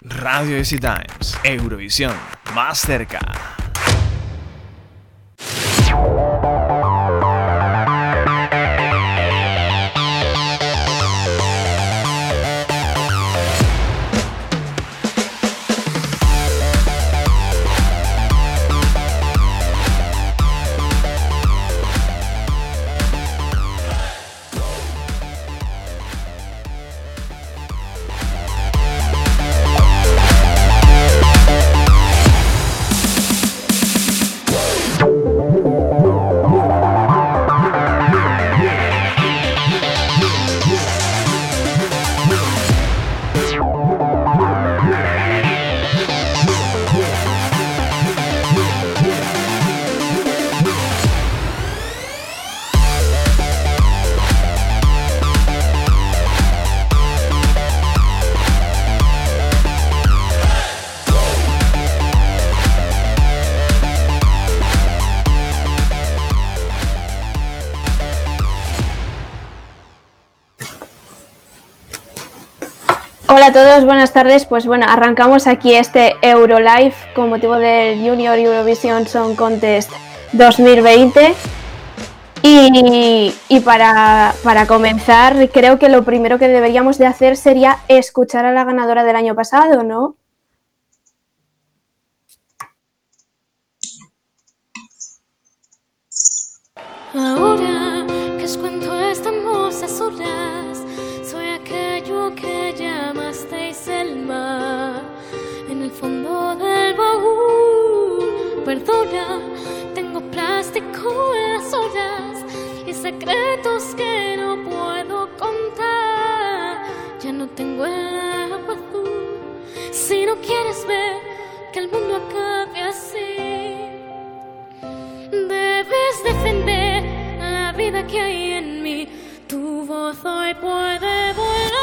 Radio Easy Times, Eurovisión, más cerca. Buenas tardes. Pues bueno, arrancamos aquí este Eurolife con motivo del Junior Eurovision Song Contest 2020. Y, para, para, comenzar, creo que lo primero que deberíamos de hacer sería escuchar a la ganadora del año pasado, ¿no? Ahora que os cuento estamos a solas, perdona, tengo plástico en las olas y secretos que no puedo contar. Ya no tengo el agua azul. Si no quieres ver que el mundo acabe así, debes defender la vida que hay en mí. Tu voz hoy puede volar,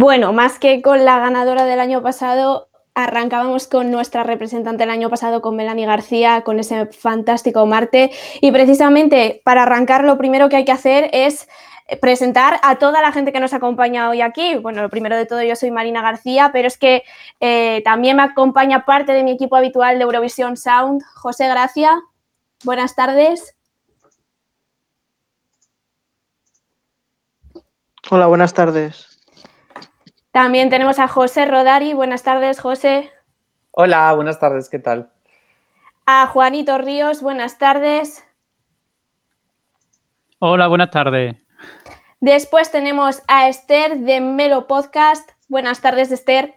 Bueno, más que con la ganadora del año pasado, arrancábamos con nuestra representante el año pasado, con Melanie García, con ese fantástico Marte. Y precisamente para arrancar, lo primero que hay que hacer es presentar a toda la gente que nos acompaña hoy aquí. Bueno, lo primero de todo, yo soy Marina García, pero es que eh, también me acompaña parte de mi equipo habitual de Eurovisión Sound, José Gracia. Buenas tardes. Hola, buenas tardes. También tenemos a José Rodari. Buenas tardes, José. Hola, buenas tardes, ¿qué tal? A Juanito Ríos, buenas tardes. Hola, buenas tardes. Después tenemos a Esther de Melo Podcast. Buenas tardes, Esther.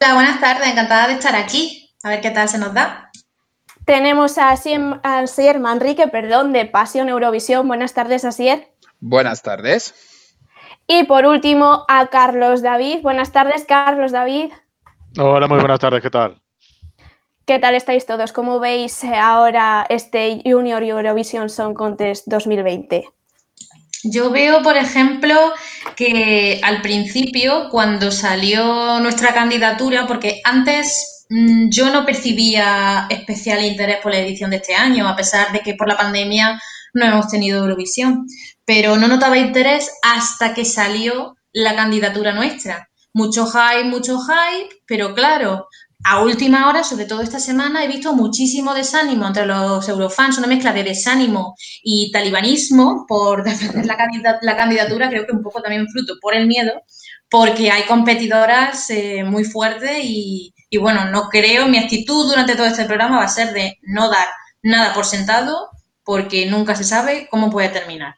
Hola, buenas tardes, encantada de estar aquí. A ver qué tal se nos da. Tenemos a Asier, Manrique, perdón, de Pasión Eurovisión. Buenas tardes, Asier. Buenas tardes. Y por último, a Carlos David. Buenas tardes, Carlos David. Hola, muy buenas tardes, ¿qué tal? ¿Qué tal estáis todos? ¿Cómo veis ahora este Junior Eurovision Song Contest 2020? Yo veo, por ejemplo, que al principio, cuando salió nuestra candidatura, porque antes mm, yo no percibía especial interés por la edición de este año, a pesar de que por la pandemia no hemos tenido Eurovisión pero no notaba interés hasta que salió la candidatura nuestra. Mucho hype, mucho hype, pero claro, a última hora, sobre todo esta semana, he visto muchísimo desánimo entre los eurofans, una mezcla de desánimo y talibanismo por defender la, candidatura, creo que un poco también fruto por el miedo, porque hay competidoras eh, muy fuertes y bueno, no creo, mi actitud durante todo este programa va a ser de no dar nada por sentado porque nunca se sabe cómo puede terminar.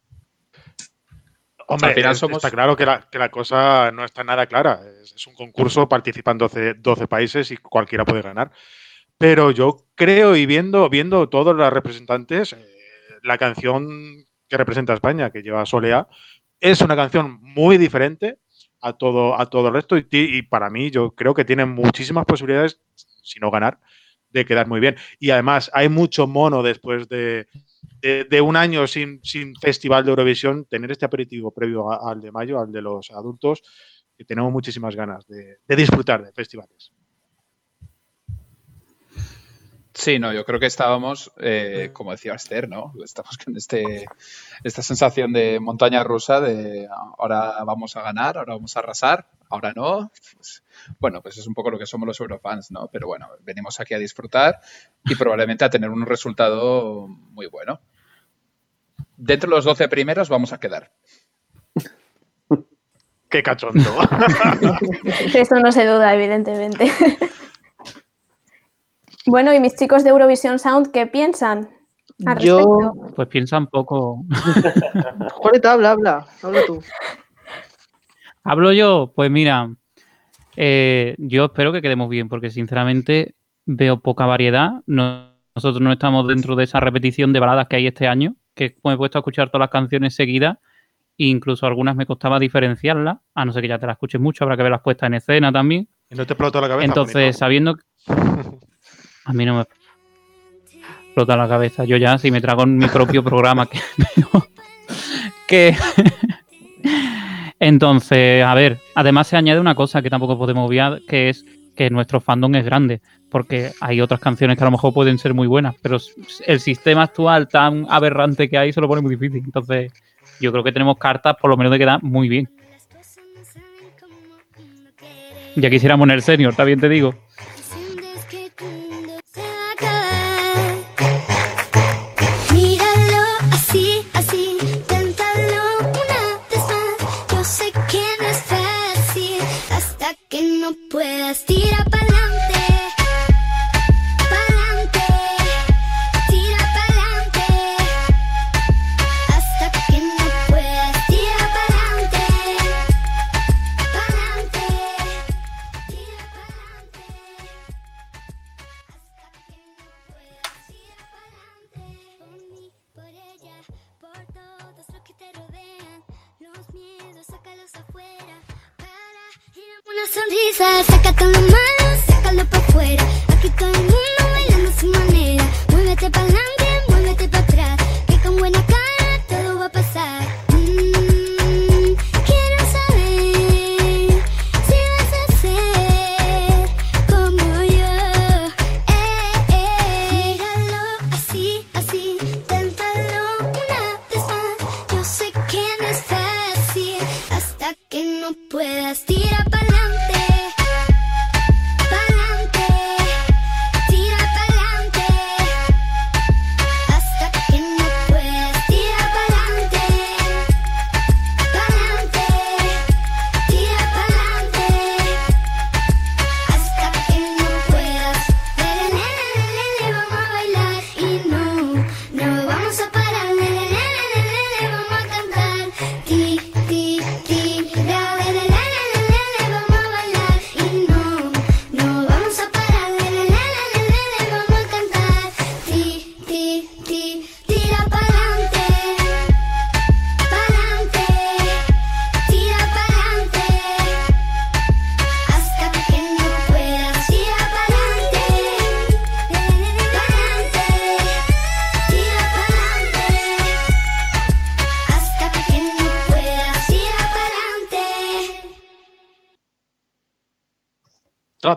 Hombre, está claro que la, que la, cosa no está nada clara. Es, un concurso, participan 12, 12, países y cualquiera puede ganar. Pero yo creo, y viendo, viendo todos los representantes, eh, la canción que representa a España, que lleva Solea, es una canción muy diferente a todo, a todo el resto. Y, y para mí, yo creo que tiene muchísimas posibilidades, si no ganar, de quedar muy bien. Y además, hay mucho mono después de, de, un año sin, festival de Eurovisión, tener este aperitivo previo al de mayo, al de los adultos, que tenemos muchísimas ganas de, disfrutar de festivales. Sí, no, yo creo que estábamos, eh, como decía Esther, ¿no? Estamos con este, esta sensación de montaña rusa, de ahora vamos a ganar, ahora vamos a arrasar, ahora no. Pues, bueno, pues es un poco lo que somos los Eurofans, ¿no? Pero bueno, venimos aquí a disfrutar y probablemente a tener un resultado muy bueno. Dentro de los 12 primeros vamos a quedar. Qué cachondo. Eso no se duda, evidentemente. bueno, y mis chicos de Eurovision Sound, ¿qué piensan? Yo, pues piensan poco. Juanita, habla, habla, habla tú. Hablo yo, pues mira, eh, yo espero que quedemos bien, porque sinceramente veo poca variedad. nosotros no estamos dentro de esa repetición de baladas que hay este año, que me he puesto a escuchar todas las canciones seguidas, e incluso algunas me costaba diferenciarlas, a no ser que ya te las escuches mucho, habrá que ver las puestas en escena también. Y no te explota la cabeza. Entonces, sabiendo que... A mí no me explota la cabeza. Yo ya, si me trago en mi propio programa, que... que entonces, a ver, además se añade una cosa que tampoco podemos obviar, que es que nuestro fandom es grande, porque hay otras canciones que a lo mejor pueden ser muy buenas, pero el sistema actual tan aberrante que hay se lo pone muy difícil. Entonces, yo creo que tenemos cartas por lo menos de quedar muy bien. Ya quisiéramos en el senior, también te digo. puedas tirar Saca todo lo malo, sácalo para afuera. Aquí todo el mundo bailando a su manera. Muévete para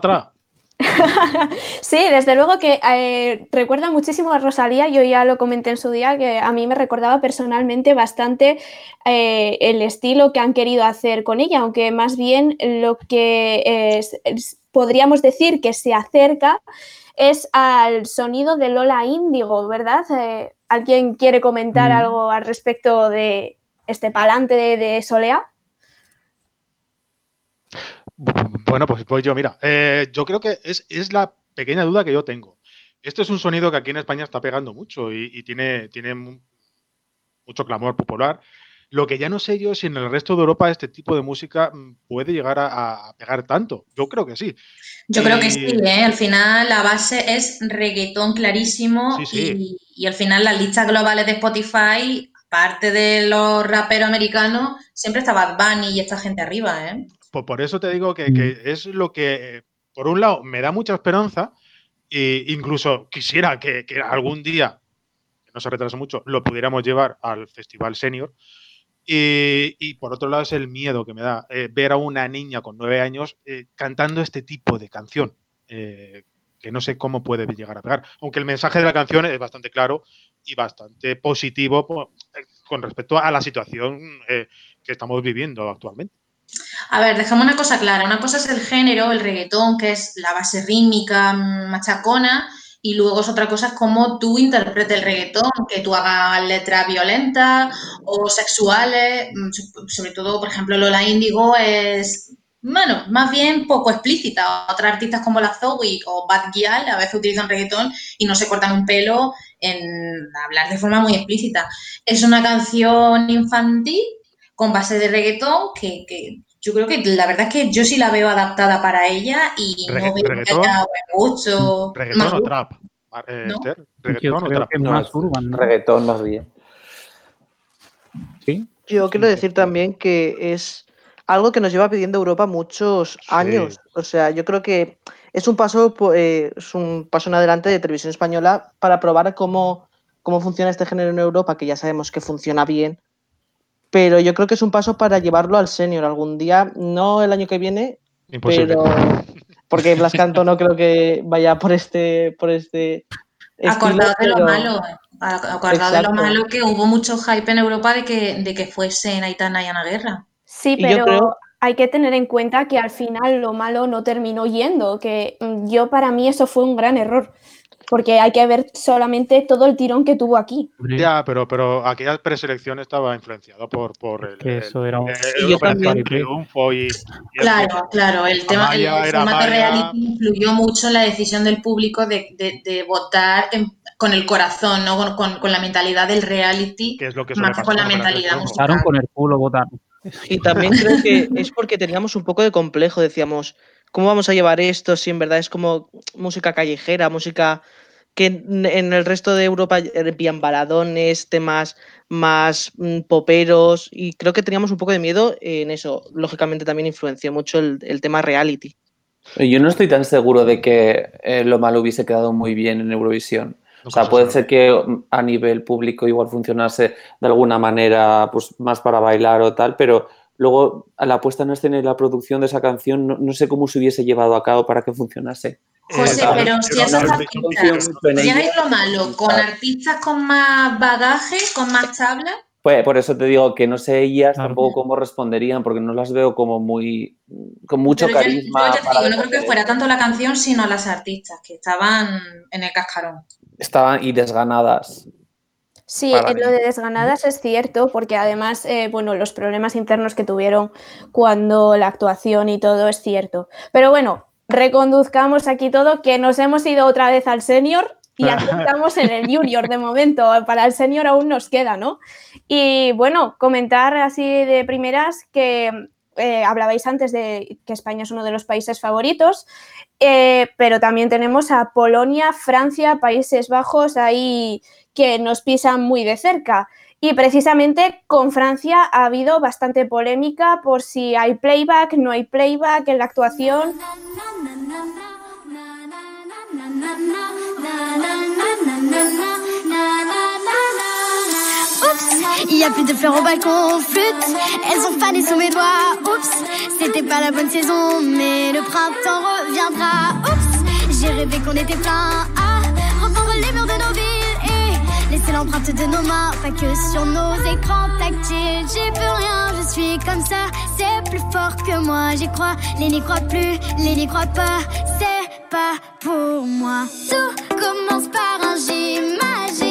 Tra, tra. sí, desde luego que eh, recuerda muchísimo a Rosalía, yo ya lo comenté en su día, que a mí me recordaba personalmente bastante eh, el estilo que han querido hacer con ella, aunque más bien lo que podríamos decir que se acerca es al sonido de Lola Índigo, ¿verdad? Eh, ¿Alguien quiere comentar mm. algo al respecto de este palante de, Solea? Bueno, pues, pues yo, mira, eh, yo creo que es, la pequeña duda que yo tengo. Esto es un sonido que aquí en España está pegando mucho y, tiene, tiene mucho clamor popular. Lo que ya no sé yo es si en el resto de Europa este tipo de música mm, puede llegar a, pegar tanto. Yo creo que sí. Yo creo que sí, ¿eh? al final la base es reggaetón clarísimo Y, al final las listas globales de Spotify, parte de los raperos americanos, siempre está Bad Bunny y esta gente arriba. ¿eh? Pues por eso te digo que, mm. es lo que, por un lado, me da mucha esperanza e incluso quisiera que, que algún día, que no se retrase mucho, lo pudiéramos llevar al Festival Senior y, por otro lado es el miedo que me da eh, ver a una niña con nueve años eh, cantando este tipo de canción, eh, que no sé cómo puede llegar a pegar. Aunque el mensaje de la canción es bastante claro y bastante positivo con respecto a la situación que estamos viviendo actualmente. A ver, dejemos una cosa clara. Una cosa es el género, el reggaetón, que es la base rítmica, mm, machacona, y luego es otra cosa es cómo tú interpretes el reggaetón, que tú hagas letras violentas o sexuales, mm, sobre todo, por ejemplo, Lola Índigo es, bueno, más bien poco explícita. Otras artistas como la Zoe o Bad Gyal a veces utilizan reggaetón y no se cortan un pelo en hablar de forma muy explícita. Es una canción infantil con base de reggaetón que, que yo creo que la verdad es que yo sí la veo adaptada para ella y no veo que haya mucho. Reggaetón o trap. Eh, reggaetón o trap. más Reggaetón más bien. ¿Sí? Yo quiero decir también que es algo que nos lleva pidiendo Europa muchos años. O sea, yo creo que es un paso, eh, es un paso en adelante de televisión española para probar cómo, cómo funciona este género en Europa, que ya sabemos que funciona bien pero yo creo que es un paso para llevarlo al senior algún día, no el año que viene, pero porque Blas Canto no creo que vaya por este por este acordado de lo malo acordado de lo malo que hubo mucho hype en Europa de que de que fuesen Aitana y Ana Guerra. Sí pero hay que tener en cuenta que al final lo malo no terminó yendo que mm, yo para mí eso fue un gran error porque hay que ver solamente todo el tirón que tuvo aquí. Ya, pero, pero aquella preselección estaba influenciado por, por el, eso era un triunfo y, Claro, claro, el tema formato reality influyó mucho en la decisión del público de, de, votar con el corazón, ¿no? Con, con, la mentalidad del reality, que es lo que más con la mentalidad musical. Votaron con el culo, votaron. Y también creo que es porque teníamos un poco de complejo, decíamos, ¿cómo vamos a llevar esto si en verdad es como música callejera, música que en el resto de Europa envían baladones, temas más mm, poperos y creo que teníamos un poco de miedo en eso. Lógicamente también influenció mucho el, tema reality. Yo no estoy tan seguro de que eh, lo malo hubiese quedado muy bien en Eurovisión. O sea, puede ser que mm, a nivel público igual funcionase de alguna manera pues, más para bailar o tal, pero luego a la puesta en escena y la producción de esa canción no, sé cómo se hubiese llevado a cabo para que funcionase. José, pero si esas artistas, ¿tienes lo malo? ¿Con artistas con más bagaje, con más tabla? Pues por eso te digo que no sé ellas tampoco cómo responderían, porque no las veo como muy. con mucho carisma. Yo, no creo que fuera tanto la canción, sino las artistas, que estaban en el cascarón. Estaban y desganadas. Sí, lo de desganadas es cierto, porque además, eh, bueno, los problemas internos que tuvieron cuando la actuación y todo es cierto. Pero bueno, reconduzcamos aquí todo, que nos hemos ido otra vez al senior y aquí estamos en el junior de momento. Para el senior aún nos queda, ¿no? Y bueno, comentar así de primeras que eh, hablabais antes de que España es uno de los países favoritos, eh, pero también tenemos a Polonia, Francia, Países Bajos ahí que nos pisan muy de cerca. Y precisamente con Francia ha habido bastante polémica por si hay playback, no hay playback en la actuación. Il y a plus de fleurs au balcon, flûte. Elles ont fané sous mes doigts. Oups, c'était pas la bonne saison, mais le printemps reviendra. Oups, j'ai rêvé qu'on était plein à reprendre les murs de nos villes et laisser l'empreinte de nos mains, pas que sur nos écrans tactiles. J'ai plus rien, je suis comme ça, c'est plus fort que moi, j'y crois. Les n'y croient plus, les n'y croient pas, c'est pas pour moi. Tout commence par un j'imagine,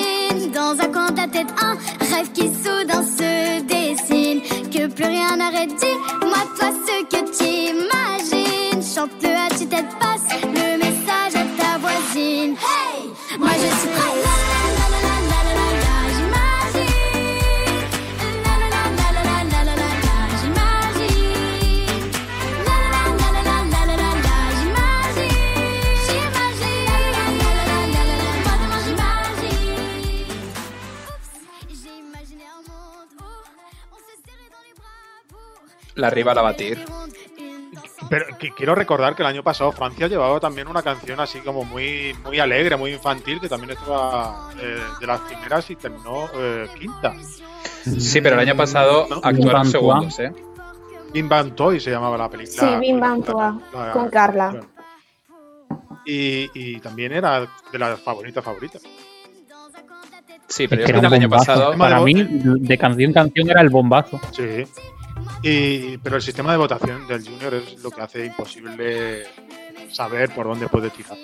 tête, un rêve qui soudain se dessine, que plus rien n'arrête. Dis-moi toi ce que t'imagines, chante-le à tu tête passe La rival a batir. Pero que- quiero recordar que el año pasado Francia llevaba también una canción así como muy, muy alegre, muy infantil, que también estaba eh, de las primeras y terminó eh, quinta. Sí, pero el año pasado ¿No? actuaron segundos, ¿eh? Bim Bam Toy se llamaba la película. Sí, Bim Bam Toa, con Carla. Y, y también era de las favoritas favoritas. Sí, pero Es yo que creo era que el año pasado. Para mí, de canción en canción era el bombazo. Sí. Y, pero el sistema de votación del Junior es lo que hace imposible saber por dónde puede tirar.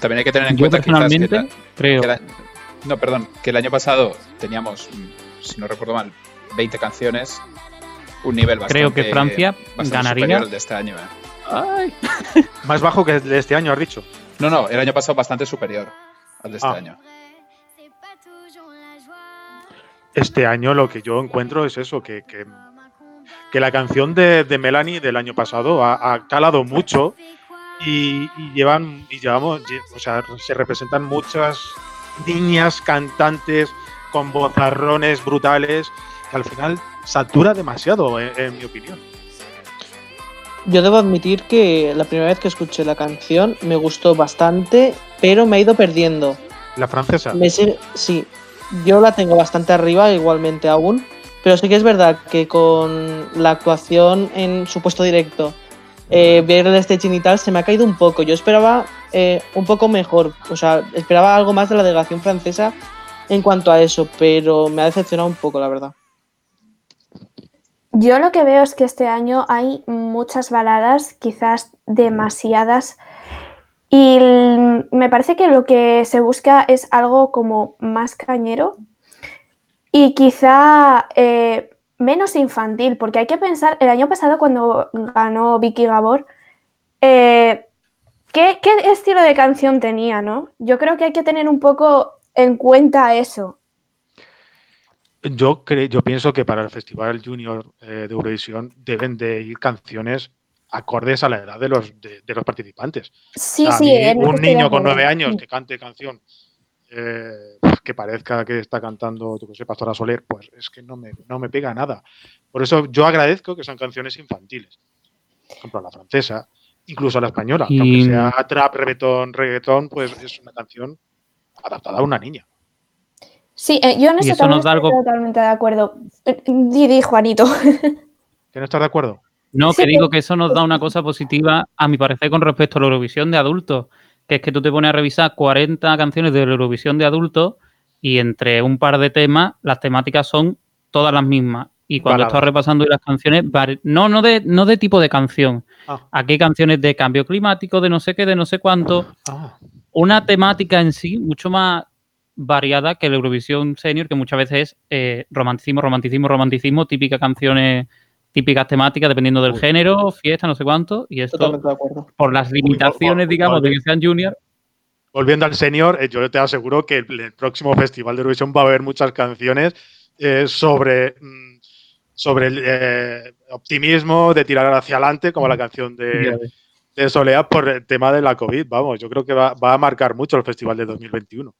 También hay que tener en Yo cuenta que la- creo. que la- no, perdón, que el año pasado teníamos, mm, si no recuerdo mal, 20 canciones, un nivel bastante Creo que Francia ganaría. superior al de este año. ¿eh? Ay. Más bajo que el de este año, has dicho. No, no, el año pasado bastante superior al de este Ah. año. Este año lo que yo encuentro es eso, que, que, que la canción de, de Melanie del año pasado ha, ha calado mucho y, y llevan, y llevamos, lle- o sea, se representan muchas niñas cantantes con vozarrones brutales que al final satura demasiado, en, en mi opinión. Yo debo admitir que la primera vez que escuché la canción me gustó bastante, pero me ha ido perdiendo. La francesa. Me sigue- sí, yo la tengo bastante arriba igualmente aún, pero sí que es verdad que con la actuación en su puesto directo, eh, ver el staging y tal, se me ha caído un poco. Yo esperaba eh, un poco mejor, o sea, esperaba algo más de la delegación francesa en cuanto a eso, pero me ha decepcionado un poco, la verdad. Yo lo que veo es que este año hay muchas baladas, quizás demasiadas, y me parece que lo que se busca es algo como más cañero y quizá eh, menos infantil, porque hay que pensar, el año pasado cuando ganó Vicky Gabor, eh, ¿qué, qué estilo de canción tenía, no? Yo creo que hay que tener un poco en cuenta eso. Yo, cre- yo pienso que para el Festival Junior eh, de Eurovisión deben de ir canciones acordes a la edad de los, de, de los participantes. Sí, A sí, mí, un niño con nueve años que cante canción eh, que parezca que está cantando, yo que sé, Pastora Soler, pues es que no me, no me pega nada. Por eso yo agradezco que sean canciones infantiles. Por ejemplo, la francesa, incluso la española, que aunque sea trap, reggaetón, reggaetón, pues es una canción adaptada a una niña. Sí, eh, yo en eso eso también estoy algo- totalmente de acuerdo. Eh, Di, di, Juanito. ¿Que no estás de acuerdo? No, que digo que eso nos da una cosa positiva, a mi parecer, con respecto a la Eurovisión de adultos, que es que tú te pones a revisar 40 canciones de la Eurovisión de adultos y entre un par de temas, las temáticas son todas las mismas. Y cuando estás repasando las canciones, no, no de, no de tipo de canción. Ah. Aquí hay canciones de cambio climático, de no sé qué, de no sé cuánto. Ah, Una temática en sí mucho más variada que la Eurovisión Senior, que muchas veces es eh, romanticismo, romanticismo, romanticismo, típicas canciones, típicas temáticas, dependiendo del Uy. género, fiesta, no sé cuánto. Y esto, Totalmente de acuerdo. por las limitaciones, uy, digamos, de que sean junior, Volviendo al senior, eh, yo te aseguro que el, el próximo Festival de Eurovisión va a haber muchas canciones eh, sobre, mm, sobre el eh, optimismo, de tirar hacia adelante, como la canción de, de Soleá por el tema de la COVID. Vamos, yo creo que va, va a marcar mucho el Festival de 2021.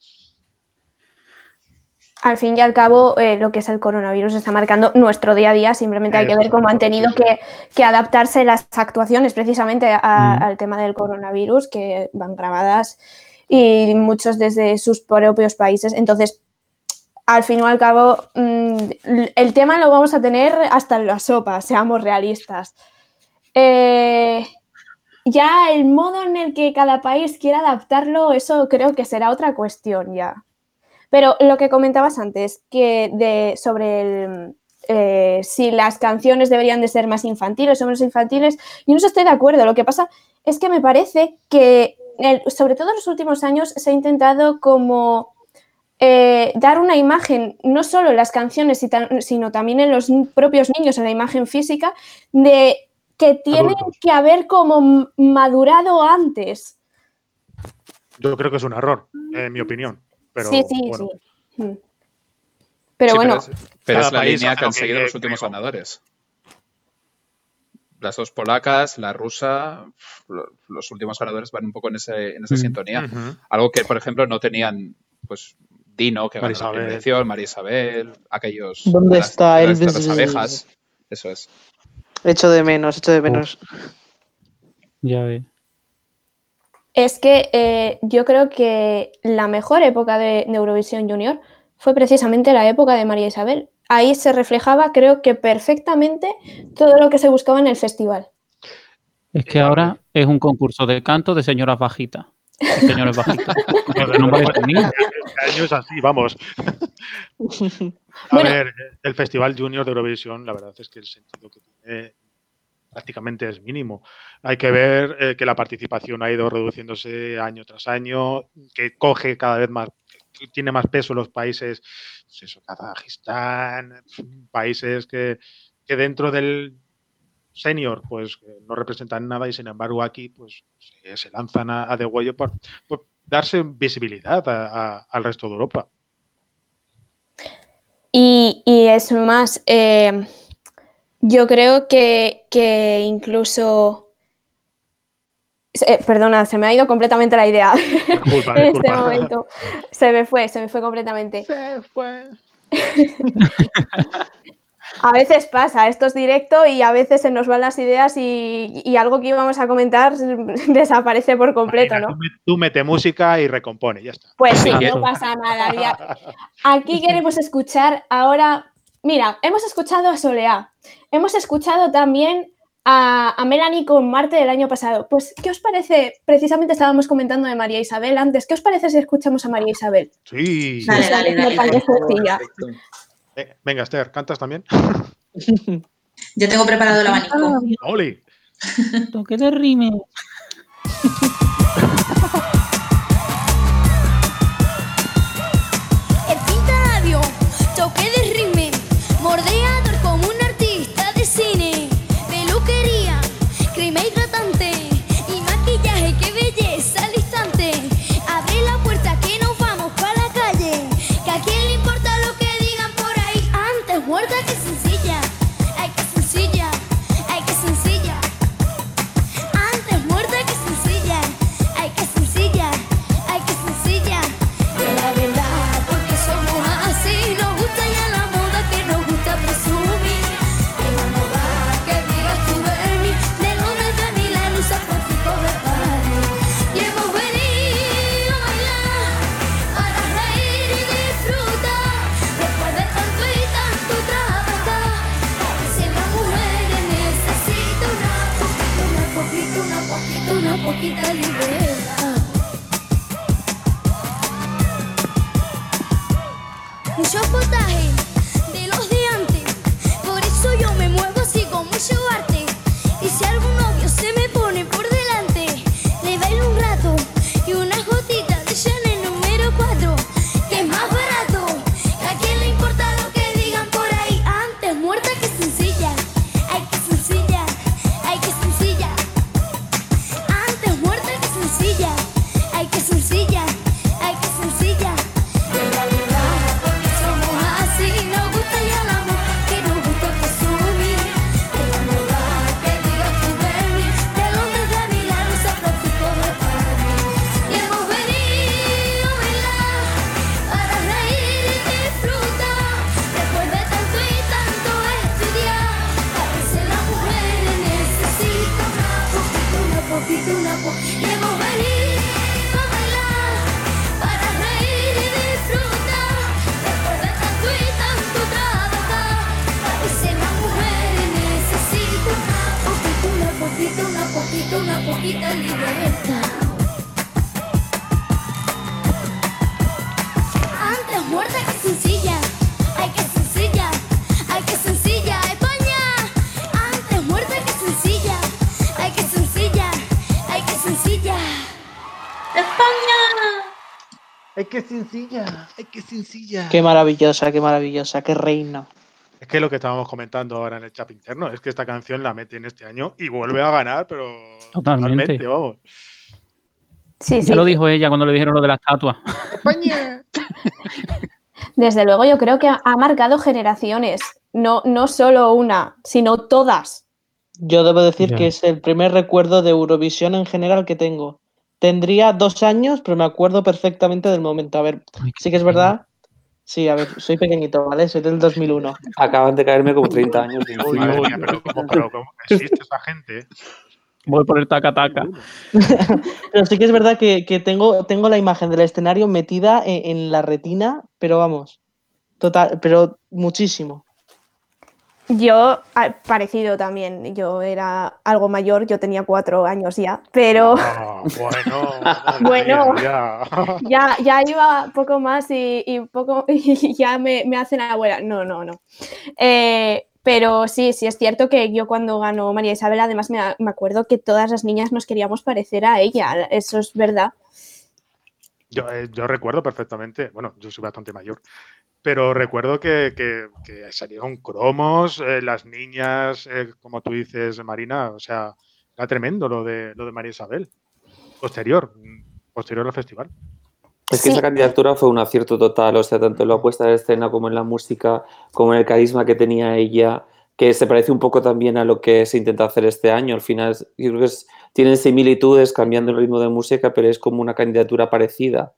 Al fin y al cabo, eh, lo que es el coronavirus está marcando nuestro día a día. Simplemente hay que ver cómo han tenido que, que adaptarse las actuaciones precisamente a- Mm. al tema del coronavirus, que van grabadas y muchos desde sus propios países. Entonces, al fin y al cabo, mm, el tema lo vamos a tener hasta en la sopa, seamos realistas. eh, ya el modo en el que cada país quiera adaptarlo, eso creo que será otra cuestión ya. Pero lo que comentabas antes, que de, sobre el, eh, si las canciones deberían de ser más infantiles o menos infantiles, yo no estoy de acuerdo. Lo que pasa es que me parece que, sobre todo en los últimos años, se ha intentado como eh, dar una imagen, no solo en las canciones, sino también en los propios niños, en la imagen física, de que tienen que haber como madurado antes. Yo creo que es un error, en mi opinión. Pero, sí, sí, sí. Mm. Pero bueno. Pero es, la línea que han seguido los últimos ganadores. Las dos polacas, la rusa, los últimos ganadores van un poco en, ese, en esa mm. sintonía. Algo que, por ejemplo, no tenían pues Dino, que ganó la primera María Isabel, aquellos. ¿Dónde está el las abejas? Eso es. Echo de menos, echo de menos. Ya ve. Es que eh, yo creo que la mejor época de Eurovisión Junior fue precisamente la época de María Isabel. Ahí se reflejaba, creo que perfectamente, todo lo que se buscaba en el festival. Es que ahora es un concurso de canto de señoras bajitas. Señores bajitas. no es así, vamos. A ver, el Festival Junior de Eurovisión, la verdad es que el sentido que tiene prácticamente es mínimo. Hay que ver eh, que la participación ha ido reduciéndose año tras año, que coge cada vez más tiene más peso los países, pues eso, Kazajistán, países que, dentro del senior pues no representan nada y sin embargo aquí pues se, lanzan a, de huello por, darse visibilidad al resto de Europa. Y, es más, eh, yo creo que, que incluso eh, perdona, se me ha ido completamente la idea en este momento. Se me fue, se me fue completamente. Se fue. a veces pasa, esto es directo y a veces se nos van las ideas y, algo que íbamos a comentar desaparece por completo, ¿no? Tú, mete música y recompone, ya está. Pues sí, no pasa nada. Aquí queremos escuchar ahora. Mira, hemos escuchado a Soleá, hemos escuchado también a, Melanie con Marte del año pasado. Pues, ¿qué os parece? Precisamente estábamos comentando de María Isabel antes. ¿Qué os parece si escuchamos a María Isabel? Sí. Dale, dale, dale. Eh, venga, Esther, ¿cantas también? Yo tengo preparado el abanico. ¡Oli! Toque de rime. sencilla! ¡Ay, qué sencilla! Qué maravillosa, qué maravillosa, qué reina. Es que lo que estábamos comentando ahora en el chat interno es que esta canción la meten este año y vuelve a ganar, pero Totalmente. vamos. Sí, sí. Ya lo dijo ella cuando le dijeron lo de la estatua. Desde luego yo creo que ha ha marcado generaciones. No, no solo una, sino todas. Yo debo decir Ya. que es el primer recuerdo de Eurovisión en general que tengo. Tendría dos años, pero me acuerdo perfectamente del momento. A ver, Ay, sí que es verdad. Sí, a ver, soy pequeñito, ¿vale? Soy del 2001. Acaban de caerme como 30 años. de Uy, encima. madre mía, pero ¿cómo, pero cómo existe esa gente? Voy por el taca-taca. Pero sí que es verdad que, que tengo, tengo la imagen del escenario metida en, en la retina, pero vamos, total, pero muchísimo. Yo, ah, parecido también. Yo era algo mayor, yo tenía cuatro años ya, pero Ah, bueno, Bueno. mía, ya. ya, ya iba poco más y, y poco y ya me, me hacen abuela. No, no, no. Eh, pero sí, sí es cierto que yo cuando ganó María Isabel, además me, me acuerdo que todas las niñas nos queríamos parecer a ella. Eso es verdad. Yo, eh, yo recuerdo perfectamente, bueno, yo soy bastante mayor, pero recuerdo que, que- que salieron cromos, eh, las niñas, eh, como tú dices, Marina, o sea, era tremendo lo de, lo de María Isabel. Posterior, mm, posterior al festival. Es que Sí. esa candidatura fue un acierto total, o sea, tanto en la puesta de escena como en la música, como en el carisma que tenía ella, que se parece un poco también a lo que se intenta hacer este año. Al final, yo creo que es- tienen similitudes cambiando el ritmo de música, pero es como una candidatura parecida.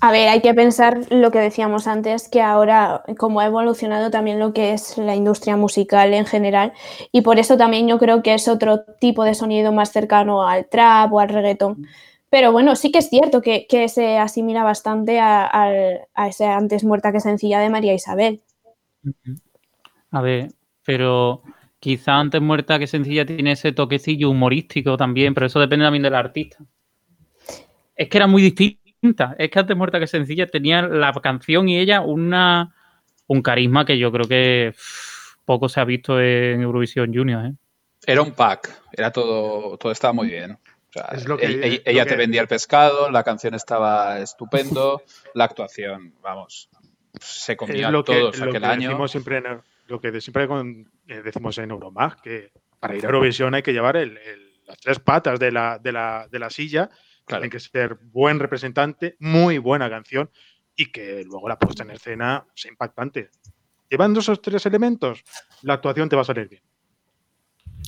A ver, hay que pensar lo que decíamos antes, que ahora como ha evolucionado también lo que es la industria musical en general y por eso también yo creo que es otro tipo de sonido más cercano al trap o al reggaetón. Pero bueno, sí que es cierto que, que se asimila bastante a, a esa antes muerta que sencilla de María Isabel. A ver, pero quizá antes muerta que sencilla tiene ese toquecillo humorístico también, pero eso depende también del artista. Es que era muy distinta. Es que antes muerta que sencilla tenía la canción y ella una, un carisma que yo creo que poco se ha visto en Eurovisión Junior. ¿eh? Era un pack, era todo, todo estaba muy bien. O sea, Es lo que- ella, lo ella que- te vendía el pescado, la canción estaba estupendo, la actuación, vamos, se Es comía lo que, todos lo aquel que año. decimos siempre en, lo que de- siempre con- eh, decimos en Euromag, que para ir a Eurovisión hay que llevar el- el- las tres patas de la, de la, de la silla, Claro. tienen que ser buen representante, muy buena canción y que luego la puesta en escena sea impactante. Llevando esos tres elementos, la actuación te va a salir bien.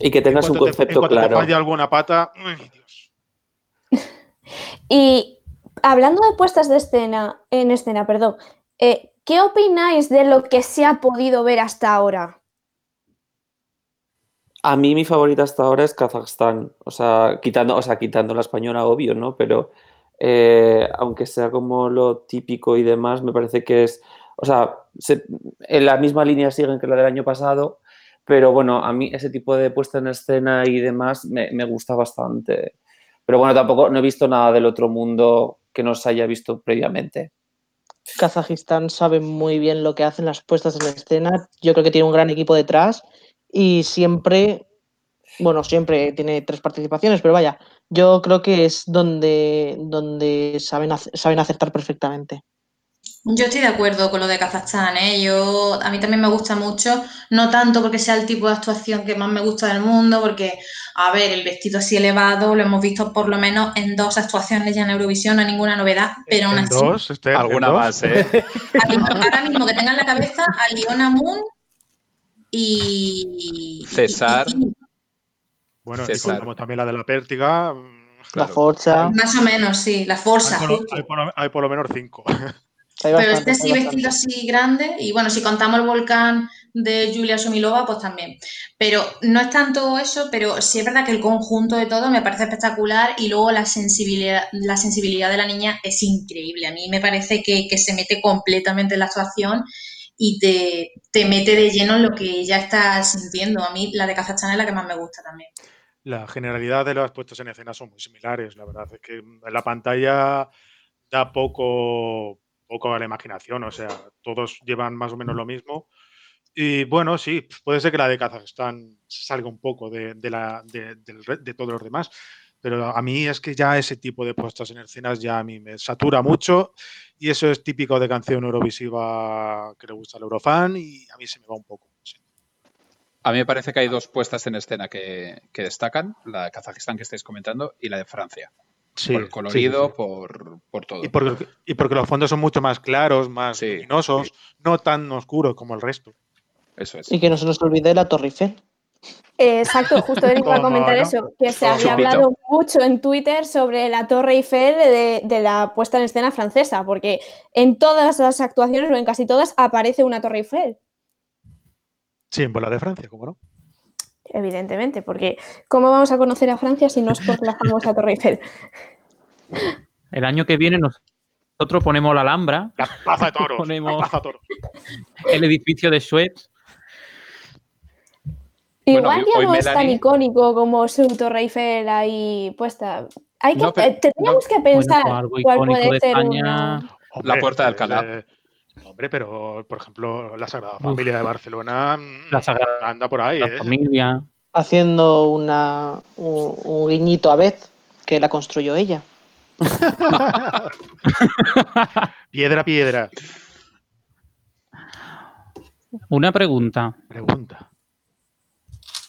Y que En tengas un cuanto te- en concepto te claro. falle alguna pata, ¡ay, Dios! Y hablando de puestas de escena, en escena, perdón, eh, ¿qué opináis de lo que se ha podido ver hasta ahora? A mí mi favorita hasta ahora es Kazajstán, o sea, quitando, o sea, quitando la española, obvio, ¿no? Pero eh, aunque sea como lo típico y demás, me parece que es, o sea, se- en la misma línea siguen que la del año pasado, pero bueno, a mí ese tipo de puesta en escena y demás me, me gusta bastante. Pero bueno, tampoco no he visto nada del otro mundo que no se haya visto previamente. Kazajistán sabe muy bien lo que hacen las puestas en escena. Yo creo que tiene un gran equipo detrás y siempre, bueno, siempre tiene tres participaciones, pero vaya, yo creo que es donde, donde saben, saben acertar perfectamente. Yo estoy de acuerdo con lo de Kazajstán, ¿eh? Yo, a mí también me gusta mucho, no tanto porque sea el tipo de actuación que más me gusta del mundo, porque, a ver, el vestido así elevado lo hemos visto por lo menos en dos actuaciones ya en Eurovisión, no hay ninguna novedad, pero aún En así, dos, Alguna más, ¿eh? ahora mismo que tengan en la cabeza a Liona Moon y... César. y- y- Bueno, y César. contamos también la de la pértiga. La. Forza. más o menos, sí, la Hay Forza. por, hay por lo- hay por lo menos cinco. hay Pero bastante, este sí vestido así grande y bueno, si contamos el volcán de Julia Somilova, pues también. Pero no es tanto eso, pero sí es verdad que el conjunto de todo me parece espectacular y luego la sensibilidad, la sensibilidad de la niña es increíble. A mí me parece que, que se mete completamente en la actuación y te, te mete de lleno en lo que ya estás sintiendo. A mí la de Kazajstán es la que más me gusta también. la generalidad de las puestas en escena son muy similares. La verdad es que la pantalla da poco, poco a la imaginación, o sea, todos llevan más o menos lo mismo. Y bueno, sí, puede ser que la de Kazajstán salga un poco de, la, de, de todos los demás, pero a mí es que ya ese tipo de puestas en escenas ya a mí me satura mucho y eso es típico de canción eurovisiva que le gusta al Eurofan y a mí se me va un poco. A mí me parece que hay dos puestas en escena que, destacan, la de Kazajistán que estáis comentando y la de Francia. por el colorido, Por, todo. Y porque, y porque, los fondos son mucho más claros, más luminosos, no tan oscuros como el resto. Eso es. Y que no se nos olvide la Torre Eiffel. Exacto, justo iba a comentar eso, que se había hablado mucho en Twitter sobre la Torre Eiffel de, de, la puesta en escena francesa, porque en todas las actuaciones, o en casi todas, aparece una Torre Eiffel. Sí, en bola de Francia, ¿cómo no? Evidentemente, porque ¿cómo vamos a conocer a Francia si no es por la famosa Torre Eiffel? El año que viene nosotros ponemos la Alhambra. La Plaza de Toros. Ponemos el edificio de Suez. Igual ya no es tan icónico como su Torre Eiffel ahí puesta. Hay que, eh, teníamos que pensar cuál puede ser La Puerta de Alcalá. Eh, Hombre, pero por ejemplo, la Sagrada Familia de Barcelona mm, anda por ahí. La ¿eh? familia. Haciendo una, un, guiñito a Beth, que la construyó ella. piedra, piedra. Una pregunta. Pregunta.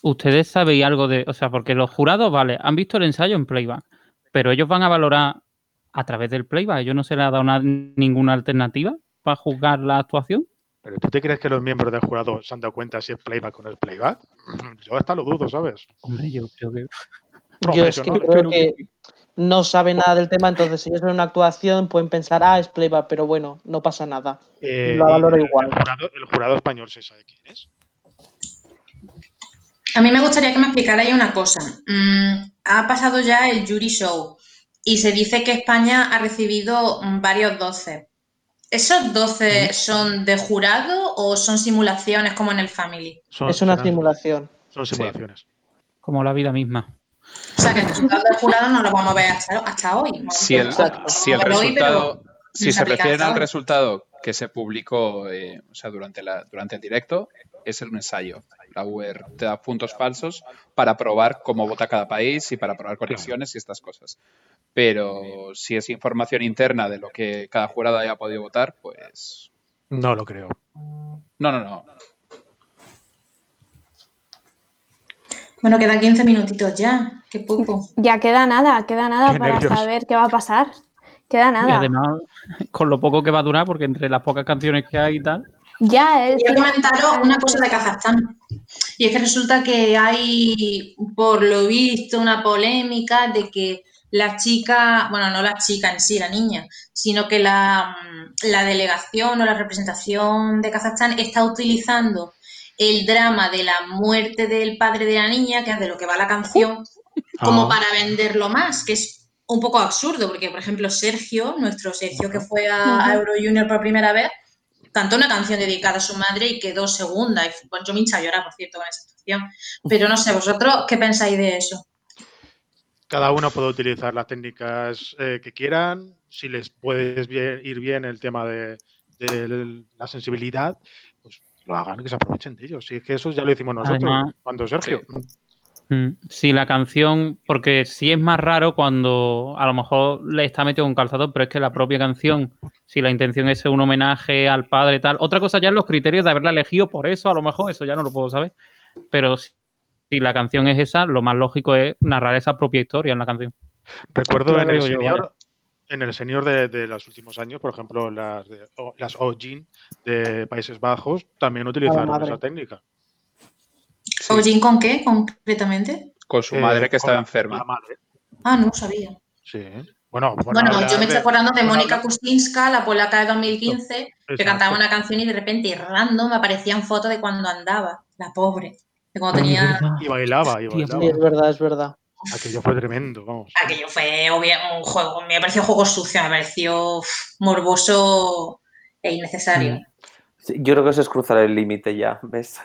¿Ustedes sabéis algo de.? O sea, porque los jurados, vale, han visto el ensayo en playback, pero ellos van a valorar a través del playback. ¿Ellos no se les ha dado ninguna alternativa? para juzgar la actuación? ¿Pero tú te crees que los miembros del jurado se han dado cuenta si es playback o no es playback? Yo hasta lo dudo, ¿sabes? Hombre, yo creo que... Yo es que creo que no sabe nada del tema, entonces si ellos ven una actuación pueden pensar, ah, es playback, pero bueno, no pasa nada. Eh, lo valoro igual. El jurado, español se sabe quién es. A mí me gustaría que me explicarais una cosa. Mm, ha pasado ya el jury show y se dice que España ha recibido varios doce. ¿Esos 12 son de jurado o son simulaciones como en el Family? es una simulación. Son simulaciones. Como la vida misma. O sea que el resultado del jurado no lo vamos a ver hasta, hoy. Si el, resultado, si se refieren al resultado que se publicó eh, o sea, durante, la, durante el directo, es un ensayo. La UR te da puntos falsos para probar cómo vota cada país y para probar conexiones y estas cosas pero si es información interna de lo que cada jurado haya podido votar, pues... No lo creo. No, no, no. Bueno, quedan 15 minutitos ya. Qué poco. Ya queda nada, queda nada para saber qué va a pasar. Queda nada. Y además, con lo poco que va a durar, porque entre las pocas canciones que hay y tal. Ya, es. Quiero comentaros una cosa de Kazajstán. Y es que resulta que hay, por lo visto, una polémica de que la chica, bueno, no la chica en sí, la niña, sino que la, delegación o la representación de Kazajstán está utilizando el drama de la muerte del padre de la niña, que es de lo que va la canción, como ah. para venderlo más, que es un poco absurdo, porque, por ejemplo, Sergio, nuestro Sergio que fue a, Euro Junior por primera vez, cantó una canción dedicada a su madre y quedó segunda. Y yo me hincha a llorar, por cierto, con esa situación. Pero no sé, ¿vosotros qué pensáis de eso? cada uno puede utilizar las técnicas eh, que quieran. Si les puede ir bien el tema de, la sensibilidad, pues lo hagan, que se aprovechen de ellos. Si es que eso ya lo hicimos nosotros cuando Sergio. Mm, sí. la canción, porque sí es más raro cuando a lo mejor le está metido un calzador, pero es que la propia canción, si la intención es un homenaje al padre y tal, otra cosa ya es los criterios de haberla elegido por eso, a lo mejor, eso ya no lo puedo saber, pero si la canción es esa, lo más lógico es narrar esa propia historia en la canción. Recuerdo en el, senior, en el senior de, los últimos años, por ejemplo, las, de, las de Países Bajos también utilizaron esa técnica. Sí. con qué concretamente? Con su madre que estaba enferma. Ah, no sabía. Sí. Bueno, bueno, yo me estoy acordando de Mónica Kustinska, la polaca de 2015, que cantaba una canción y de repente random aparecían fotos de cuando andaba, la pobre. Y bailaba, y bailaba. es verdad, es verdad. Aquello fue tremendo, vamos. Aquello fue un juego, me pareció juego sucio, me pareció morboso e innecesario. yo creo que eso es cruzar el límite ya, ¿ves?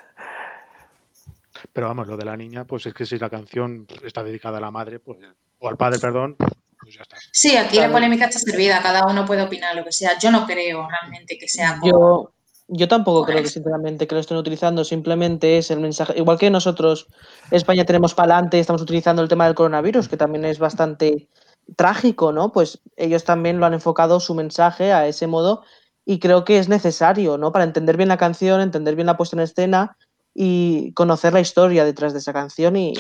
Pero vamos, lo de la niña, pues es que si la canción está dedicada a la madre, pues, o al padre, perdón, pues ya está. Sí, aquí la polémica está servida, cada uno puede opinar lo que sea. Yo no creo realmente que sea. Yo, yo tampoco creo que sinceramente que lo estén utilizando, simplemente es el mensaje. Igual que nosotros, España tenemos para adelante, estamos utilizando el tema del coronavirus, que también es bastante trágico, ¿no? Pues ellos también lo han enfocado su mensaje a ese modo y creo que es necesario, ¿no? Para entender bien la canción, entender bien la puesta en escena y conocer la historia detrás de esa canción y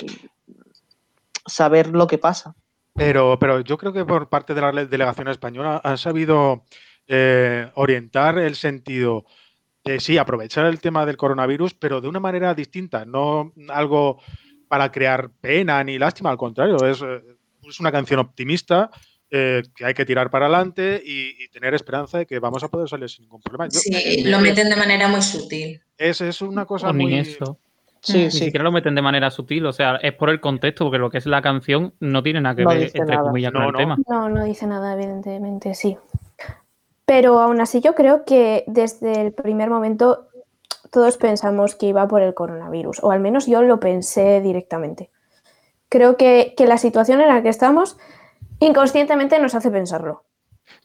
saber lo que pasa. Pero, pero yo creo que por parte de la delegación española han sabido eh, orientar el sentido de sí, aprovechar el tema del coronavirus, pero de una manera distinta, no algo para crear pena ni lástima, al contrario, es, eh, es una canción optimista eh, que hay que tirar para adelante y, tener esperanza de que vamos a poder salir sin ningún problema. sí, lo meten de manera muy sutil. Es, es una cosa muy... eso. Sí, Ni siquiera lo meten de manera sutil, o sea, es por el contexto, porque lo que es la canción no tiene nada que ver, entre comillas, con el tema. No, no dice nada, evidentemente, sí. Pero aún así yo creo que desde el primer momento todos pensamos que iba por el coronavirus, o al menos yo lo pensé directamente. Creo que, que la situación en la que estamos inconscientemente nos hace pensarlo.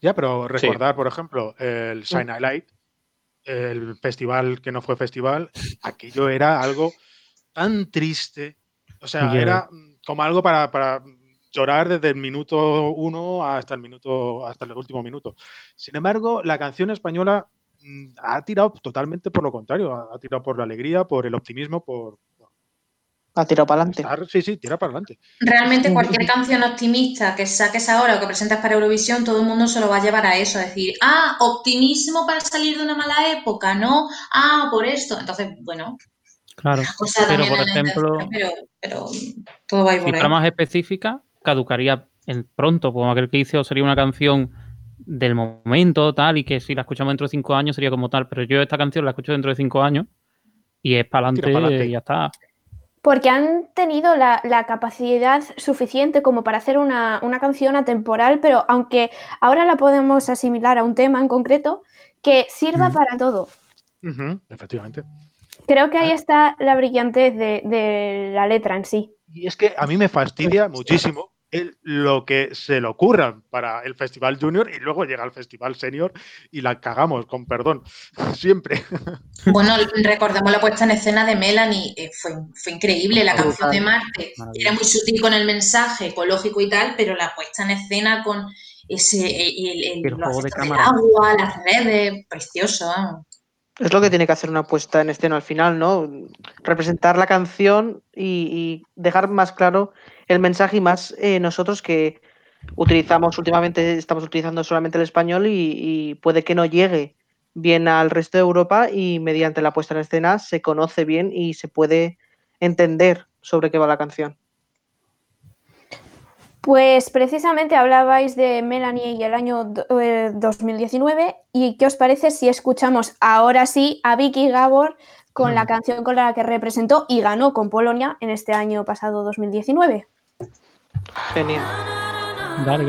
Ya, pero recordar, por ejemplo, el Shine Light, el festival que no fue festival, aquello era algo tan triste. O sea, era como algo para, llorar desde el minuto uno hasta el minuto, hasta el último minuto. Sin embargo, la canción española mm, ha tirado totalmente por lo contrario, ha tirado por la alegría, por el optimismo, por, ha tirado para adelante. Sí, sí, tira para adelante. Realmente cualquier canción optimista que saques ahora o que presentes para Eurovisión, todo el mundo se lo va a llevar a eso, a decir, ah, optimismo para salir de una mala época, ¿no? Ah, por esto. Entonces, bueno. Claro, pero por ejemplo, pero, todo va a ir por más específica, caducaría en pronto, como aquel que hizo sería una canción del momento, tal, y que si la escuchamos dentro de cinco años sería como tal, pero yo esta canción la escucho dentro de cinco años y es para adelante y ya está porque han tenido la, capacidad suficiente como para hacer una, canción atemporal, pero aunque ahora la podemos asimilar a un tema en concreto, que sirva para todo. efectivamente. Creo que ahí está la brillantez de, la letra en sí. Y es que a mí me fastidia muchísimo lo que se le ocurra para el Festival Junior y luego llega al Festival Senior y la cagamos, con perdón, siempre. Bueno, recordamos la puesta en escena de Melanie, eh, fue, fue, increíble la canción de Marte, era muy sutil con el mensaje ecológico y tal, pero la puesta en escena con ese el, el, juego de cámara. agua, las redes, precioso. Es lo que tiene que hacer una puesta en escena al final, ¿no? Representar la canción y dejar más claro el mensaje y más eh, nosotros que utilizamos últimamente, estamos utilizando solamente el español y, puede que no llegue bien al resto de Europa y mediante la puesta en escena se conoce bien y se puede entender sobre qué va la canción. Pues precisamente hablabais de Melanie y el año 2019 eh, y qué os parece si escuchamos ahora sí a Vicky Gabor con la canción con la que representó y ganó con Polonia en este año pasado 2019. Genial. Dale,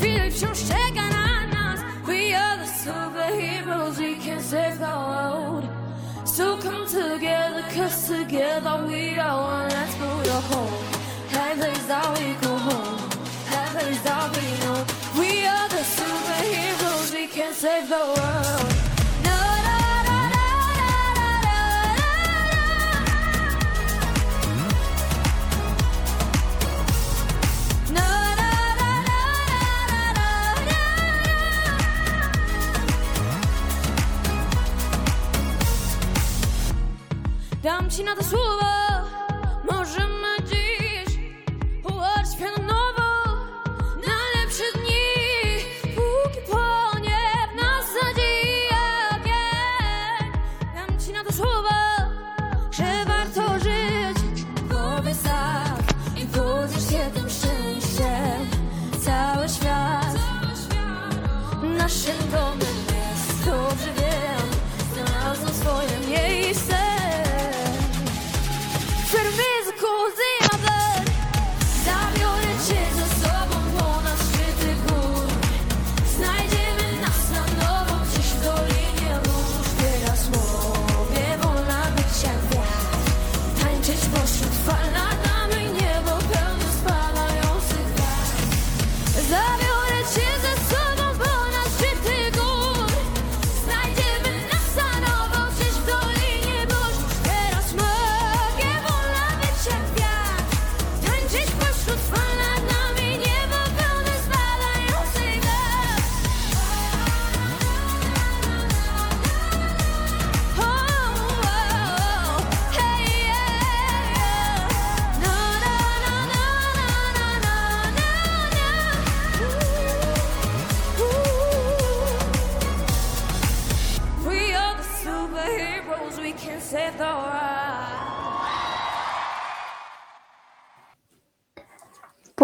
Chwil wciąż czeka na nas We are the superheroes, we can save the world. So come together, cause together we are one. Let's go to home, that place that we go home. That place that we know We are the superheroes, we can save the world Vicino da sua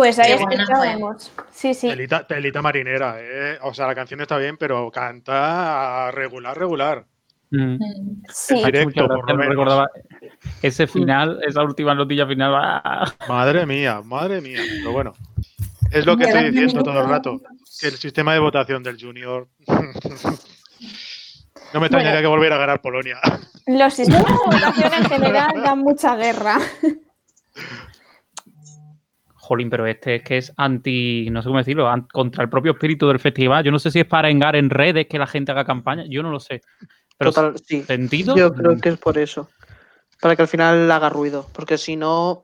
Pues ahí escuchábamos. Sí, sí. Telita, marinera, ¿eh? O sea, la canción está bien, pero canta regular, regular. Mm. Sí. Directo, por lo recordaba ese final, esa última notilla final. Madre mía, madre mía. Pero bueno, es lo que estoy diciendo todo el rato. Que el sistema de votación del Junior. no me extrañaría que volviera a ganar Polonia. Los sistemas de votación en general dan mucha guerra. Jolín, pero este es que es anti, no sé cómo decirlo, contra el propio espíritu del festival. Yo no sé si es para engar en redes que la gente haga campaña, yo no lo sé. Pero Total, sí. ¿Sentido? Yo creo que es por eso. Para que al final haga ruido. Porque si no.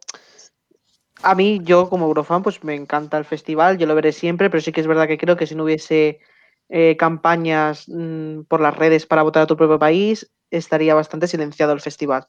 A mí, yo como Eurofan, pues me encanta el festival, yo lo veré siempre, pero sí que es verdad que creo que si no hubiese eh, campañas mm, por las redes para votar a tu propio país, estaría bastante silenciado el festival.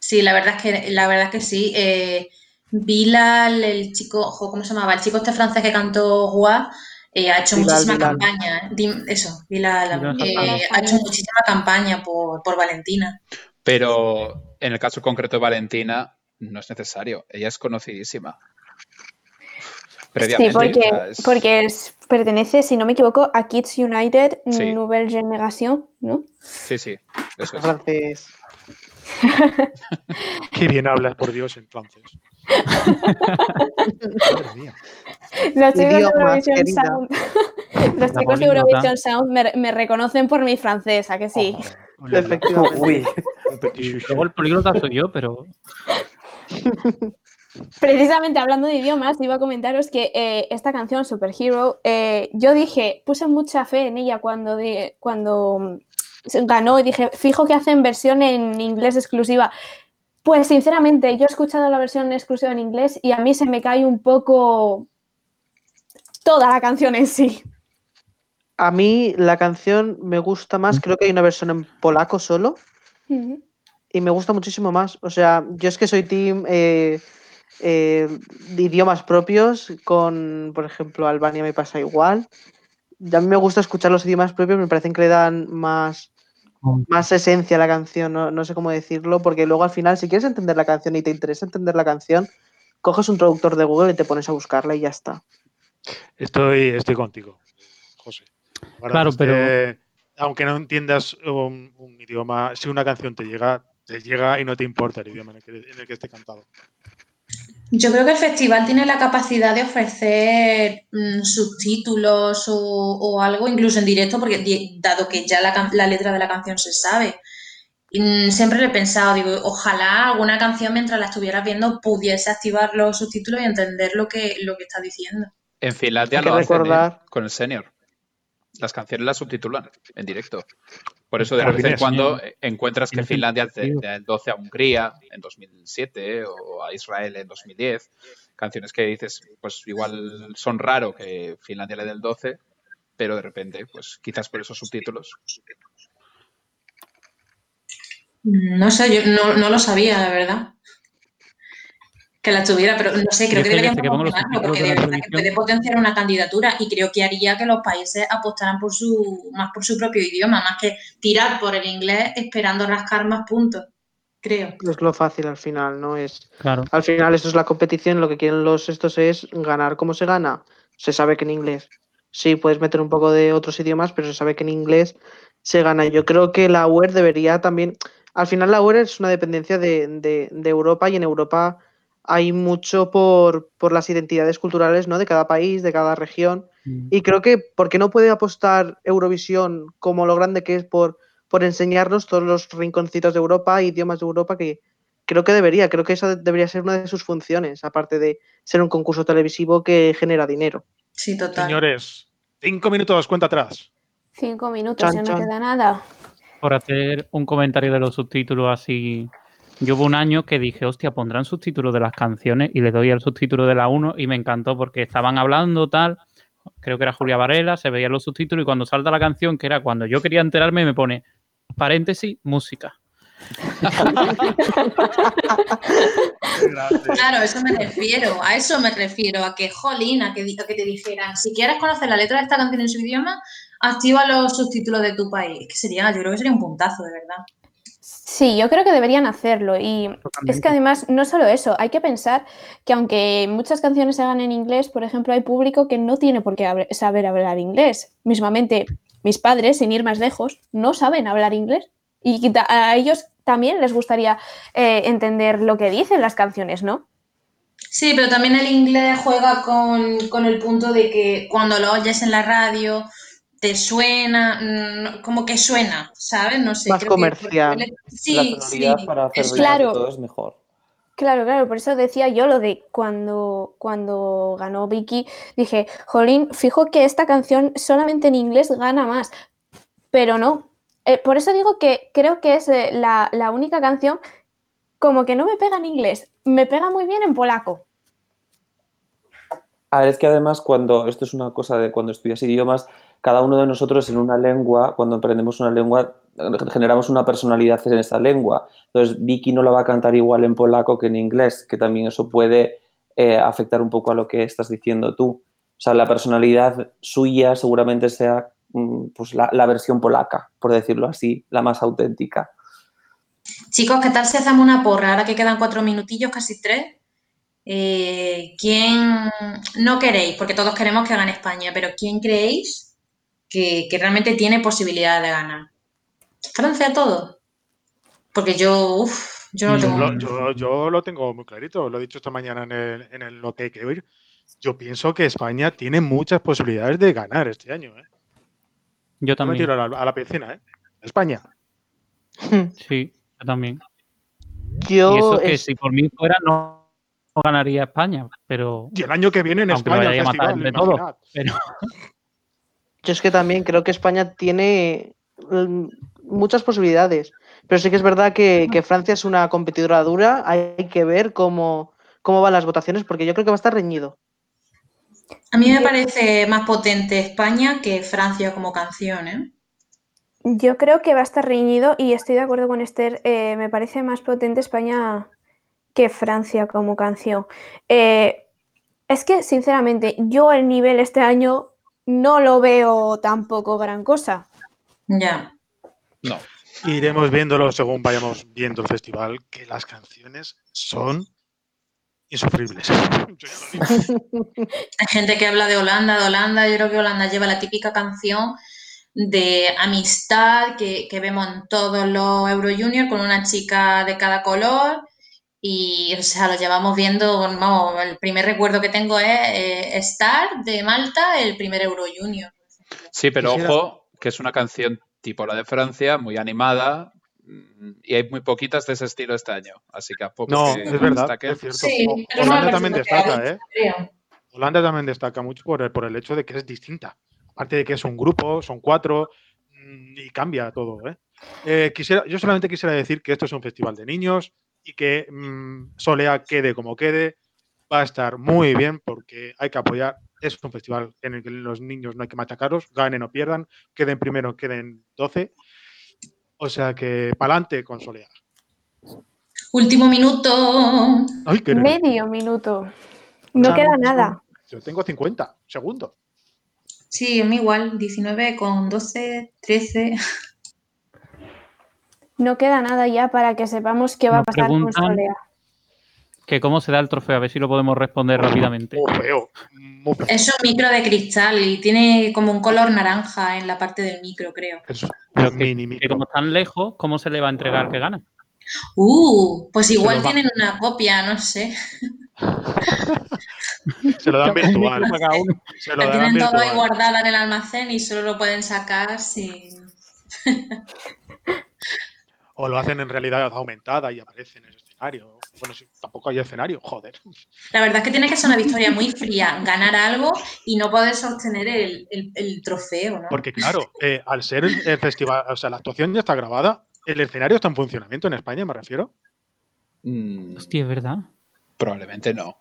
Sí, la verdad es que, la verdad es que sí. Eh, Bilal, el chico, ¿cómo se llamaba? El chico este francés que cantó Gua, eh, ha hecho muchísima campaña. Eso, Bilal, eh, ha hecho muchísima campaña por, Valentina. Pero en el caso concreto de Valentina, no es necesario. Ella es conocidísima. Sí, porque, porque pertenece, si no me equivoco, a Kids United Nouvelle Generation, ¿no? Sí, sí. Eso es. Qué bien hablas, por Dios, en francés. Los chicos de Eurovision Sound, los chicos de Eurovision Sound me, reconocen por mi francesa, que sí. Efectivamente. Luego el políglota soy yo, pero. Precisamente hablando de idiomas, iba a comentaros que eh, esta canción, Superhero, eh, yo dije, puse mucha fe en ella cuando, cuando ganó y dije, fijo que hacen versión en inglés exclusiva. Pues sinceramente, yo he escuchado la versión exclusiva en inglés y a mí se me cae un poco toda la canción en sí. A mí la canción me gusta más, creo que hay una versión en polaco solo y me gusta muchísimo más. O sea, yo es que soy team eh, eh, de idiomas propios, con, por ejemplo, Albania me pasa igual. a mí me gusta escuchar los idiomas propios, me parecen que le dan más, más esencia la canción, no, sé cómo decirlo, porque luego al final, si quieres entender la canción y te interesa entender la canción, coges un traductor de Google y te pones a buscarla y ya está. Estoy, estoy contigo, José. claro, pero. aunque no entiendas un, idioma, si una canción te llega, te llega y no te importa el idioma en el que esté cantado. Yo creo que el festival tiene la capacidad de ofrecer mm, subtítulos o, algo, incluso en directo, porque dado que ya la, letra de la canción se sabe, mm, siempre le he pensado, digo, ojalá alguna canción mientras la estuvieras viendo pudiese activar los subtítulos y entender lo que, lo que está diciendo. En Finlandia lo hacen ¿eh? con el senior. Las canciones las subtitulan en directo. Por eso de vez en cuando encuentras que Finlandia del 12 a Hungría en 2007 o a Israel en 2010, canciones que dices, pues igual son raro que Finlandia le dé el 12, pero de repente, pues quizás por esos subtítulos. No sé, yo no, no lo sabía, la verdad que la tuviera, pero no sé, creo que deberíamos promocionarlo porque de verdad que puede potenciar una candidatura y creo que haría que los países apostaran por su, más por su propio idioma, más que tirar por el inglés esperando rascar más puntos. Creo. Es lo fácil al final, ¿no? Es claro. al final esto es la competición, lo que quieren los estos es ganar ¿Cómo se gana. Se sabe que en inglés. Sí, puedes meter un poco de otros idiomas, pero se sabe que en inglés se gana. Yo creo que la UER debería también. Al final la UER es una dependencia de, de Europa y en Europa hay mucho por, las identidades culturales ¿no? de cada país, de cada región. Mm. Y creo que, ¿por qué no puede apostar Eurovisión como lo grande que es por, por enseñarnos todos los rinconcitos de Europa, idiomas de Europa, que creo que debería, creo que esa debería ser una de sus funciones, aparte de ser un concurso televisivo que genera dinero. Sí, total. Señores, cinco minutos, cuenta atrás. Cinco minutos, ya no queda nada. Por hacer un comentario de los subtítulos así yo hubo un año que dije, hostia, pondrán subtítulos de las canciones y le doy el subtítulo de la 1 y me encantó porque estaban hablando tal, creo que era Julia Varela, se veían los subtítulos y cuando salta la canción, que era cuando yo quería enterarme, me pone paréntesis, música. claro, eso me refiero, a eso me refiero, a que, jolín, a que, que te dijeran, si quieres conocer la letra de esta canción en su idioma, activa los subtítulos de tu país, que sería, yo creo que sería un puntazo, de verdad. Sí, yo creo que deberían hacerlo. Y es que además, no solo eso, hay que pensar que aunque muchas canciones se hagan en inglés, por ejemplo, hay público que no tiene por qué saber hablar inglés. Mismamente, mis padres, sin ir más lejos, no saben hablar inglés. Y a ellos también les gustaría eh, entender lo que dicen las canciones, ¿no? Sí, pero también el inglés juega con, con el punto de que cuando lo oyes en la radio te suena, mm, como que suena, ¿sabes? No sé. Más comercial. sí, sí. Para hacer es claro. todo es mejor. Claro, claro, por eso decía yo lo de cuando, cuando ganó Vicky, dije, Jolín, fijo que esta canción solamente en inglés gana más, pero no. Eh, por eso digo que creo que es eh, la, la única canción como que no me pega en inglés, me pega muy bien en polaco. A ver, es que además cuando, esto es una cosa de cuando estudias idiomas, cada uno de nosotros en una lengua, cuando aprendemos una lengua, generamos una personalidad en esa lengua. Entonces, Vicky no la va a cantar igual en polaco que en inglés, que también eso puede eh, afectar un poco a lo que estás diciendo tú. O sea, la personalidad suya seguramente sea mm, pues, la, versión polaca, por decirlo así, la más auténtica. Chicos, ¿qué tal si hacemos una porra? Ahora que quedan cuatro minutillos, casi tres. Eh, ¿Quién no queréis? Porque todos queremos que gane España, pero ¿quién creéis que, realmente tiene posibilidad de ganar. Francia todo. Porque yo, uff, yo no tengo... Yo, lo tengo muy clarito, lo he dicho esta mañana en, el, en lo que hay que oír. Yo pienso que España tiene muchas posibilidades de ganar este año. ¿eh? Yo también. me tiro a la, piscina, ¿eh? España. Sí, yo también. Yo y eso que si por mí fuera no, ganaría España, pero... Y el año que viene en España, festival, todo, pero... Yo es que también creo que España tiene mm, muchas posibilidades, pero sí que es verdad que, Francia es una competidora dura, hay que ver cómo, cómo van las votaciones, porque yo creo que va a estar reñido. A mí me parece más potente España que Francia como canción, ¿eh? Yo creo que va a estar reñido y estoy de acuerdo con Esther. Eh, me parece más potente España que Francia como canción. Eh, es que, sinceramente, yo el nivel este año no lo veo tampoco gran cosa. Ya. No. Iremos viéndolo según vayamos viendo el festival, que las canciones son insufribles. Hay gente que habla de Holanda, de Holanda. Yo creo que Holanda lleva la típica canción de amistad que, vemos en todos los Euro Junior con una chica de cada color y, o sea, lo llevamos viendo, vamos, el primer recuerdo que tengo es eh, Star de Malta, el primer Euro Junior. Sí, pero ojo, que es una canción tipo la de Francia, muy animada, y hay muy poquitas de ese estilo este año. Así que a poco No, es verdad, es cierto. Sí, Holanda también destaca, ¿eh? Holanda también destaca mucho por el, por el hecho de que es distinta. Aparte de que es un grupo, son cuatro, mm, y cambia todo, ¿eh? Eh, quisiera, yo solamente quisiera decir que esto es un festival de niños, y que mm, Solea quede como quede, va a estar muy bien porque hay que apoyar. Es un festival en el que los niños no hay que machacarlos, ganen o pierdan, queden primero, queden 12. O sea que pa'lante con Solea. Último minuto. Medio minuto. No queda nada. Yo tengo 50 segundos. Sí, a mí igual, 19 con 12, 13. No queda nada ya para que sepamos qué va a pasar con Solea. Que cómo se da el trofeo, a ver si lo podemos responder rápidamente. Es un micro de cristal y tiene como un color naranja en la parte del micro, creo. que, como están lejos, ¿cómo se le va a entregar que gana? Uh, pues igual tienen una copia, no sé. se lo dan virtual. Se lo tienen todo ahí guardada en el almacén y solo lo pueden sacar si o lo hacen en realidad aumentada y aparece en el escenario. Bueno, si tampoco hay escenario, joder. La verdad es que tiene que ser una victoria muy fría, ganar algo y no poder sostener el, trofeo, ¿no? Porque claro, eh, al ser el, festival, o sea, la actuación ya está grabada, el escenario está en funcionamiento en España, me refiero. Mm. Hostia, ¿es verdad? Probablemente no.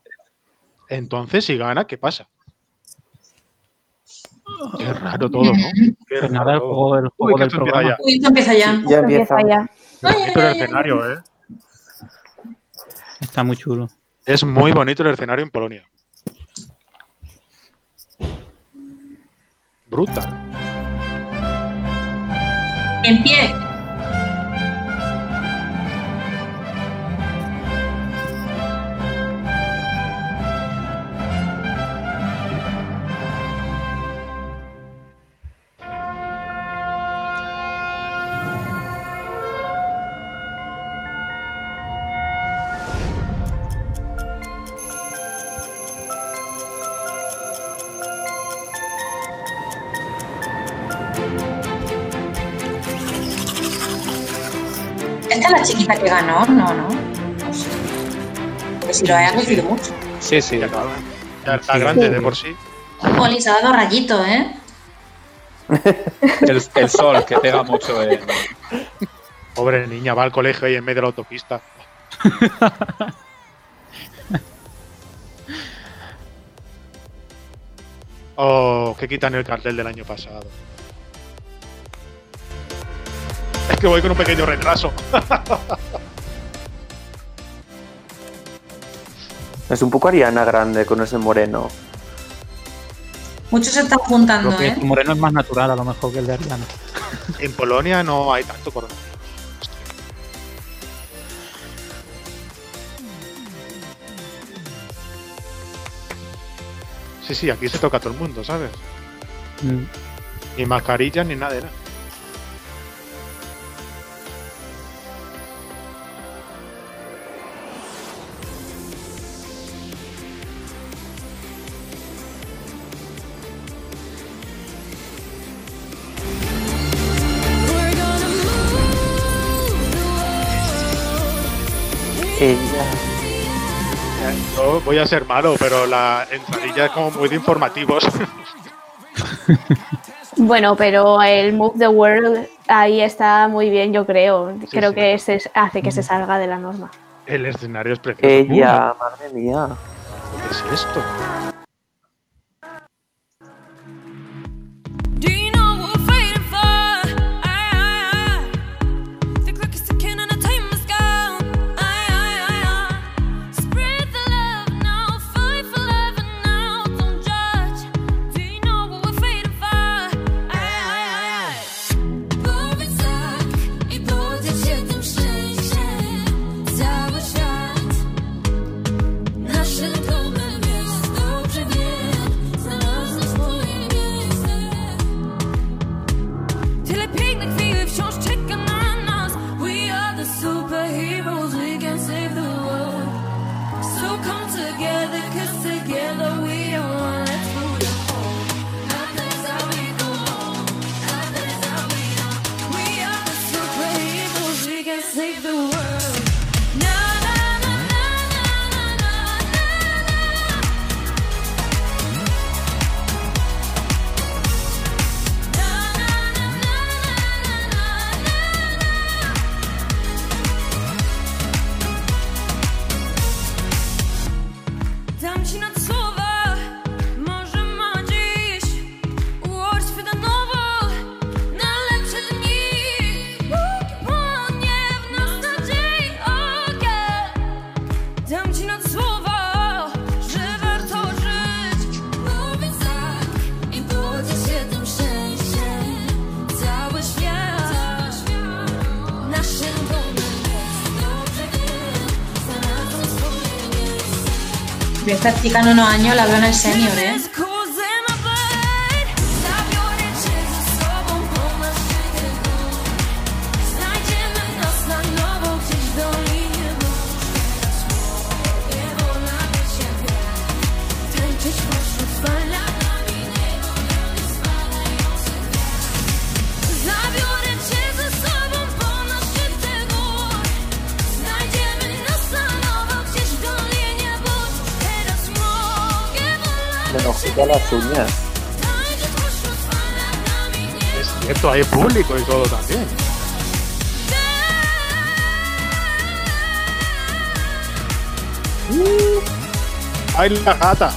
Entonces, si gana, ¿qué pasa? Qué raro todo, ¿no? Qué pues nada, el juego, del, juego del programa. Ya. Uy, empieza ya. ya empieza. ya. Bonito el escenario, ¿eh? Está muy chulo. Es muy bonito el escenario en Polonia. Brutal. En pie. Ganó, no, no. no sé. Porque si lo hayas recibido mucho. Sí, sí. Ya, ya está grande de por sí. Oli, se ha dado rayitos, ¿eh? El, el sol que pega mucho en. Pobre niña, va al colegio ahí en medio de la autopista. Oh, que quitan el cartel del año pasado. Es que voy con un pequeño retraso. Es un poco Ariana Grande con ese moreno. Muchos se están Creo juntando, que ¿eh? este moreno es más natural a lo mejor que el de Ariana. en Polonia no hay tanto coronavirus. Sí, sí, aquí se toca a todo el mundo, ¿sabes? Mm. Ni mascarilla ni nada de nada. Ella. Yo voy a ser malo, pero la entradilla es como muy de informativos. Bueno, pero el Move the World ahí está muy bien, yo creo. creo sí. que ese es- hace que se salga de la norma. El escenario es precioso. Ella, madre mía. ¿Qué es esto? Esta chica en unos años la veo en el senior, ¿eh? público y todo también. Uh, la gata!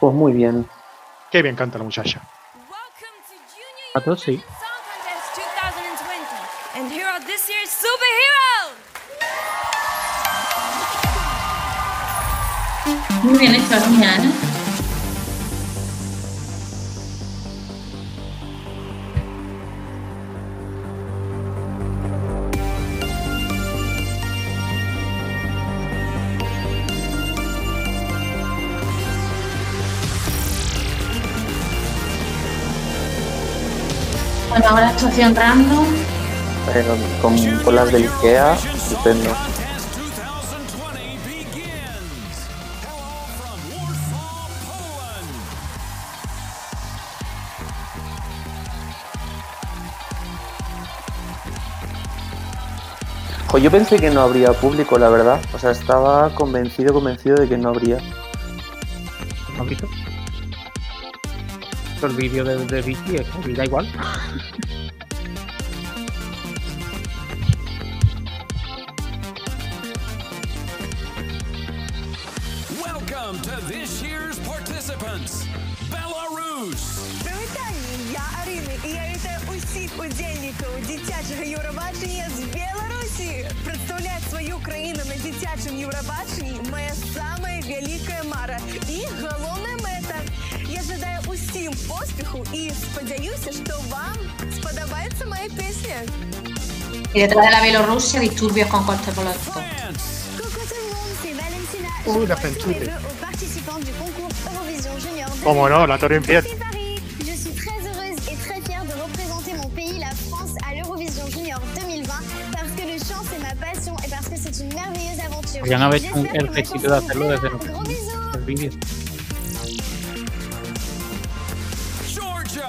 Pues muy bien, Qué bien canta la muchacha. A todos sí. Muy bien hecho, Ana. Ahora actuación random. Pero con, con las del Ikea, estupendo. Jo, yo pensé que no habría público, la verdad. O sea, estaba convencido, convencido de que no habría. ¿No has visto? El vídeo de, de Vicky es que da igual. Junior 2020 parce que le chant c'est ma passion et parce que c'est une merveilleuse aventure. Podrían haber hecho un- J'espère el que ma éxito de chanson hacerlo vous desde plaira. el, Gros bisous. el vídeo. Georgia.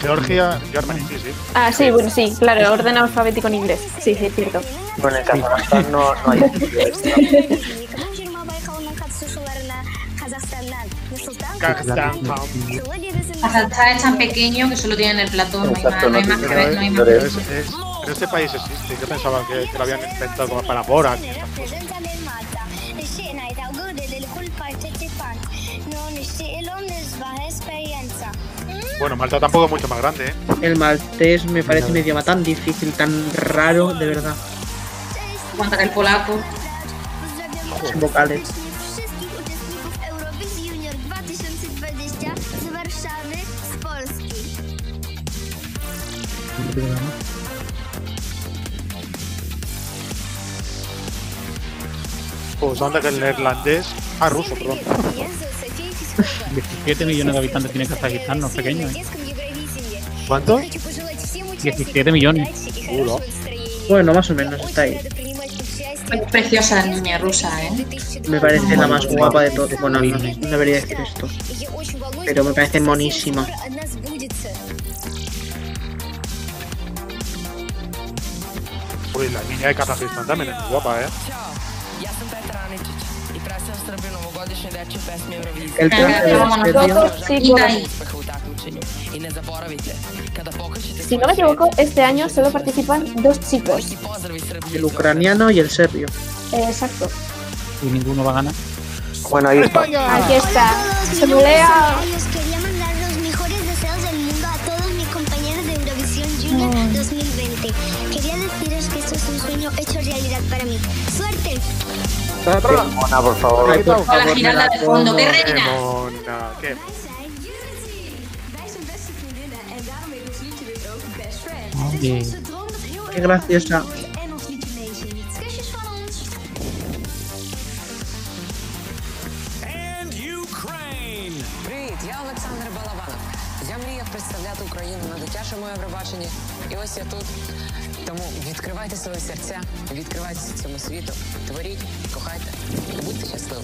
Georgia, Germany, sí, sí. Ah, sí, bueno, sí, claro, orden alfabético en inglés. Sí, sí, es cierto. Bueno, en Kazajstán no, no hay Kazajstán es tan pequeño que solo tienen el platón, no hay más, no hay más que ver, no hay más. Pero, este país existe, yo pensaba que, lo habían inventado como para Borat. Bueno, Malta tampoco es mucho más grande, ¿eh? El maltés me parece un idioma tan difícil, tan raro, de verdad. Que el polaco. Sin vocales. wszystkich uczestników Eurowizji Junior 2020 z Warszawy, z Polski. Pues anda que el neerlandés. Ah, ruso, perdón. 17 millones de habitantes tiene Kazajistán, no es pequeño. ¿eh? ¿Cuánto? 17 millones. Bueno, más o menos, está ahí. Es preciosa la niña rusa, ¿eh? Me parece la más guapa de todas. Bueno, no, no debería decir esto. Pero me parece monísima. Uy, la niña de Kazajistán también es muy guapa, ¿eh? El. Si no me equivoco, este año solo participan dos chicos. El ucraniano y el serbio. Eh, exacto. Y ninguno va a ganar. Bueno, ahí está. Aquí está. Solea. Os quería mandar los mejores deseos del mundo a todos mis compañeros de Eurovisión Junior 2020. Quería deciros que esto es un sueño hecho realidad para mí. ¡Suerte! Qué mona, por favor. Ay, por Con la favor, me giralda la de fondo, qué pongo. Qué reina. mona, qué Oye, Qué graciosa. And Ukraine. Привіт, я Олександр Балабанов. Я мріяв представляти Україну на дитячому Євробаченні. І ось я тут. Тому відкривайте свої серця, відкривайтеся цьому світу, творіть, кохайте і будьте щасливі.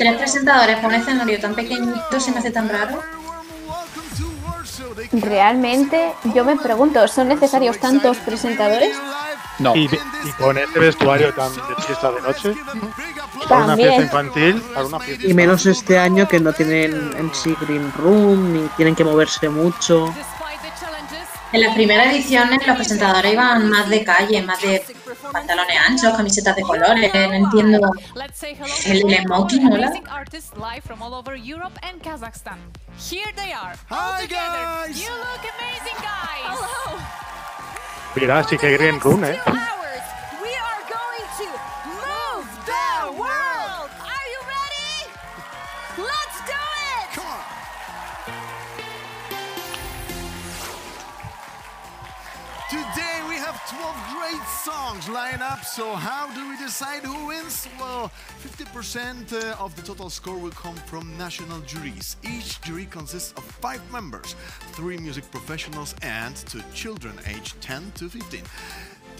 Tres presentadores por un escenario tan pequeñito se me hace tan raro. Realmente, yo me pregunto, ¿son necesarios tantos presentadores? No. Y, y con este vestuario tan de fiesta de noche, para una fiesta infantil, para una fiesta Y menos este año que no tienen en sí Green Room, ni tienen que moverse mucho. En las primeras ediciones los presentadores iban más de calle, más de pantalones anchos, camisetas de colores, no entiendo. El, guys. Hello. Mira, sí que Green Room, ¿eh? 12 great songs line up, so how do we decide who wins? Well, 50% uh, of the total score will come from national juries. Each jury consists of five members, three music professionals and two children aged 10 to 15.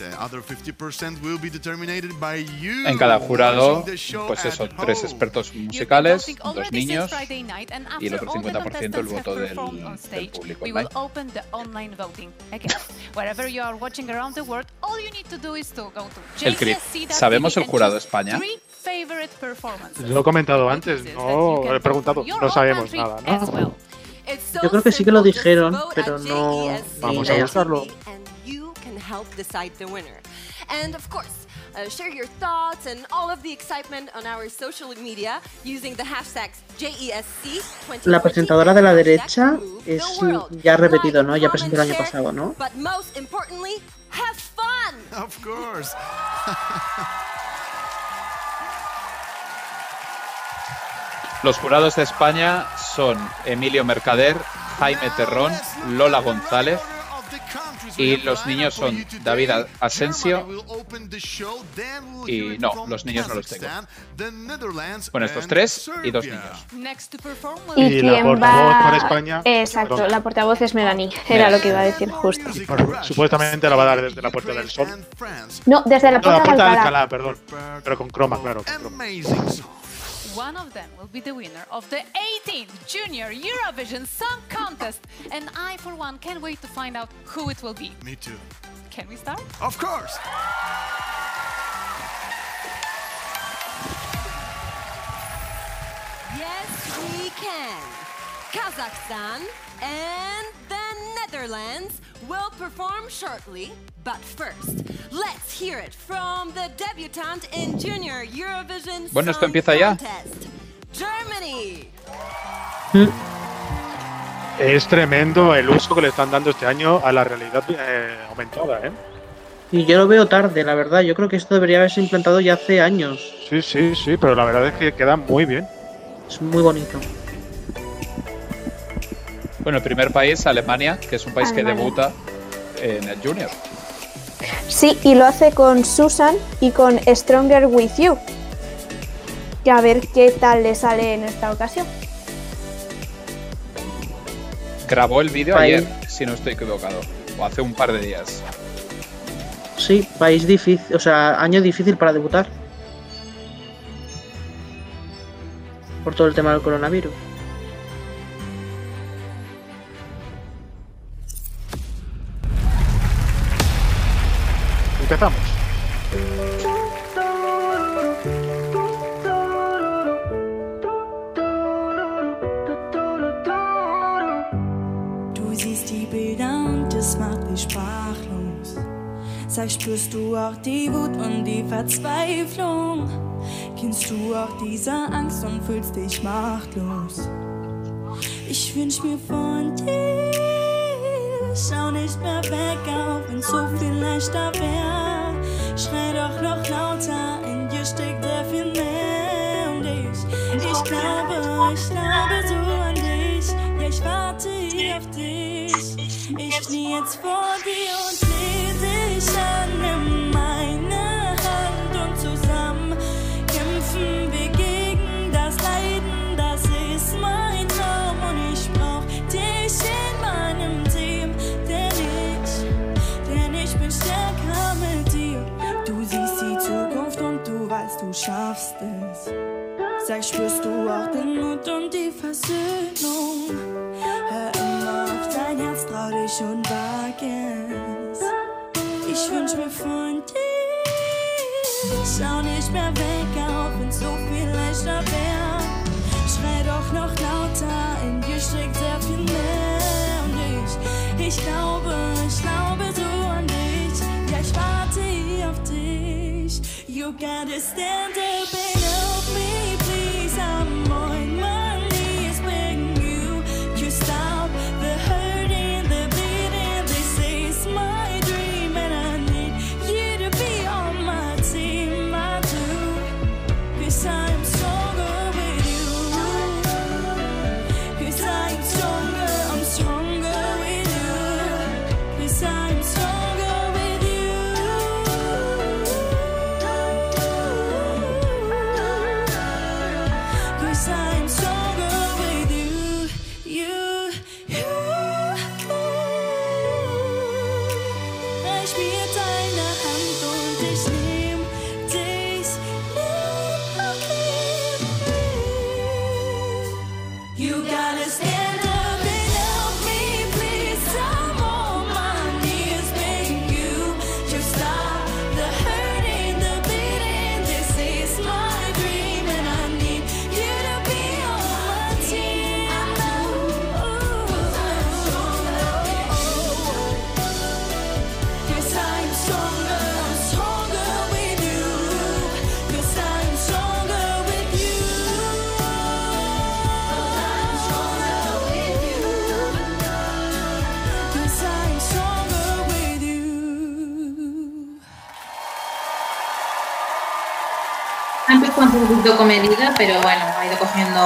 The other 50% will be determined by you. En cada jurado, pues eso, tres expertos musicales, dos niños y el otro all the 50% el voto del, público online. El JCSC.tv ¿Sabemos el jurado de España? Lo he comentado antes, no he preguntado, no sabemos nada, ¿no? Yo creo que sí que lo dijeron, pero no. Vamos a buscarlo. Help decide the winner. And of course, uh, share your thoughts and all of the excitement on our social media using the hashtags JESC20. La presentadora de la derecha es ya repetido, ¿no? Ya presentó el año pasado, ¿no? But most importantly, have fun. Of course. Los jurados de España son Emilio Mercader, Jaime Terrón, Lola González y los niños son David Asensio y no, los niños no los tengo. Bueno, estos tres y dos niños. ¿Y, Y la quién portavoz va? para España, Exacto, perdón. la portavoz es Melanie, era lo que iba a decir justo. Supuestamente la va a dar desde la Puerta del Sol. No, desde la No, la puerta de Puerta de Alcalá. Alcalá, perdón. Pero con croma, claro. con croma. One of them will be the winner of the 18th Junior Eurovision Song Contest, and I, for one, can't wait to find out who it will be. Me too. Can we start? Of course. Yes, we can. Kazakhstan and the Netherlands will perform shortly. But first, let's hear it from the debutante in Junior Eurovision Bueno, esto empieza ya. Contest. Germany. Es tremendo el uso que le están dando este año a la realidad eh, aumentada, ¿eh? Y yo lo veo tarde, la verdad. Yo creo que esto debería haberse implantado ya hace años. Sí, sí, sí, pero la verdad es que queda muy bien. Es muy bonito. Bueno, el primer país, Alemania, que es un país que debuta en el Junior. Sí, y lo hace con Susan y con Stronger With You. Y a ver qué tal le sale en esta ocasión. Grabó el vídeo ayer, si no estoy equivocado, o hace un par de días. Sí, país difícil, o sea, año difícil para debutar. Por todo el tema del coronavirus. Empezamos. Du siehst die Bilder und es macht dich sprachlos. Sag, spürst du auch die Wut und die Verzweiflung? Kennst du auch diese Angst und fühlst dich machtlos? Ich wünsch mir von dir, schau nicht mehr weg, auch wenn so viel leichter wär. Schrei doch noch lauter, in dir steckt sehr viel mehr. Und ich, ich glaube, ich glaube so an dich. Ja, ich warte hier auf dich. Ich knie jetzt vor dir und Sag, spürst du auch den Mut und die Versöhnung? Hör immer auf dein Herz, trau dich und wag es. Ich wünsch mir von dir, schau nicht mehr weg, auch wenn so viel leichter wär. Schrei doch noch lauter, in dir steckt sehr viel mehr. Und ich, ich glaube, ich glaube so You gotta stand up and help me, Empezado un poquito comedida, pero bueno, ha ido cogiendo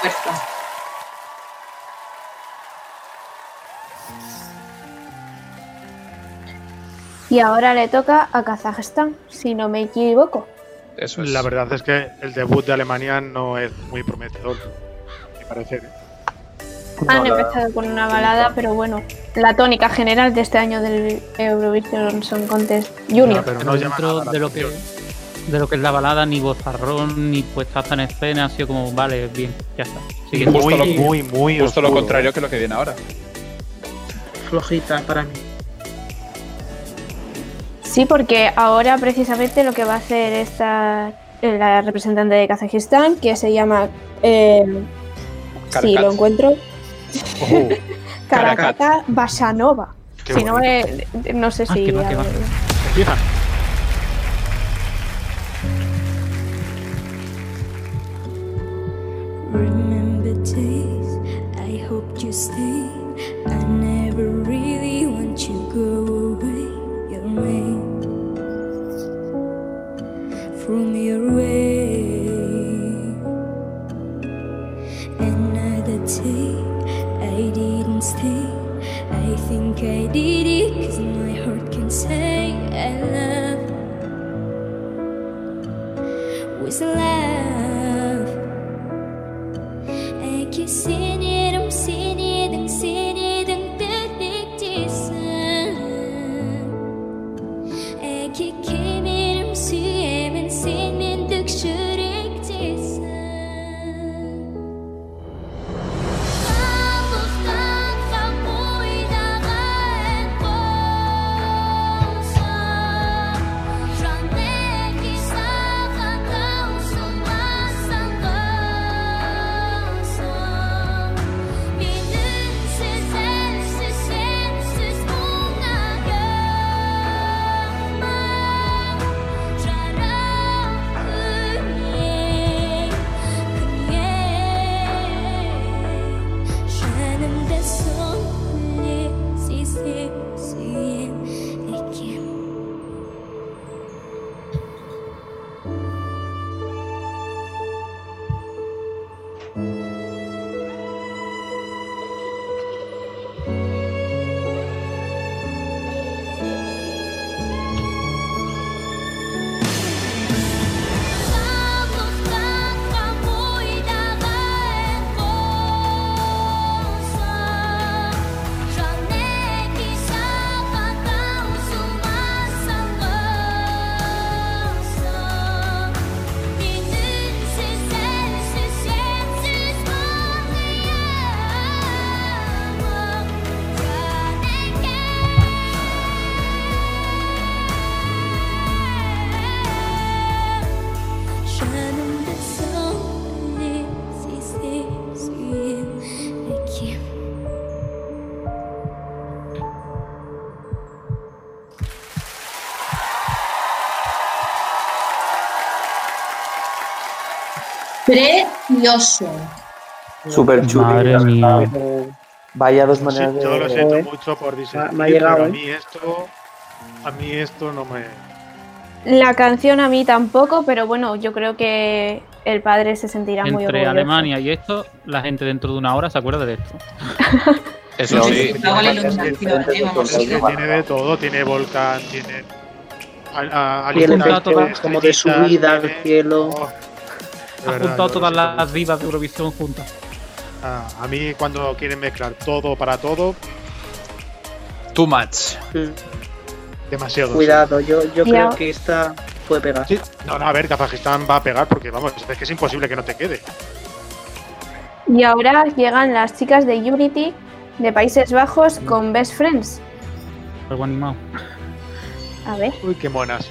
fuerza. Y ahora le toca a Kazajstán, si no me equivoco. Eso La verdad es que el debut de Alemania no es muy prometedor, a mi parecer. Han empezado con una balada, pero bueno, la tónica general de este año del Eurovision Song Contest Junior. pero Pero dentro de lo que de lo que es la balada, ni bozarrón, ni puesta en escena, ha sido como, vale, bien, ya está. Siguiente. Justo lo- muy, muy Justo lo oscuro, contrario que lo que viene ahora. Flojita para mí. Sí, porque ahora precisamente lo que va a hacer esta eh, la representante de Kazajistán, que se llama, eh, si lo encuentro, Oh, Karakata Basanova. Qué Si no, eh, no sé Ah, si. que va, que va. You stay. I never really want you go away, away from your way. Another day I didn't stay. I think I did it 'cause my heart can say I love was love. Belki sen yerim Precioso. Súper chulo. Madre mía. Vaya dos Sí, maneras yo lo de. siento Joder. mucho por disentir, Me ha llegado, pero a mí esto, a mí esto no me. La canción a mí tampoco, pero bueno, yo creo que el padre se sentirá muy Entre orgulloso. Alemania y esto, la gente dentro de una hora se acuerda de esto. Eso sí. Iluminación, ¿eh? Sí. Tiene de todo, tiene volcán, tiene. A, a, Y el efecto de como de subida al tiene- cielo. Oh, Ha verdad, juntado todas las divas de Eurovisión juntas. Ah, a mí cuando quieren mezclar todo para todo, Too much. demasiado. Cuidado, yo, creo que esta puede pegar. Sí. No, no, a ver, Kazajistán va a pegar porque vamos, es que es imposible que no te quede. Y ahora llegan las chicas de Unity de Países Bajos con Best Friends. Algo animado. A ver, Uy, qué monas.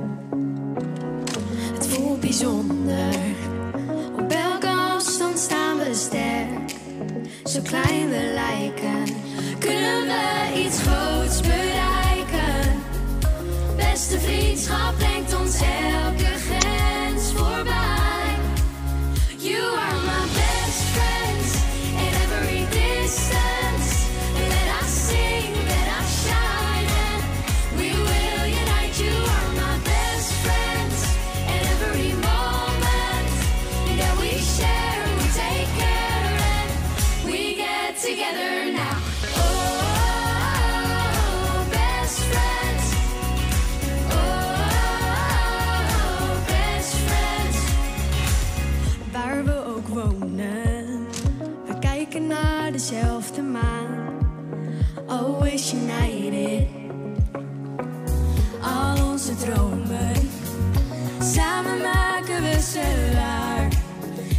Op elke afstand staan we sterk. Zo klein we lijken, kunnen we iets groots bereiken. Beste vriendschap United. Al onze dromen. Samen maken we ze waar.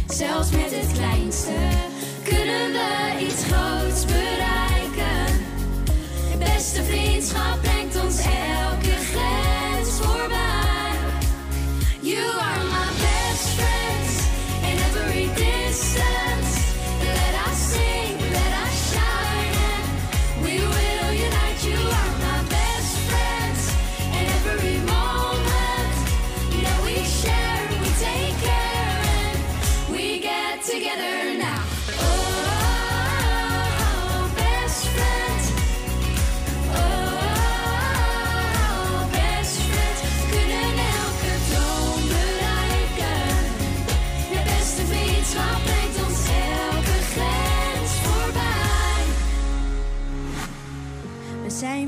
Zelfs met het kleinste kunnen we iets groots bereiken. Beste vriendschap brengt ons elke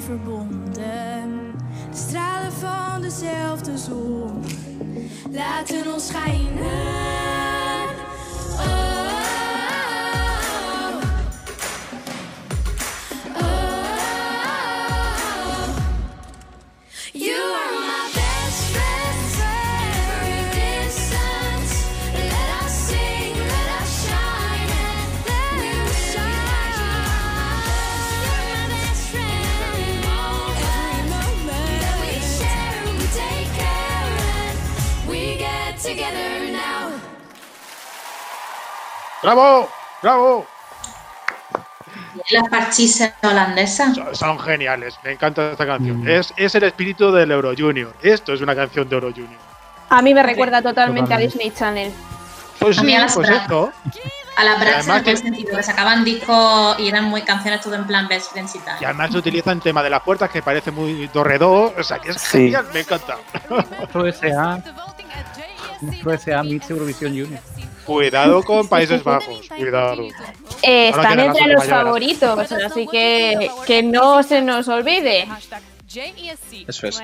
verbonden, de stralen van dezelfde zon laten ons schijnen. ¡Bravo! ¡Bravo! Las parchises holandesas. Son, son geniales, me encanta esta canción. Es, es el espíritu del Euro Junior. Esto es una canción de Euro Junior. A mí me recuerda totalmente a. Disney Channel. Pues A sí, a las pues esto. A la en el sentido, que sacaban discos y eran muy canciones todo en plan best friends y tal. Y además se utiliza en tema de las puertas, que parece muy dorredor. O sea, que es Sí. genial, me encanta. Nuestro SA. Nuestro SA Mix Eurovisión Junior. Cuidado con Países Bajos, cuidado. Eh, están entre los favoritos, así que que no se nos olvide. Eso es.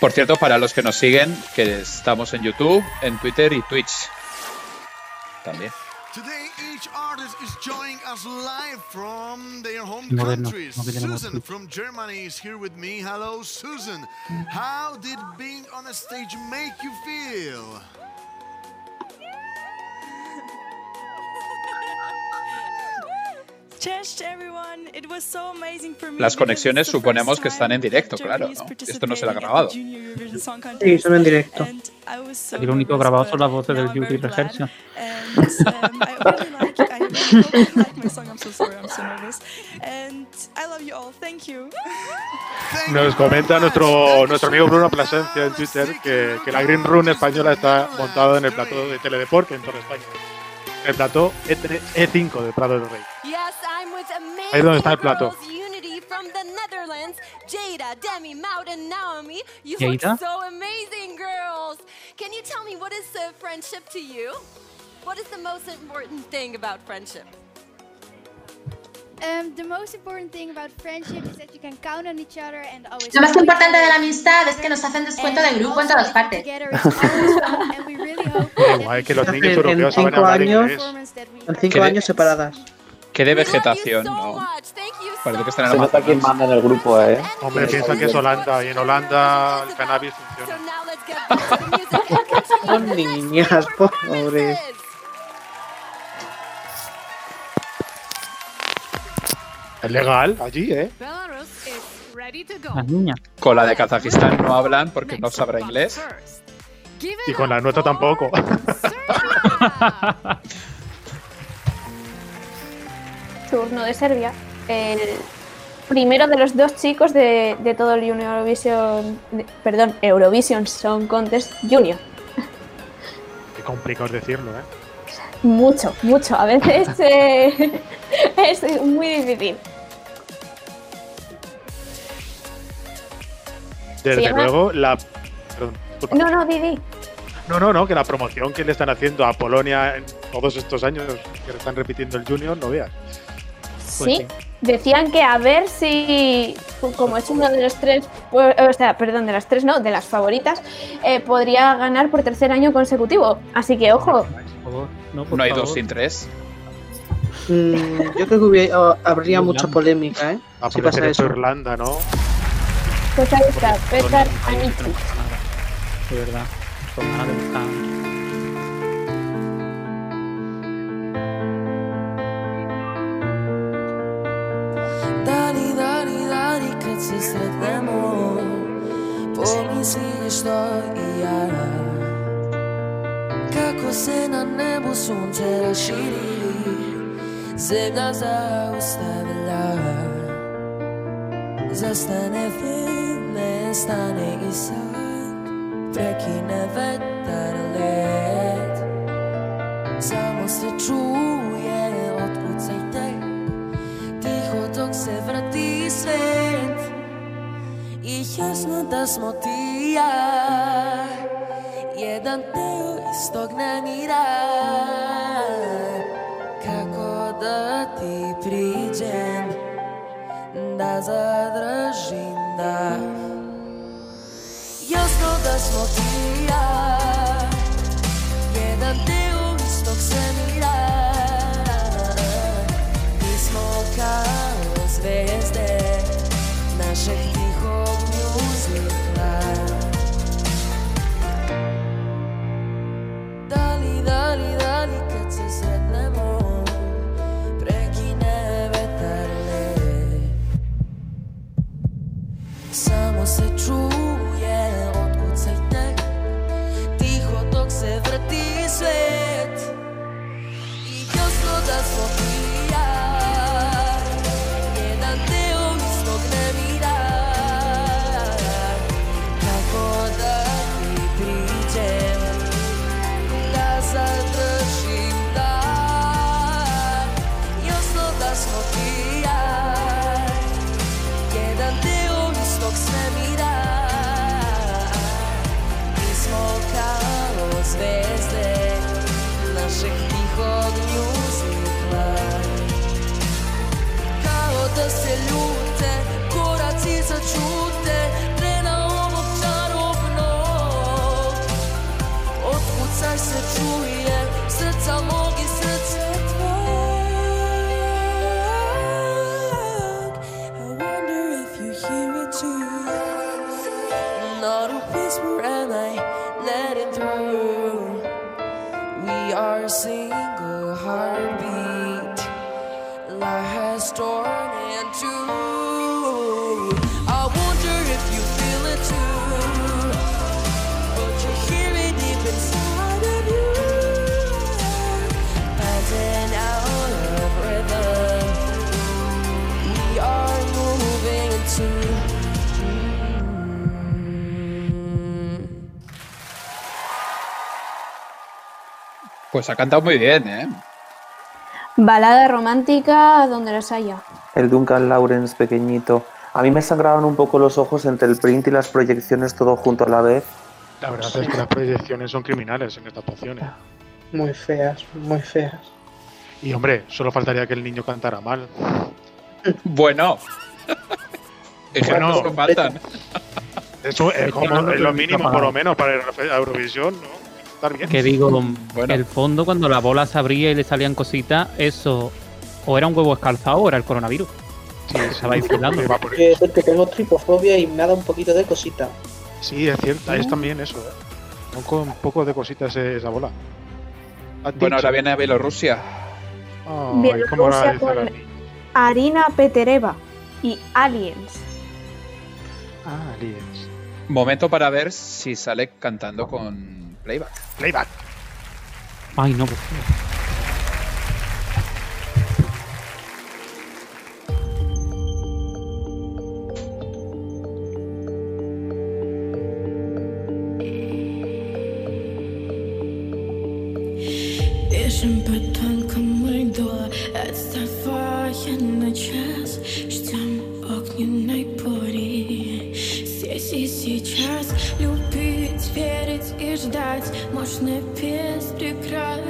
Por cierto, para los que nos siguen, que estamos en YouTube, en Twitter y Twitch. También. Today, each artist is joining us live from their home Moderno, countries. no que tenemos Susan from Germany is here with me. Hello, Susan. How did being on a stage make you feel? Las conexiones suponemos que están en directo, claro, ¿no? Esto no será grabado. Sí, son en directo. Y lo único grabado son las voces del Yuri Rehearsal. Nos comenta nuestro, nuestro amigo Bruno Plasencia en Twitter que, que la Green Run española está montada en el plató de Teledeport en Torre España. El plató E3 E5 de Prado del Rey. Ahí es donde está el plató. from the Netherlands, Jada, Demi, Maud, and Naomi. You Jada? look so amazing, girls. Can you tell me what is uh, friendship to you? What is the most important thing about friendship? Lo más importante de la amistad es que nos hacen descuento de grupo en todas partes. Guay que los niños En, en europeos saben cinco años, en cinco ¿Qué de- años separadas. Qué de vegetación, ¿no? Parece que están en Se nota quién manda en el grupo, ¿eh? Hombre, piensa que es Holanda y en Holanda el cannabis funciona. Son niñas, pobres. Es legal allí, ¿eh? Belarus is ready to go. Las niñas. Con la de Kazajistán no hablan porque no sabrá inglés. Y con la nuestra tampoco. turno de Serbia, el primero de los dos chicos de, de todo el Eurovision, de- perdón, Eurovision Song Contest Junior. Qué complicado es decirlo, ¿eh? Mucho, mucho. A veces eh, es muy difícil. Desde llama- luego, la. Perdón. No, no, Didi. No, no, no, que la promoción que le están haciendo a Polonia en todos estos años que le están repitiendo el Junior, no veas. Sí, decían que a ver si, como es uno de los tres, pues, o sea, perdón, de las tres no, de las favoritas, eh, podría ganar por tercer año consecutivo. Así que ojo, No, No hay favor. dos sin tres. Mm, yo creo que hubiera- habría mucha polémica, ¿eh? Va a Si pasa eso. Irlanda, ¿no? Pues ahí está, Petar Anici. De verdad. Con ganas de buscar. Dali, dali, dali, kad se sretnemo Pomisliš što i ja Kako se na nebu sunce raširi Zemlja zaustavila Zastane stane i sad Prekine vetar let. Samo se čuje, otkucajte Tiho dok se vrati svet. I jasno da smo ti i ja Jedan deo istog nemira Kako da ti priđem Da zadržim dah Jasno da smo ti ja. Jedan deo istog svemira. Mi smo kao zvezde Našeg tihog dali kad se sretnemo Samo se čuje Pues ha cantado muy bien, ¿eh? Balada romántica donde los haya. El Duncan Lawrence pequeñito. A mí me sangraban un poco los ojos entre el print y las proyecciones todo junto a la vez. La verdad es que las proyecciones son criminales en estas actuaciones. Muy feas, muy feas. Y hombre, solo faltaría que el niño cantara mal. Bueno. Bueno, no faltan. Eso es como es lo mínimo, por lo menos, para la Eurovisión, ¿no? Estar bien. Que digo, el fondo cuando la bola se abría y le salían cositas, eso o era un huevo escalzado o era el coronavirus. Sí, estaba infilando. Que, que tengo tripofobia y me da un poquito de cosita. Sí, es cierto, es también eso, ¿eh? Un, co- un poco de cositas esa bola. Bueno, ahora viene Bielorrusia. Ay, ¿cómo la Bielorrusia con la- Arina Petereva y Aliens. Ah, Aliens. Momento para ver si sale cantando con Playback. Playback. Ay, no, por favor. siempre tan como el door, it's the in the Chair. Верить и ждать. Можно без преград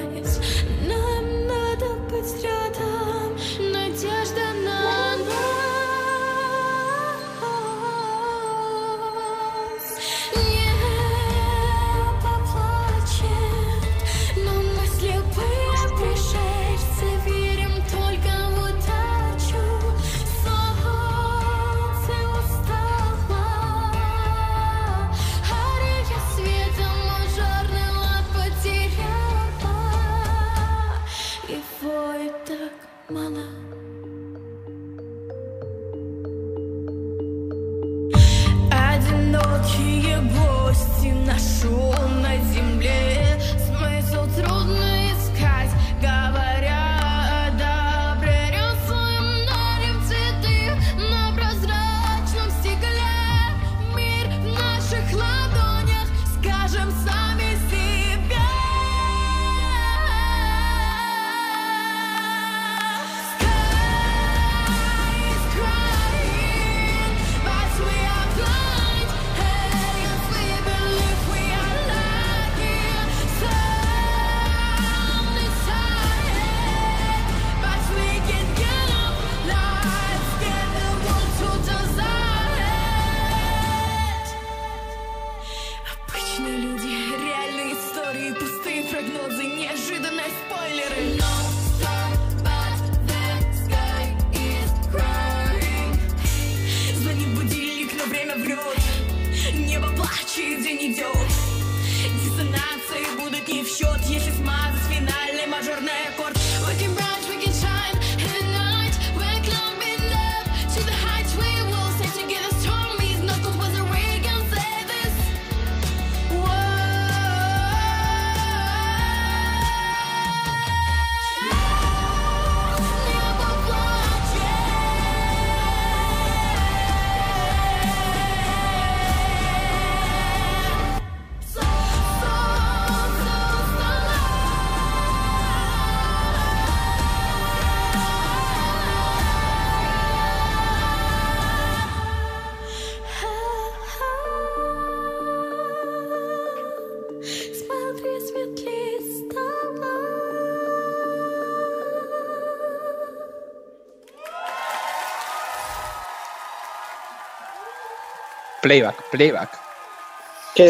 Playback, playback.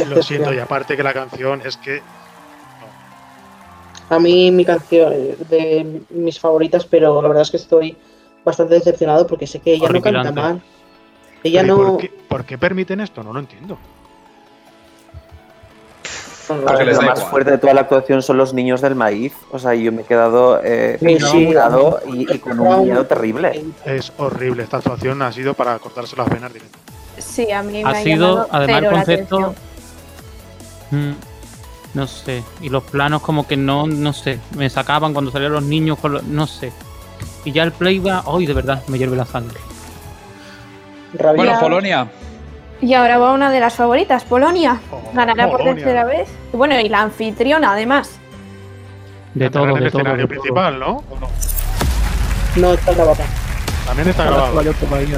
Lo siento, y aparte que la canción es que A mí mi canción de mis favoritas, pero la verdad es que estoy bastante decepcionado porque sé que ella no canta mal. Ella Pero ¿y no. ¿por qué, por qué permiten esto? No lo entiendo. Porque lo más fuerte de toda la actuación son los niños del maíz. O sea, yo me he quedado eh, Sí, sí. enamorado y, y con un miedo terrible. Es horrible. Esta actuación ha sido para cortarse las venas directo. Sí, a mí me Ha ha sido, llamado además, el concepto. Mm, no sé. Y los planos, como que no, no sé. Me sacaban cuando salían los niños, con los- no sé. Y ya el play va. ¡Ay, de verdad! Me hierve la sangre. Bueno, Polonia. Y ahora va una de las favoritas, Polonia. Ganará por tercera vez. Bueno, y la anfitriona además. De todo, el de todo. escenario de todo. principal, ¿no? ¿O no? No, está grabada. También está otro país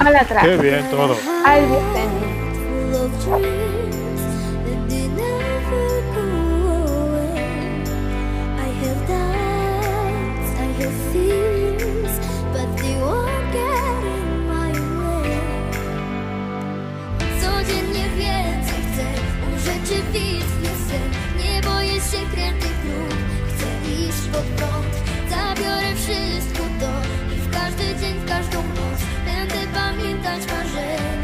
a actuar. Al atrás. Qué bien todo. Al Vicente. full of dreams that they never go away. I have doubts, I have fears, but they won't get in my way. Codziennie więcej chcę, urzeczywistnię sen. Nie boję się krętych dróg, chcę iść pod prąd. Zabiorę wszystko to i w każdy dzień, w każdą noc będę pamiętać marzenia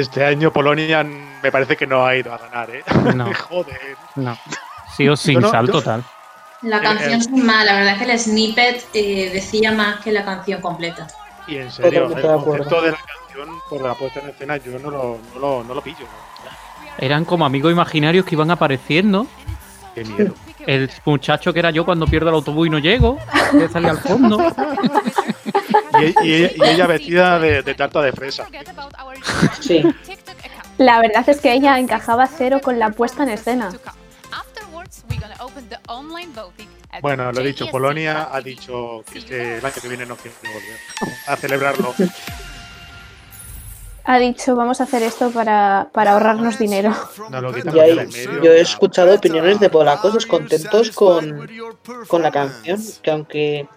Este año Polonia me parece que no ha ido a ganar, ¿eh? No. Joder. No. Sí o sin no- salto yo- tal. La Eh, canción eh. es mala, la verdad es que el snippet eh, decía más que la canción completa. Y en serio, el Totalmente de acuerdo. concepto de la canción por la puesta en escena yo no lo, no lo, no lo pillo. Eran como amigos imaginarios que iban apareciendo. Qué miedo. El muchacho que era yo cuando pierdo el autobús y no llego, que salía al fondo. Y, e- y ella, y ella vestida de, de tarta de fresa. Sí. La verdad es que ella encajaba cero con la puesta en escena. Bueno, lo he dicho, Polonia ha dicho que este- el año que viene no quiere volver a celebrarlo. Ha dicho, vamos a hacer esto para, para ahorrarnos dinero. No lo quitan Y medio. yo he escuchado opiniones de polacos descontentos con, con la canción, que aunque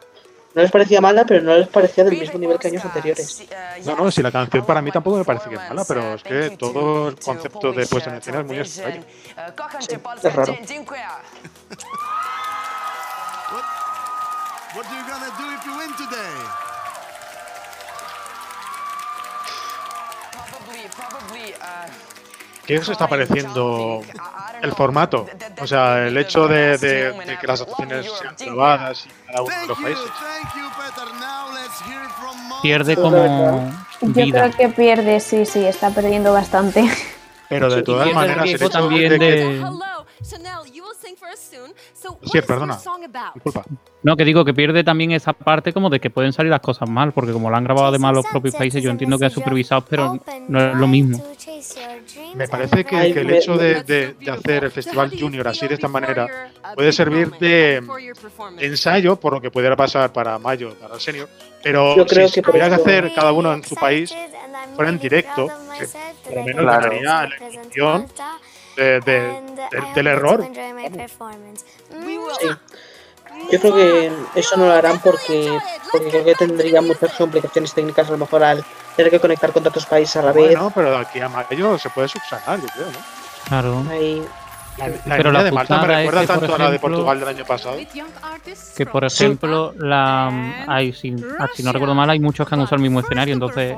no les parecía mala, pero no les parecía del mismo nivel que años anteriores. No, no, si la canción para mí tampoco me parece que es mala, pero es que todo el concepto de puesta en escena es muy extraño. es raro. What are you gonna do if you win today? Probably ¿Qué os está pareciendo el formato? O sea, el hecho de, de- de que las actuaciones sean grabadas y cada uno de los países. Pierde como Yo vida. creo que pierde, sí, sí, está perdiendo bastante. Pero de todas maneras, el hecho también de que- Sí, perdona. Disculpa. No, que digo que pierde también esa parte como de que pueden salir las cosas mal, porque como lo han grabado además los propios países, yo entiendo que es supervisado, pero no es lo mismo. Me parece que, que el hecho de, de- de hacer el Festival Junior así de esta manera puede servir de ensayo por lo que pudiera pasar para mayo, para el senior. Pero Yo creo si que tuvieran que hacer cada uno en su país, fuera en directo, que por lo menos Claro. la emoción de- de- del- del error. Sí. Yo creo que eso no lo harán porque, porque creo que tendría muchas complicaciones técnicas a lo mejor al tener que conectar con otros países a la vez. Bueno, pero de aquí a mayo se puede subsanar, yo creo, ¿no? Claro. Ahí- La, la Pero la de Malta me putada es recuerda que, tanto a la de ejemplo- Portugal del año pasado. Que por ejemplo, la hay, si, si no recuerdo mal, hay muchos que han usado el mismo escenario, entonces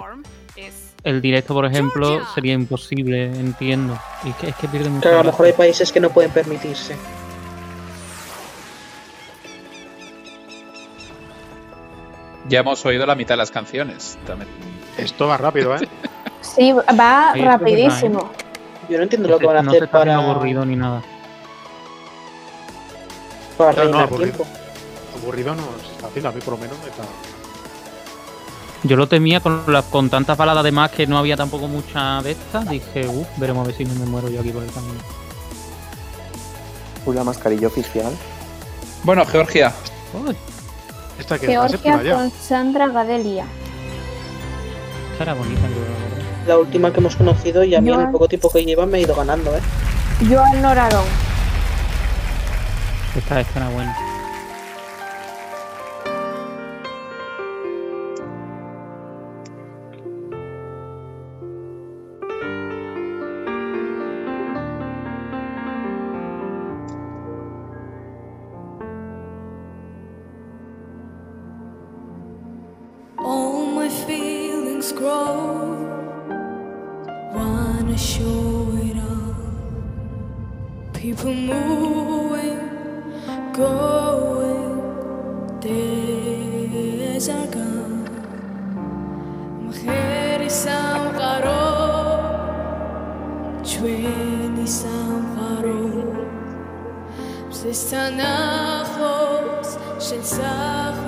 el directo, por ejemplo, sería imposible, entiendo. Y que, es que pierde mucho. Claro, a lo mejor hay países que no pueden permitirse. Ya hemos oído la mitad de las canciones. También. Esto va rápido, ¿eh? Sí, va Sí, es verdad, rapidísimo. Yo no entiendo lo que van a no se hacer está para, aburrido ni nada. para No, no, aburrido. tiempo. Aburrido no se está haciendo, a mí por lo menos me está. Yo lo temía con, la- con tantas baladas de más que no había tampoco mucha de estas. Dije, uff, veremos a ver si no me muero yo aquí por el camino. Uy, la mascarilla oficial. Bueno, Georgia. Esta que Georgia con Sandra Gadelia. Esta era bonita, creo. la última que hemos conocido y a mí en Yo- el poco tiempo que lleva me ha ido ganando, ¿eh? Joan Norarón. Esta, esta era buena. სამყარო მზესთან ახლოს შენ სახლ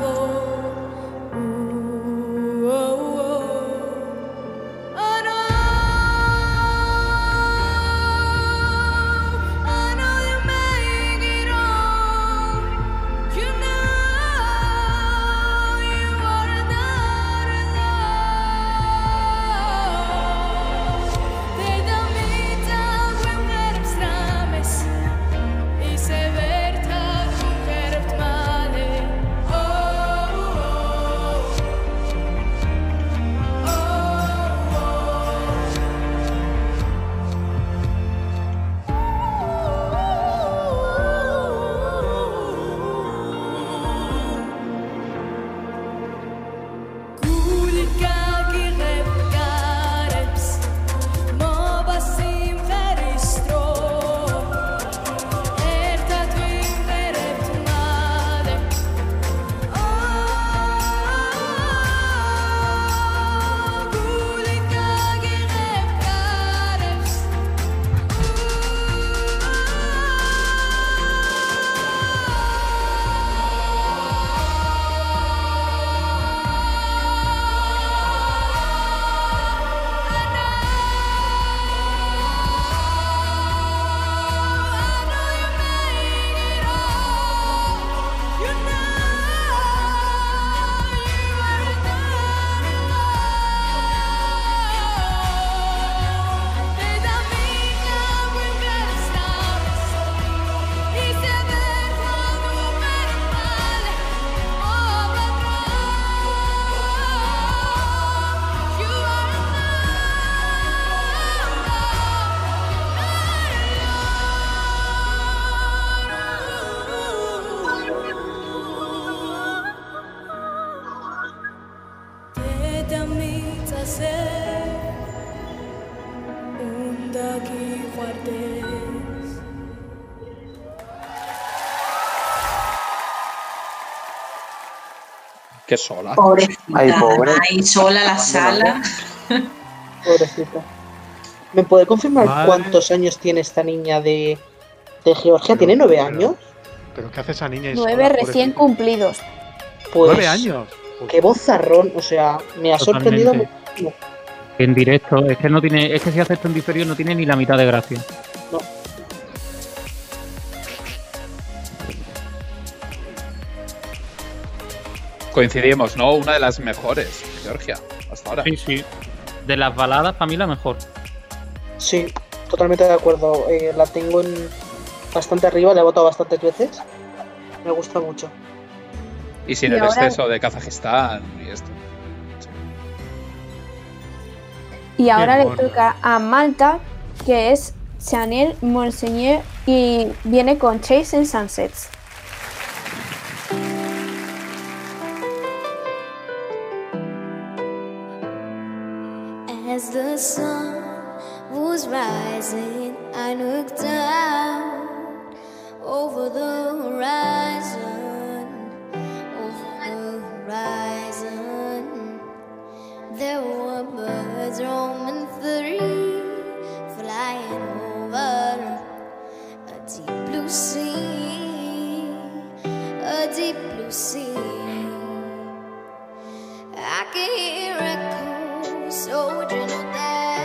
Qué sola. Pobrecita, Ay, pobre. ahí sola la sala. Pobrecita. ¿Me puede confirmar Vale. cuántos años tiene esta niña de, de Georgia? ¿Tiene nueve años? ¿Pero qué hace esa niña? Nueve sola, recién pobrecita? cumplidos. Pues, Nueve años. Qué vozarrón, o sea, me ha sorprendido muchísimo. En directo, es que no tiene, es que si hace esto en diferido no tiene ni la mitad de gracia. Coincidimos, ¿no? Una de las mejores, Georgia, hasta ahora. Sí, sí. De las baladas, para mí la mejor. Sí, totalmente de acuerdo. Eh, la tengo en bastante arriba, la he votado bastantes veces. Me gusta mucho. Y sin Y el ahora- exceso de Kazajistán y esto. Y ahora le toca a Malta, que es Chanel Monseigneur y viene con Chase and Sunsets. As the sun was rising, I looked out over the horizon, over the horizon. There were birds roaming free, flying over a deep blue sea, a deep blue sea. I can hear echoes gentle that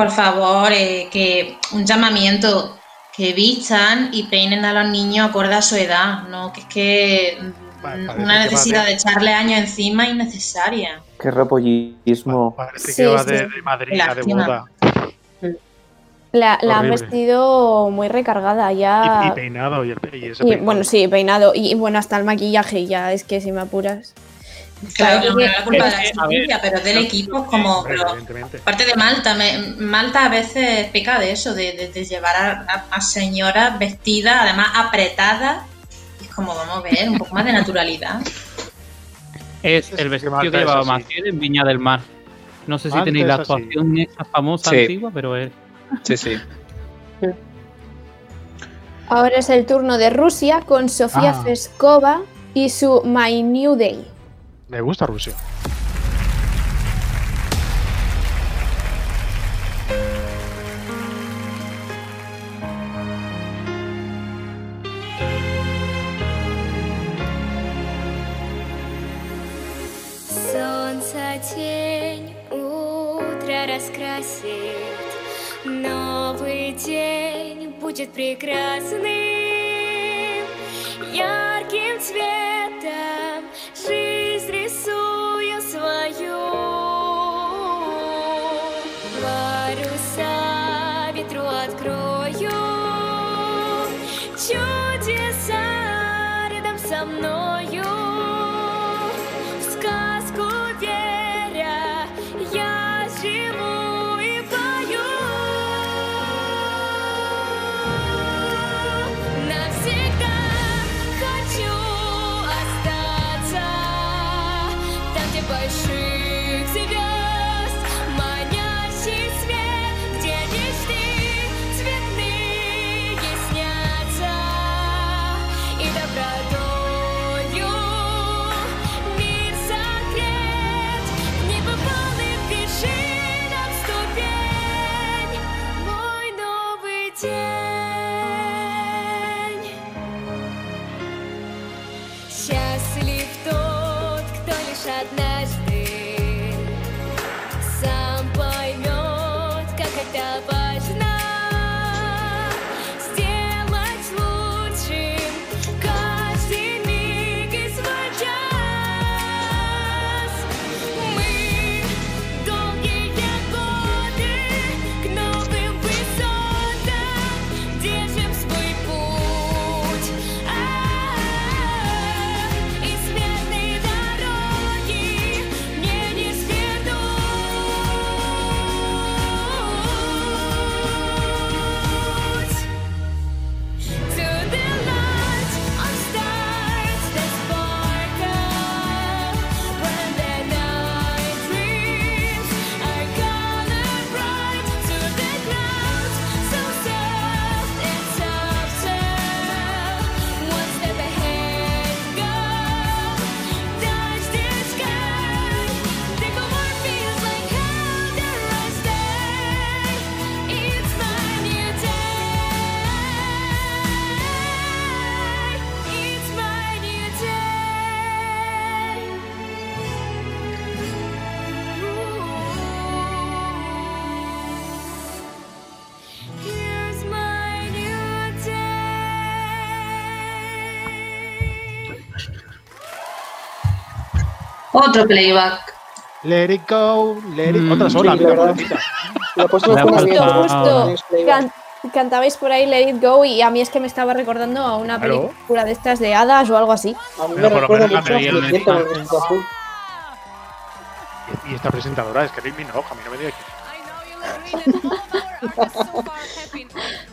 Por favor, eh, que un llamamiento que vistan y peinen a los niños acorde a su edad, ¿no? Que es que mm, una necesidad de- de echarle años encima innecesaria. Qué repollismo. Parece Sí, que va sí. de, de madrina, de boda. La, la han vestido muy recargada Y, y ya. peinado, y, el, y ese Y, peinado. bueno, sí, peinado. Y bueno, hasta el maquillaje ya, es que si me apuras. Claro, no que- es la culpa de la a ver, exigencia, pero del equipo es como... Aparte de Malta, me- Malta a veces peca de eso, de, de- de llevar a, a- a señoras vestidas, además apretadas. Es como, vamos a ver, un poco más de naturalidad. Es el vestido Malta que llevaba. Maciel en Viña del Mar. No sé si Malta tenéis la es así. actuación esa famosa Sí. antigua, pero es. Sí, sí. Ahora es el turno de Rusia con Sofía Ah. Feskova y su My New Day. Me gusta Rusia. Солнце тень утро раскрасит, новый день будет прекрасным, ярким цветом Otro playback. Let it go, let it Mm, Otra sola, sí, mira, ¿verdad? bonita. Lo he puesto. Justo, can- cantabais por ahí Let It Go y a mí es que me estaba recordando a una Claro. película de estas de hadas o algo así. A mí Pero recuerda mucho a. Y esta presentadora es que Rick Minogue, a mí no me diga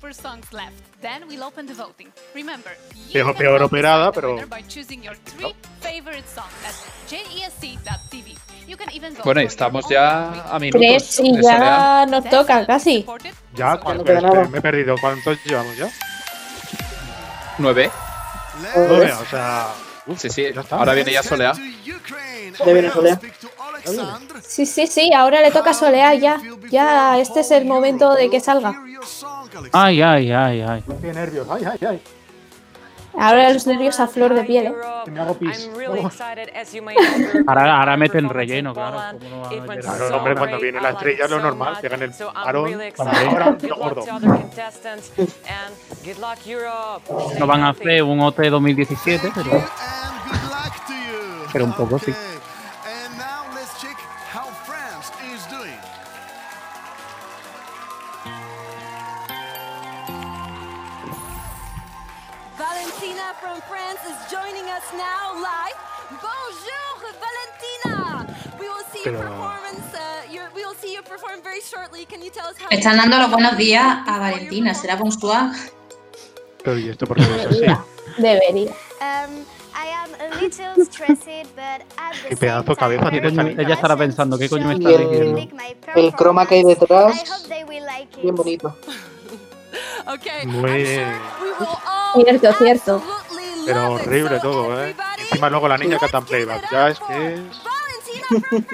super songs left. Then we'll open the voting. Remember, you Peor, can peor vote operada, pero. winner by choosing your three favorite songs at jesc.tv. You can even vote Bueno, estamos ya a minutos. Tres y ya nos toca casi. Ya, no ¿cuánto- queda espera, nada. me he perdido. ¿Cuántos llevamos ya? Nueve. Nueve, o sea. Sí, sí. está. Ahora viene ya Soleá. Ya viene Solea. Sí, sí, sí, ahora le toca a Soleá ya. Ya, este es el momento de que salga. Ay, ay, ay, ay. Qué nervios. Ay, ay, ay. Ahora los nervios a flor de piel, ¿eh? Que me hago pis. I'm really Oh. Ahora, ahora meten relleno, claro. ¿cómo no van a It meter went Claro, so hombre, cuando viene la estrella, lo normal, much. pegan el parón ahora, Good lo gordo. No van a hacer un OT 2017, pero, pero un poco sí. Valentina from France is joining us now live. Bonjour, Valentina. We will see your Pero- performance. Uh, your, we will see you perform very shortly. Can you tell us how? Están dando los buenos días a Valentina. ¿Será bonsoir? Pero ¿y esto por qué es así? Debería. Um, I am a little stressed, but at the Qué same pedazo de cabeza ¿Qué tiene esta coño- niña. ella estará pensando, ¿qué coño me está diciendo? el, croma que hay detrás, bien bonito. Okay. Muy. Cierto, cierto. Pero horrible todo, ¿eh? Encima luego la niña canta en playback. Ya es que es.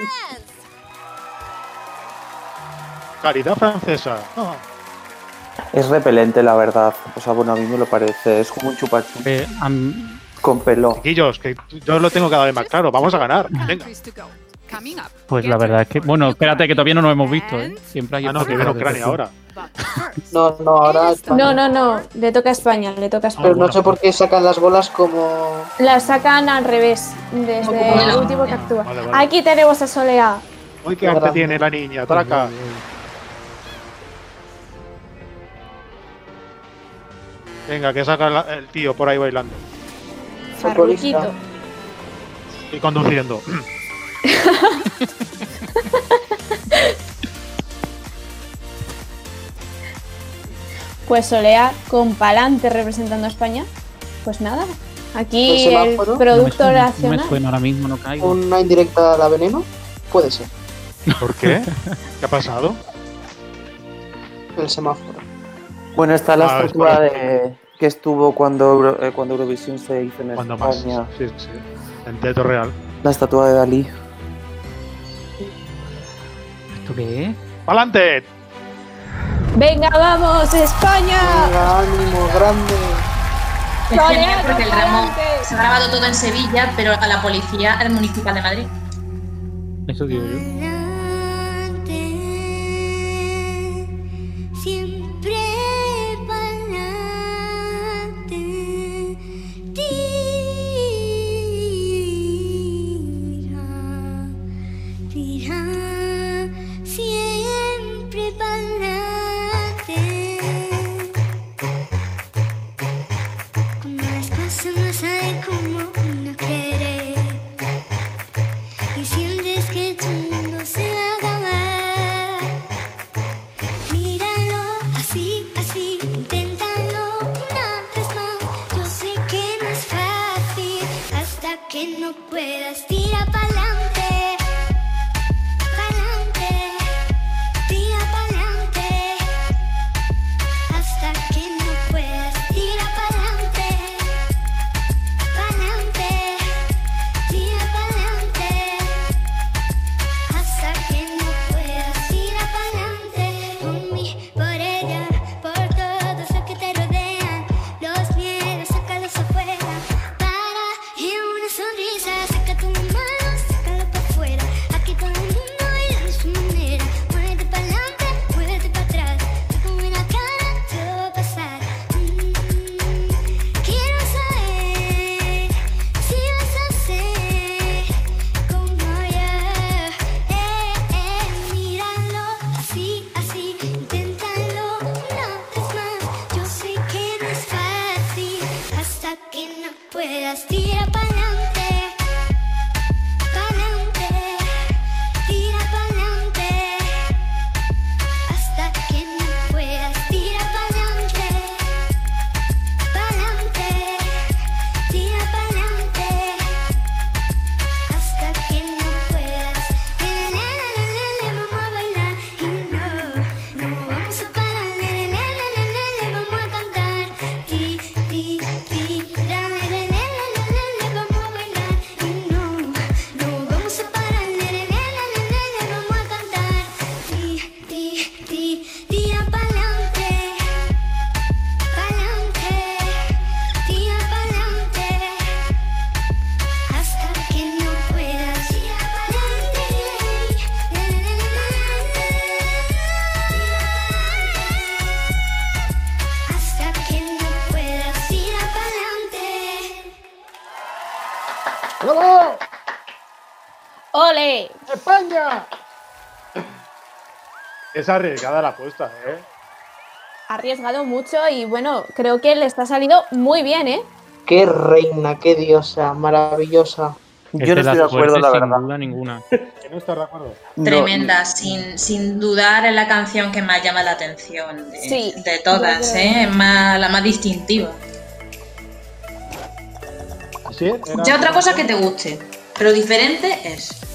Caridad francesa. Ah. Es repelente, la verdad. O sea, bueno, a mí me lo parece. Es como un chupachup. Eh, Con pelo. Chiquillos, que yo lo tengo cada vez más claro. Vamos a ganar. Venga. Pues la verdad es que, bueno, espérate que todavía no lo hemos visto, ¿eh? Siempre hay Ah, no, que viene Ucrania ahora. No, no, ahora España. No, no, no, le toca a España, le toca a España. Pero no sé por qué sacan las bolas como. Las sacan al revés, desde el último que actúa. Vale, vale. Aquí tenemos a Solea. Uy, qué arte tiene la niña. Traca. Venga, que saca el tío por ahí bailando. Farruquito. Y conduciendo. Pues Solea con Palante representando a España. Pues nada, aquí ¿El el, semáforo? No me producto suena, no me nacional. suena ahora mismo, no caigo. Una indirecta a la veneno. Puede ser. ¿Por qué? ¿Qué ha pasado? El semáforo. Bueno, está la Ah, es estatua por- de, que estuvo cuando, Euro- eh, cuando Eurovisión se hizo en Cuando más. España. Sí, sí. En Teatro Real. La estatua de Dalí. ¿Esto qué es? ¡Pa'lante! Venga, vamos, España. Venga, ánimo, grande. Es genial porque el Palante. se ha grabado todo en Sevilla, pero a la policía, al municipal de Madrid. Eso digo yo. No puedas. Tira pa'lante, Es arriesgada la apuesta, ¿eh? Ha arriesgado mucho y bueno, creo que le está saliendo muy bien, ¿eh? Qué reina, qué diosa, maravillosa. Yo no estoy de acuerdo, la verdad. Sin duda ninguna. ¿Que no estás de acuerdo? Tremenda, sin, sin dudar es la canción que más llama la atención de, Sí, de todas. ¿eh? es más, la más distintiva. ¿Sí? Ya otra cosa que te guste, pero diferente es.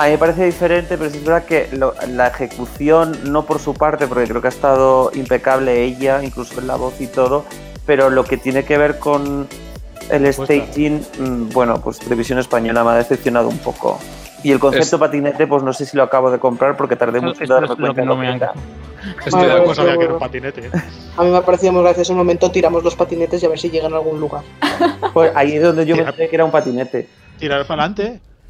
A mí me parece diferente, pero sí es verdad que lo- la ejecución, no por su parte, porque creo que ha estado impecable ella, incluso en la voz y todo, pero lo que tiene que ver con el staging, mm, bueno, pues Televisión Española me ha decepcionado un poco. Y el concepto Es- patinete, pues no sé si lo acabo de comprar porque tardé mucho en darme cuenta que de no lo que han era. Estoy Vale, de no acuerdo. sabía que era un patinete. ¿eh? A mí me ha parecido muy gracioso el momento, tiramos los patinetes y a ver si llegan a algún lugar. Pues ahí es donde yo pensé que era un patinete. Tirar para adelante.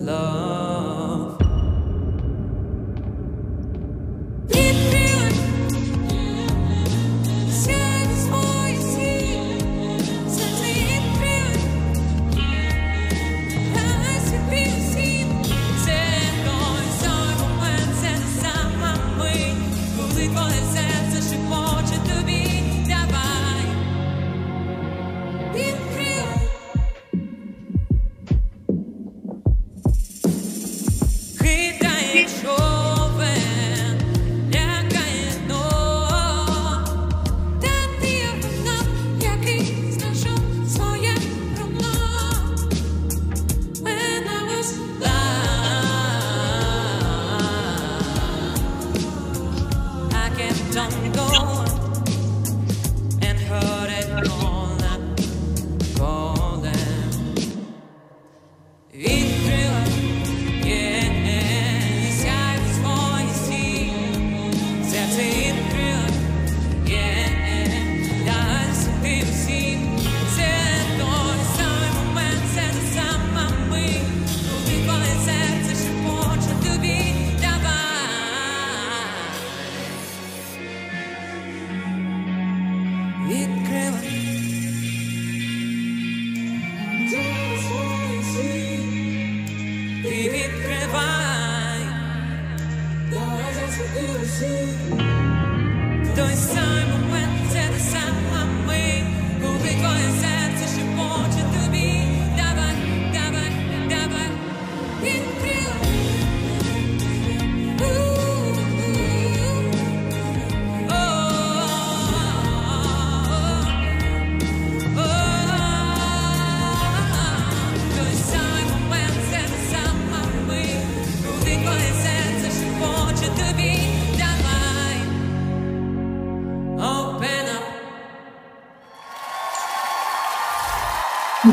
love.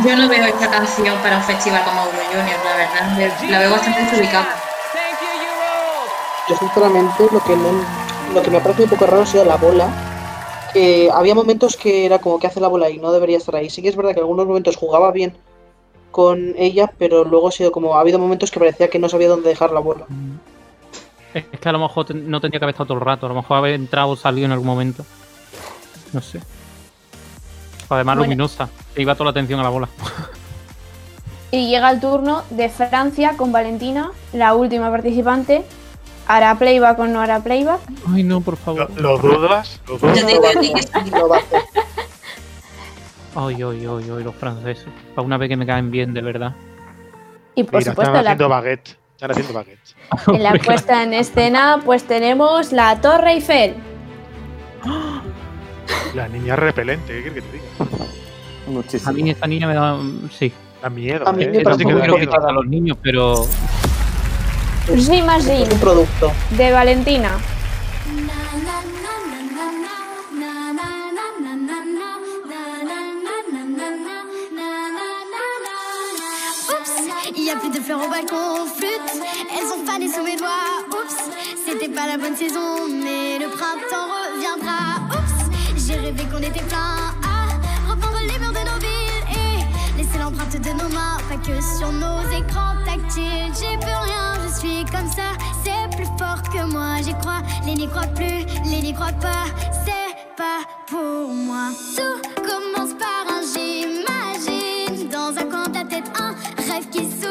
Yo no veo esta canción para un festival como Euro Junior, la verdad. La veo bastante desubicada. Yo sinceramente lo que, no- lo que me ha parecido un poco raro ha sido la bola. Que había momentos que era como que hace la bola y no debería estar ahí. Sí que es verdad que en algunos momentos jugaba bien con ella, pero luego ha sido como ha habido momentos que parecía que no sabía dónde dejar la bola. Es que a lo mejor no tendría que haber estado todo el rato. A lo mejor haber entrado o salido en algún momento. No sé. Además, Bueno. luminosa. Iba toda la atención a la bola. Y llega el turno de Francia con Valentina, la última participante. ¿Hará playback o no hará playback? Ay, no, por favor. ¿Lo dudas? ¿Lo dudas? Ay, ay, ay, ay, los franceses. Para una vez que me caen bien, de verdad. Y por Mira, supuesto, están la- haciendo baguette. Están haciendo baguette. en la puesta en escena, pues tenemos la Torre Eiffel. La niña es repelente, ¿qué quieres que te diga? A mí esta niña me da. Sí. Da miedo, A mí ¿eh? me Eso sí Tampoco quiero miedo. quitar a los niños, pero. J'imagine, Un producto. de Valentina. Oups, il y a plus de fleurs au balcon, flûte, elles ont fané sous mes doigts. Oups, c'était pas la bonne saison, mais le printemps reviendra. Rêvé qu'on était plein à reprendre les murs de nos villes et laisser l'empreinte de nos mains, pas que sur nos écrans tactiles. J'ai plus rien, je suis comme ça, c'est plus fort que moi, j'y crois. Les n'y croient plus, les n'y croient pas, c'est pas pour moi. Tout commence par un j'imagine dans un coin de ta tête un rêve qui soudain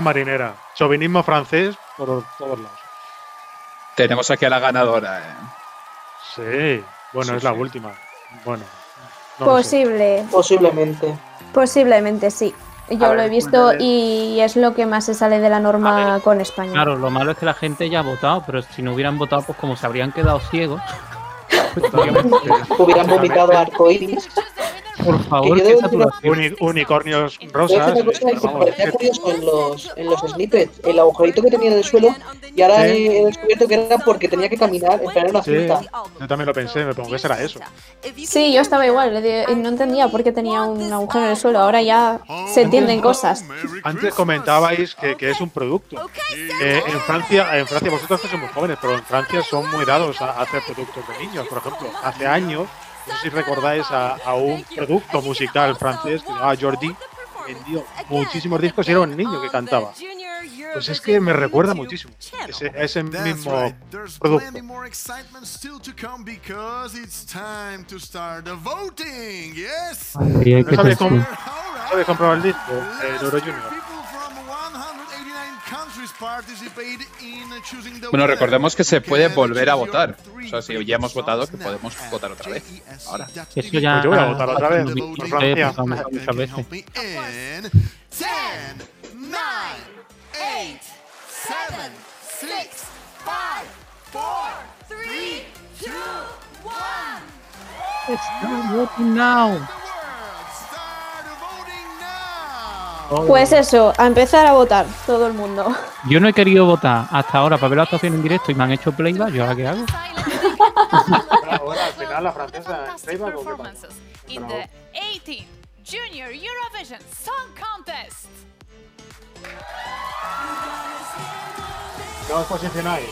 Marinera. Chauvinismo francés por todos lados. Tenemos aquí a la ganadora. ¿eh? Sí. Bueno, Sí, es la sí. última. Bueno. no. Posible, Posiblemente. posiblemente sí. Yo A lo ver, he visto y es lo que más se sale de la norma con España. Claro, lo malo es que la gente ya ha votado, pero si no hubieran votado, pues como se habrían quedado ciegos. Hubieran vomitado arcoíris. Por favor. Uni- unicornios rosas. que parecía curioso en los, en los snippets, el agujerito que tenía en el suelo, y ahora Sí. he descubierto que era porque tenía que caminar, era una Sí, cinta. yo también lo pensé, me pongo que será eso. Sí, yo estaba igual, no entendía por qué tenía un agujero en el suelo. Ahora ya se entienden cosas. Antes comentabais que, que es un producto. Eh, en Francia, en Francia vosotros que somos jóvenes, pero en Francia son muy dados a hacer productos de niños. Por ejemplo, hace años, no sé si recordáis a, a un producto musical francés que se llamaba Jordi, vendió muchísimos discos y era un niño que cantaba. Pues es que me recuerda muchísimo ese, a ese mismo producto. plenty more excitement still to come because it's time to start the voting. Yes. Ay, ay, ¿No sabéis comprar el disco? El Euro Junior. Bueno, recordemos que se puede volver a votar. O sea, si ya hemos votado, que podemos votar otra vez. Ahora. Eso ya. Pues yo voy a votar otra vez, Sí, por sí, Francia. votamos muchas veces. in 10, 9, 8, 7, 6, 5, 4, 3, 2, 1. Start voting now. Pues eso, a empezar a votar, todo el mundo. Yo no he querido votar hasta ahora para ver la actuación en directo y me han hecho playback. ¿Yo ahora qué hago? Ahora, al final, la francesa en playback, ¿o qué pasa? in the 18th Junior Eurovision Song Contest. ¿Cómo os posicionáis?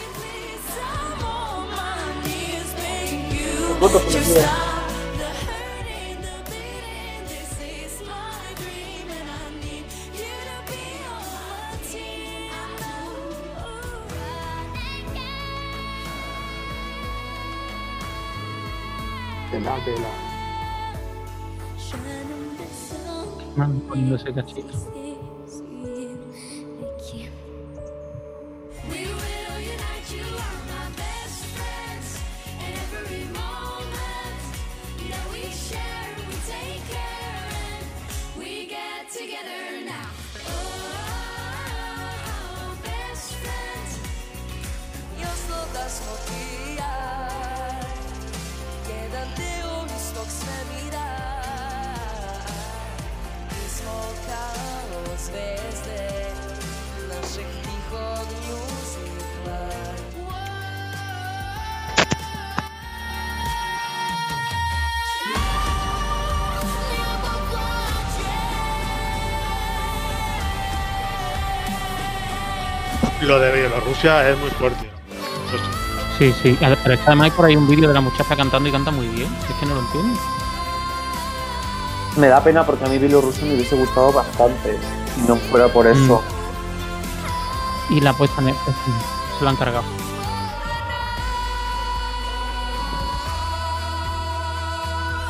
选大队了。那如果你们谁的清？Lo de Bielorrusia es muy fuerte. Sí, sí. Pero es que además hay por ahí un vídeo de la muchacha cantando y canta muy bien. Es que no lo entiendo. Me da pena porque a mí Bielorrusia me hubiese gustado bastante. Si no fuera por eso. Y la puesta en el... Se lo han cargado.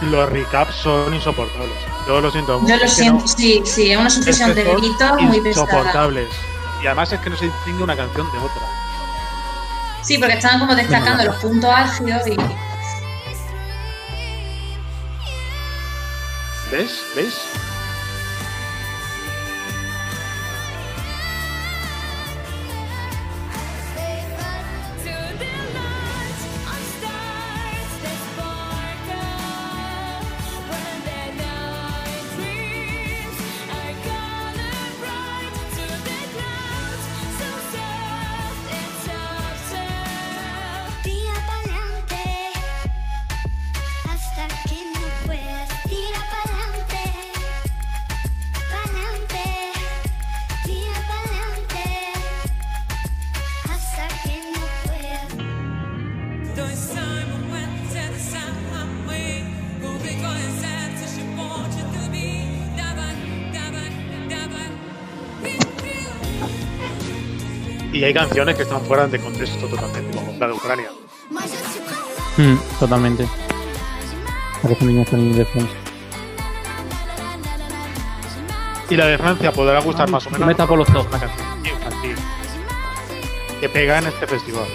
Los recaps son insoportables. Yo lo siento mucho. Yo lo siento, no- sí, sí, es una sucesión es que de gritos muy pesada. Insoportables. Y además es que no se distingue una canción de otra. Sí, porque estaban como destacando los puntos álgidos y. ¿Ves? ¿Ves? Y hay canciones que están fuera de contexto totalmente, como la de Ucrania. Mm, totalmente. Parece de. Y la de Francia podrá gustar más o menos. me tapo los ojos. Una canción infantil que pega en este festival.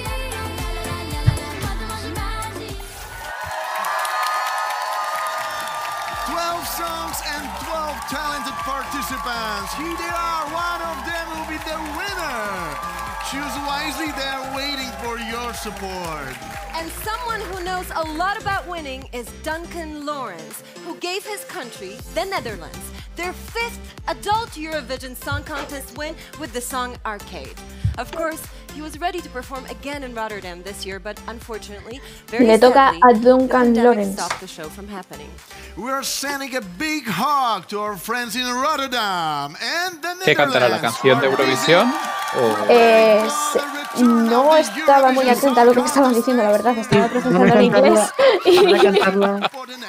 Duncan Lawrence, who gave his country, the Netherlands, their fifth adult Eurovision Song Contest win with the song Arcade. Of course, he was ready to perform again in Rotterdam this year, but unfortunately, very Le toca sadly, a the Duncan pandemic Lawrence. stopped the show from happening. We're sending a big hug to our friends in Rotterdam and the ¿Qué cantará la canción de Eurovisión? O... Eh, se- no estaba muy atenta a lo que me estaban diciendo, la verdad. Estaba procesando cantarla- inglés.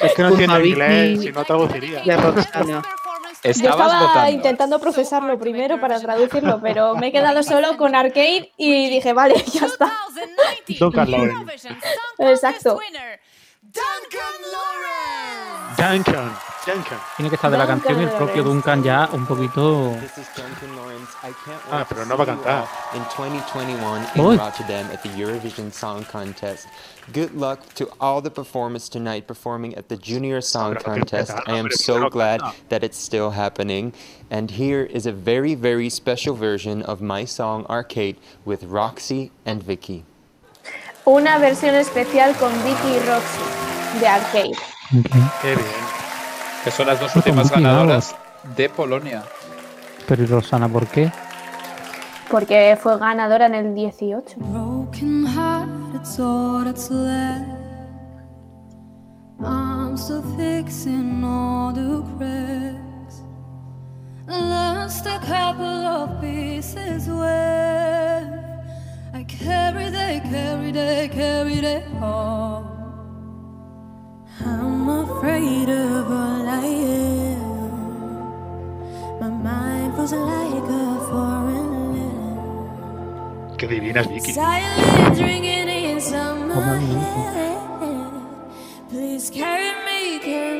Es que no entiendo inglés, si no traduciría. Yo estaba votando. intentando procesarlo primero para traducirlo, pero me he quedado solo con Arcade y dije, vale, ya está. Duncan Lawrence. Exacto. Duncan. Duncan. Tiene que estar de la Duncan canción el propio Duncan ya un poquito. This is Duncan Lawrence. I can't Ah, pero to no va a cantar. in 2021 in Rotterdam at the Eurovision Song Contest. Good luck to all the performers tonight performing at the Junior Song Contest. I am so glad that it's still happening. And here is a very, very special version of my song Arcade with Roxy and Vicky. Una versión especial con Vicky y Roxy de Arcade. Qué bien. Que son las dos últimas ganadoras de Polonia. Pero ¿y Rosana, ¿por qué? Porque fue ganadora en el 18. Broken heart, it's all that's left. I'm still fixing all the cracks. Lost a couple of pieces where carried it, carried it, carried it home. I'm afraid of all I am. My mind feels like a foreign land. Qué divina es Vicky. Silent drinking inside my head. Please carry me, carry me, carry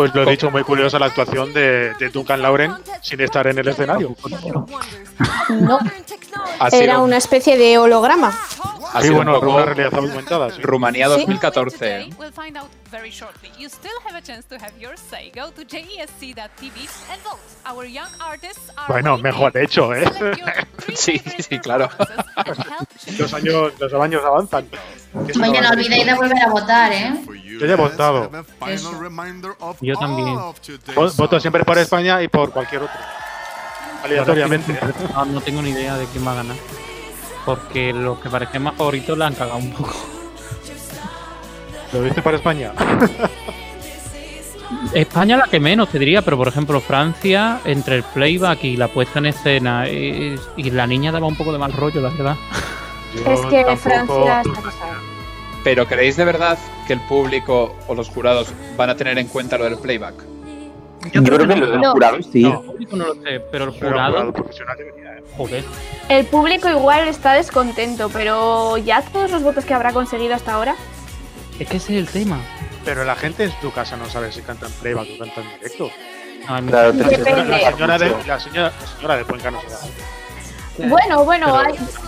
Pues lo he dicho, muy curiosa la actuación de, de Duncan Lauren sin estar en el escenario. No, era una especie de holograma. Ha Sí, sido bueno, un una realidad aumentada. sí. Rumanía Sí. 2014. ¿eh? Very shortly. You still have a chance to have your say. Go to jesc.tv and vote. Our young artists are Bueno, mejor hecho, ¿eh? Sí, sí, claro. Los años, los años avanzan. Oye, no olvidéis de volver a votar, ¿eh? Yo ya he votado. Yo también. Vo- Voto siempre por España y por cualquier otro. Aleatoriamente. No, no tengo ni idea de quién va a ganar. Porque los que parecían más favoritos la han cagado un poco. ¿Lo dice para España? España la que menos te diría, pero por ejemplo Francia, entre el playback y la puesta en escena, y, y la niña daba un poco de mal rollo, la verdad. es que Francia está. Pero ¿creéis de verdad que el público o los jurados van a tener en cuenta lo del playback? Yo, creo que lo del No. jurado sí. El público no lo sé, pero el Pero jurado, jurado profesional debería, ¿eh? joder. El público igual está descontento, pero ya todos los votos que habrá conseguido hasta ahora. Es que ese es el tema. Pero la gente en tu casa no sabe si cantan playback o cantan en directo. Claro. La señora de, la señora, la señora de Cuenca no se da. Bueno, bueno, Pero-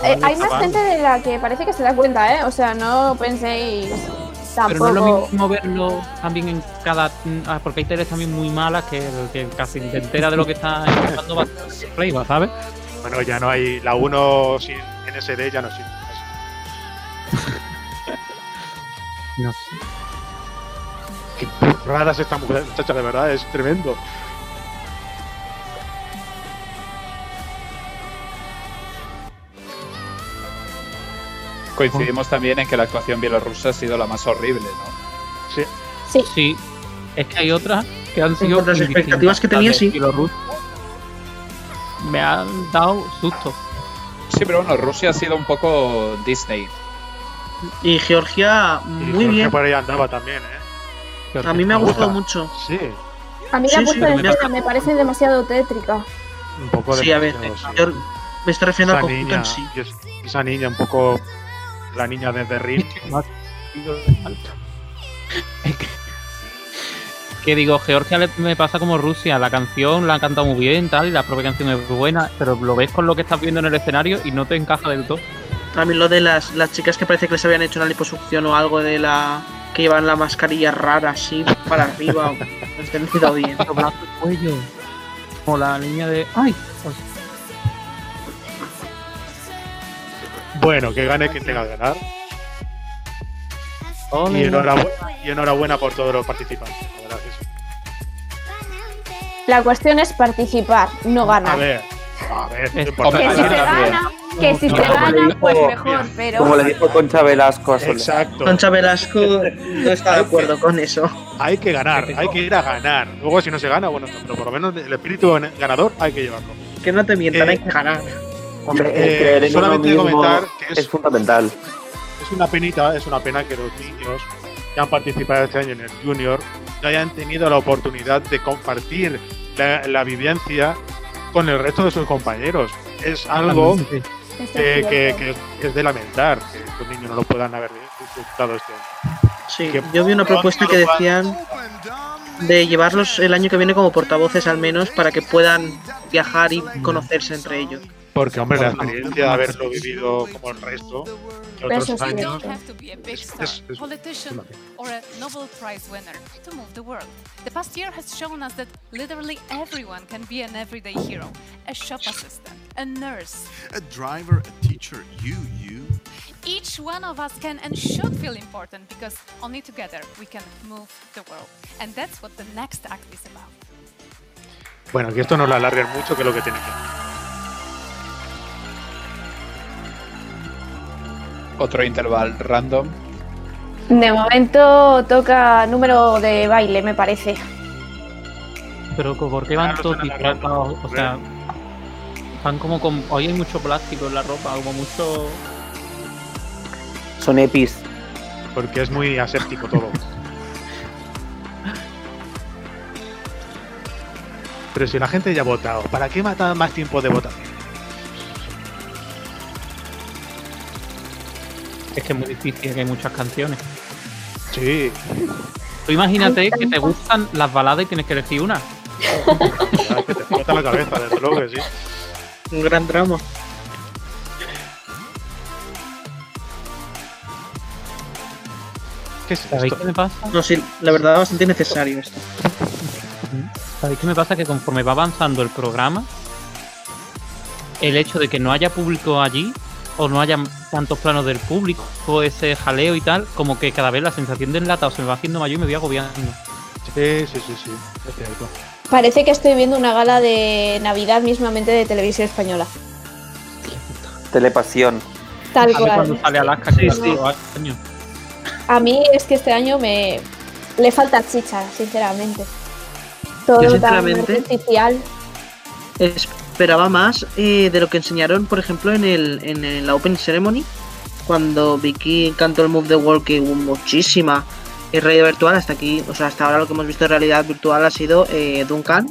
hay, eh, hay más gente de la que parece que se da cuenta, ¿eh? O sea, no penséis Pero tampoco. no es lo mismo verlo también en cada. ah, Porque hay teles también muy malas que, que casi te entera de lo que está empezando va a playback, ¿sabes? Bueno, ya no hay. La 1 sin NSD ya no existe. No sé. Qué rara es esta mujer, muchacha, de verdad, es tremendo. Coincidimos también en que la actuación bielorrusa ha sido la más horrible, ¿no? Sí. Sí. Sí. Es que hay otras que han sido. Por las expectativas que tenía, sí. Bielorrusia Me han dado susto. Sí, pero bueno, Rusia ha sido un poco Disney. Y Georgia, Y muy Jorge bien. por ahí andaba también, ¿eh? A mí me ha gustado gusta. mucho. Sí, A mí Sí, la sí, puesta en me- escena me parece demasiado tétrica. un poco de. Sí, a ver, yo me estoy refiriendo esa niña, en sí. y esa niña, un poco. La niña de The Ring. Que digo, Georgia le- me pasa como Rusia. La canción la han cantado muy bien, tal, y la propia canción es buena, pero lo ves con lo que estás viendo en el escenario y no te encaja del todo. A mí lo de las, las chicas que parece que les habían hecho una liposucción o algo de la. que llevan la mascarilla rara así para arriba. entendido bien. Cuello. Como la niña de. ¡Ay! Pues, Bueno, que gane quien tenga que ganar. Y enhorabuena, y enhorabuena por todos los participantes. La verdad que sí. La cuestión es participar, no A ganar. ver, a ver, Es- importante Que si es se ganar. gana, que si se gana, pues mejor, pero. Como le dijo Concha Velasco a Soler. Exacto. Concha Velasco no está de acuerdo con eso. Hay que ganar, hay que ir a ganar. Luego, si no se gana, bueno, pero por lo menos el espíritu ganador hay que llevarlo. Que no te mientan, Eh, hay que ganar. Hombre, el Eh, creer en uno solamente mismo comentar que es- es fundamental. Es una penita, es una pena que los niños que han participado este año en el Junior no hayan tenido la oportunidad de compartir la, la vivencia con el resto de sus compañeros. Es algo Sí. Que, es que- cierto. que es de lamentar que los niños no lo puedan haber disfrutado este año. Sí, que yo vi una propuesta que decían de llevarlos el año que viene como portavoces al menos para que puedan viajar y conocerse entre ellos. Porque, hombre, la experiencia de haberlo vivido como el resto de otros Eso sí. You años. don't have to be a big star, es- or a Nobel Prize winner to move the world. The past year has shown us that literally everyone can be an everyday hero. A shop assistant, a nurse. A driver, a teacher, you, you. Each one of us can and should feel important because only together we can move the world. And that's what the next act is about. Bueno, que esto no lo alarguen mucho, que es lo que tiene que Otro interval random. De momento toca número de baile, me parece. Pero ¿por qué van todos disfrazados? O sea, van como con. Hoy hay mucho plástico en la ropa, como mucho. Son epis. porque es muy aséptico todo. Pero si la gente ya ha votado, ¿para qué mata más tiempo de votación? Es que es muy difícil, que hay muchas canciones. Sí. Tú imagínate que te gustan las baladas y tienes que elegir una. Ya, que te explota la cabeza, desde luego que sí. Un gran drama. ¿Qué es ¿Sabéis qué me pasa? No, sí, la verdad, bastante necesario esto. ¿Sabéis qué me pasa? Que conforme va avanzando el programa, el hecho de que no haya público allí, o no haya tantos planos del público, o ese jaleo y tal, como que cada vez la sensación de enlatado se me va haciendo mayor y me voy agobiando. Sí, sí, sí, sí. Es cierto. Parece que estoy viendo una gala de Navidad mismamente de televisión española. Telepasión. Tal A ver cuando cual. sale Alaska, Sí, años. A mí es que este año me le falta chicha, sinceramente. Todo Yo, tan sinceramente, artificial. Esperaba más eh, de lo que enseñaron, por ejemplo, en, el, en el- la Open Ceremony, cuando Vicky cantó el Move the World, que hubo muchísima eh, realidad virtual. Hasta aquí, o sea, hasta ahora lo que hemos visto de realidad virtual ha sido eh, Duncan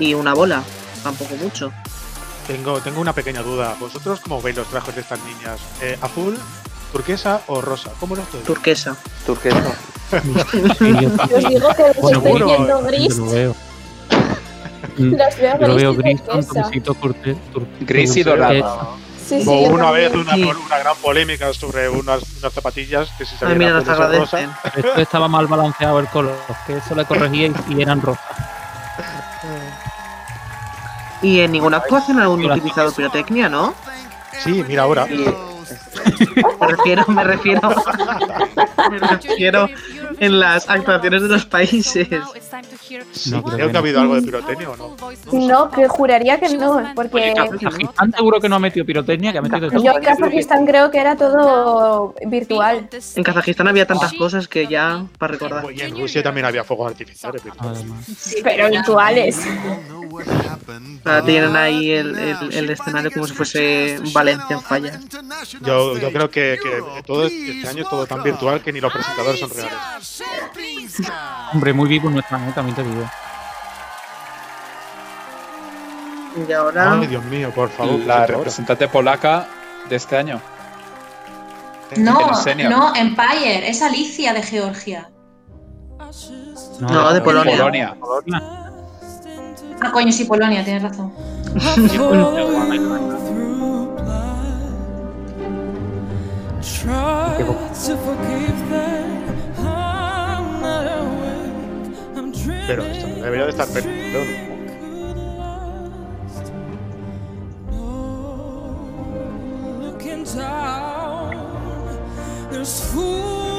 y una bola, tampoco mucho. Tengo, tengo una pequeña duda. ¿Vosotros cómo veis los trajes de estas niñas? Eh, ¿Azul, turquesa o rosa? ¿Cómo los veis? Turquesa. Turquesa. Os digo que los Bueno, estoy bueno, viendo gris. Yo lo veo. Los veo Yo lo veo gris y con turquesa. toquecito corte. tur- Gris y turquesa. dorado. Sí, sí, Hubo una vez una, una gran polémica sobre unas, unas zapatillas que si Ay, salían mira. Esto estaba mal balanceado el color, que eso le corregía y, y eran rosas. Y en ninguna actuación han utilizado pirotecnia, ¿no? Sí, mira ahora. Me refiero, me refiero. me refiero en las actuaciones de los países. Sí, creo que ha habido algo de pirotecnia o no. No, que juraría que no, porque Kazajistán seguro que no ha metido pirotecnia, que ha metido todo. yo en Kazajistán creo que era todo virtual. En Kazajistán había tantas cosas que ya para recordar. Y en Rusia también había fuegos artificiales. virtuales. Pero virtuales. Ahora tienen ahí el, el- el escenario como si fuese Valencia en falla. Yo, yo creo que, que todo este año es todo tan virtual que ni los presentadores son reales. Hombre, muy vivo nuestra neta, también te digo. Y ahora. Ay, Dios mío, por favor. ¿qué La representante polaca de este año. No, En senior. no, Empire, es Alicia de Georgia. No, de Polonia. Polonia. Ah, coño, sí, Polonia, tienes razón. Try to forgive them. I'm not awake. I'm dreaming. Pero esto debería de estar perdido. looking down. There's fools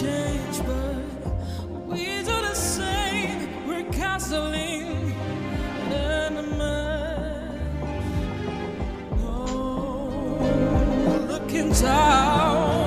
change, but we do the same. We're and a man. Looking down,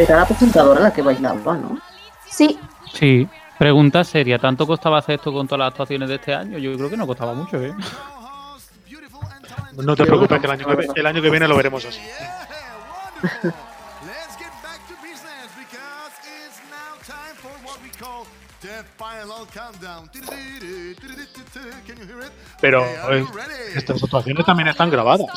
Era la presentadora la que bailaba, ¿no? Sí. Sí. Pregunta seria, ¿tanto costaba hacer esto con todas las actuaciones de este año? Yo creo que no costaba mucho, ¿eh? No te preocupes, que el año que, el año que viene lo veremos así. Pero eh, estas actuaciones también están grabadas.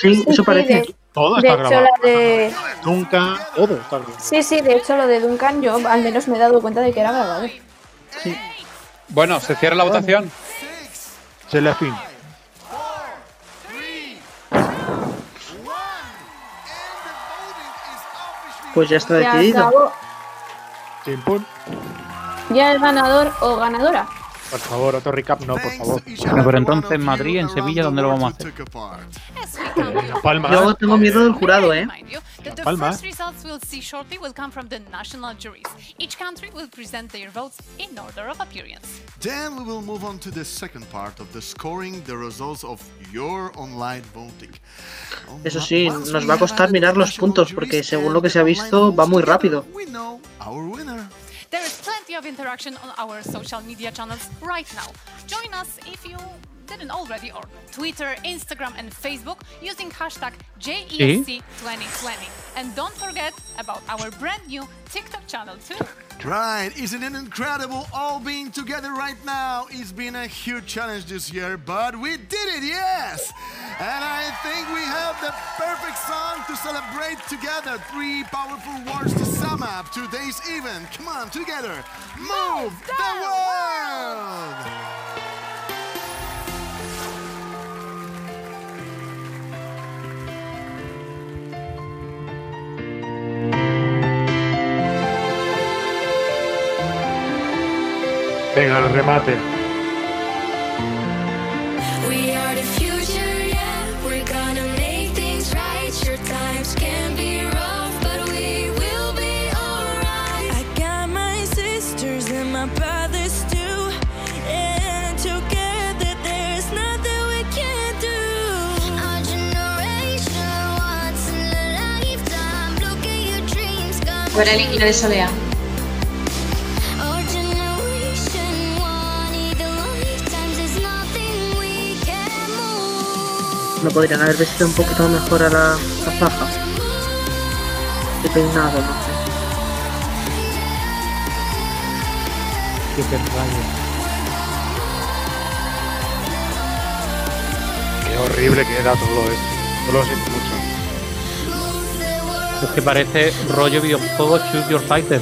Sí, eso parece. Todo de está hecho, grabado. la de... Nunca, todo está grabado. Sí, sí, de hecho lo de Duncan yo al menos me he dado cuenta de que era grabado. Bueno, se cierra la votación. Se le fin. Pues ya está decidido. Ya el ganador o ganadora. Por favor, otro recap, no, por favor. Bueno, pero entonces en Madrid, en Sevilla, ¿dónde lo vamos a hacer? En La Palma. Yo tengo miedo del jurado, ¿eh? That the Palma. first results we'll see shortly will come from the national juries. Each country will present their votes in order of appearance. Then we will move on to the second part of the scoring the results of your online voting. Eso sí, nos va a costar mirar los puntos porque según lo que se ha visto va muy rápido. There is plenty of interaction on our social media channels right now. Join us if you didn't already on Twitter, Instagram, and Facebook using hashtag JESC2020. And don't forget about our brand new TikTok channel too. Right, isn't it incredible all being together right now? It's been a huge challenge this year, but we did it, yes! And I think we have the perfect song to celebrate together. Three powerful words to sum up today's event. Come on, together. Move the world! Your dreams come Corelli y de Solea. No podrían haber vestido un poquito mejor a la, la faja. De peinado, no sé. Qué rayo. Qué horrible queda todo esto. Yo lo siento mucho. Es que parece rollo videojuego Choose Your Fighter.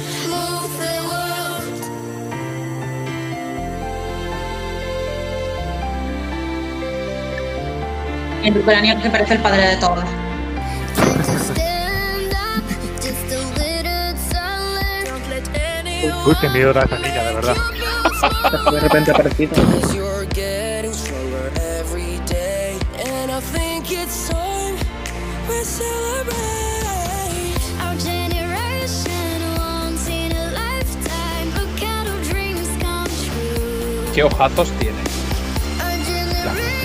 En ucraniano que parece el padre de todos. Uy, qué miedo da esta niña, de verdad. De repente aparecido. You're getting stronger every day, and I think it's time we celebrate. Our generation once in a lifetime. Look at our dreams come true. ¿Qué ojazos tiene?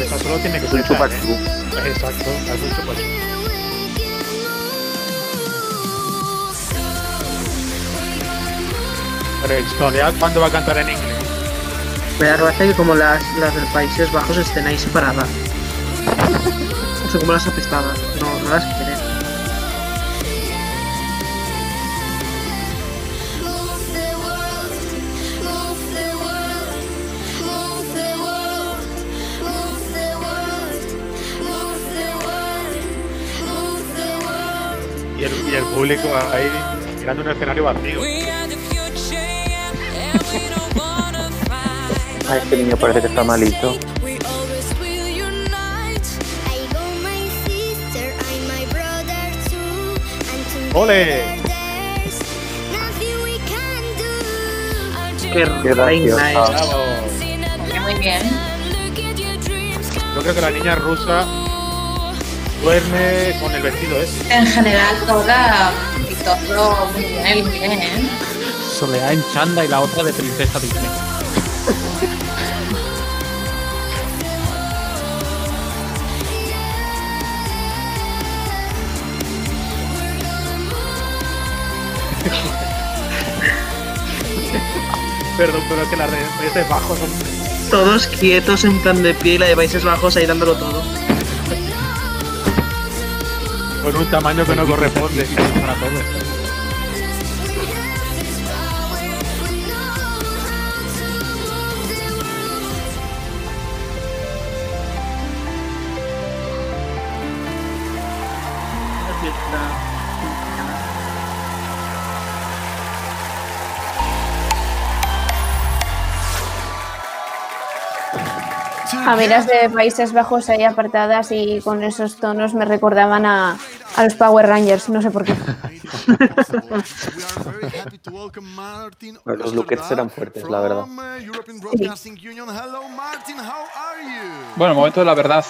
Eso solo tiene que ser Exacto, es un chupachú. Pero Solead, ¿cuándo va a cantar en inglés? Me da gracia que como las, las del Países Bajos estén ahí separadas. No sé cómo las apestadas. No, no las quieren. Público ahí mirando un escenario vacío. Ay, este niño parece que está malito. ¡Ole! Qué reina. Muy bien. Yo creo que la niña rusa duerme con el vestido ese. En general, toda TikTok muy bien, muy. ¿eh? Soledad en chanda y la otra de princesa Disney. Perdón, pero es que las redes bajos son... Todos quietos en plan de pie y la de Países Bajos ahí dándolo todo. Un tamaño que no corresponde para todos. A mí las de Países Bajos ahí apartadas y con esos tonos me recordaban a, a los Power Rangers, no sé por qué. Bueno, los lookers eran fuertes, la verdad. Bueno, momento de la verdad.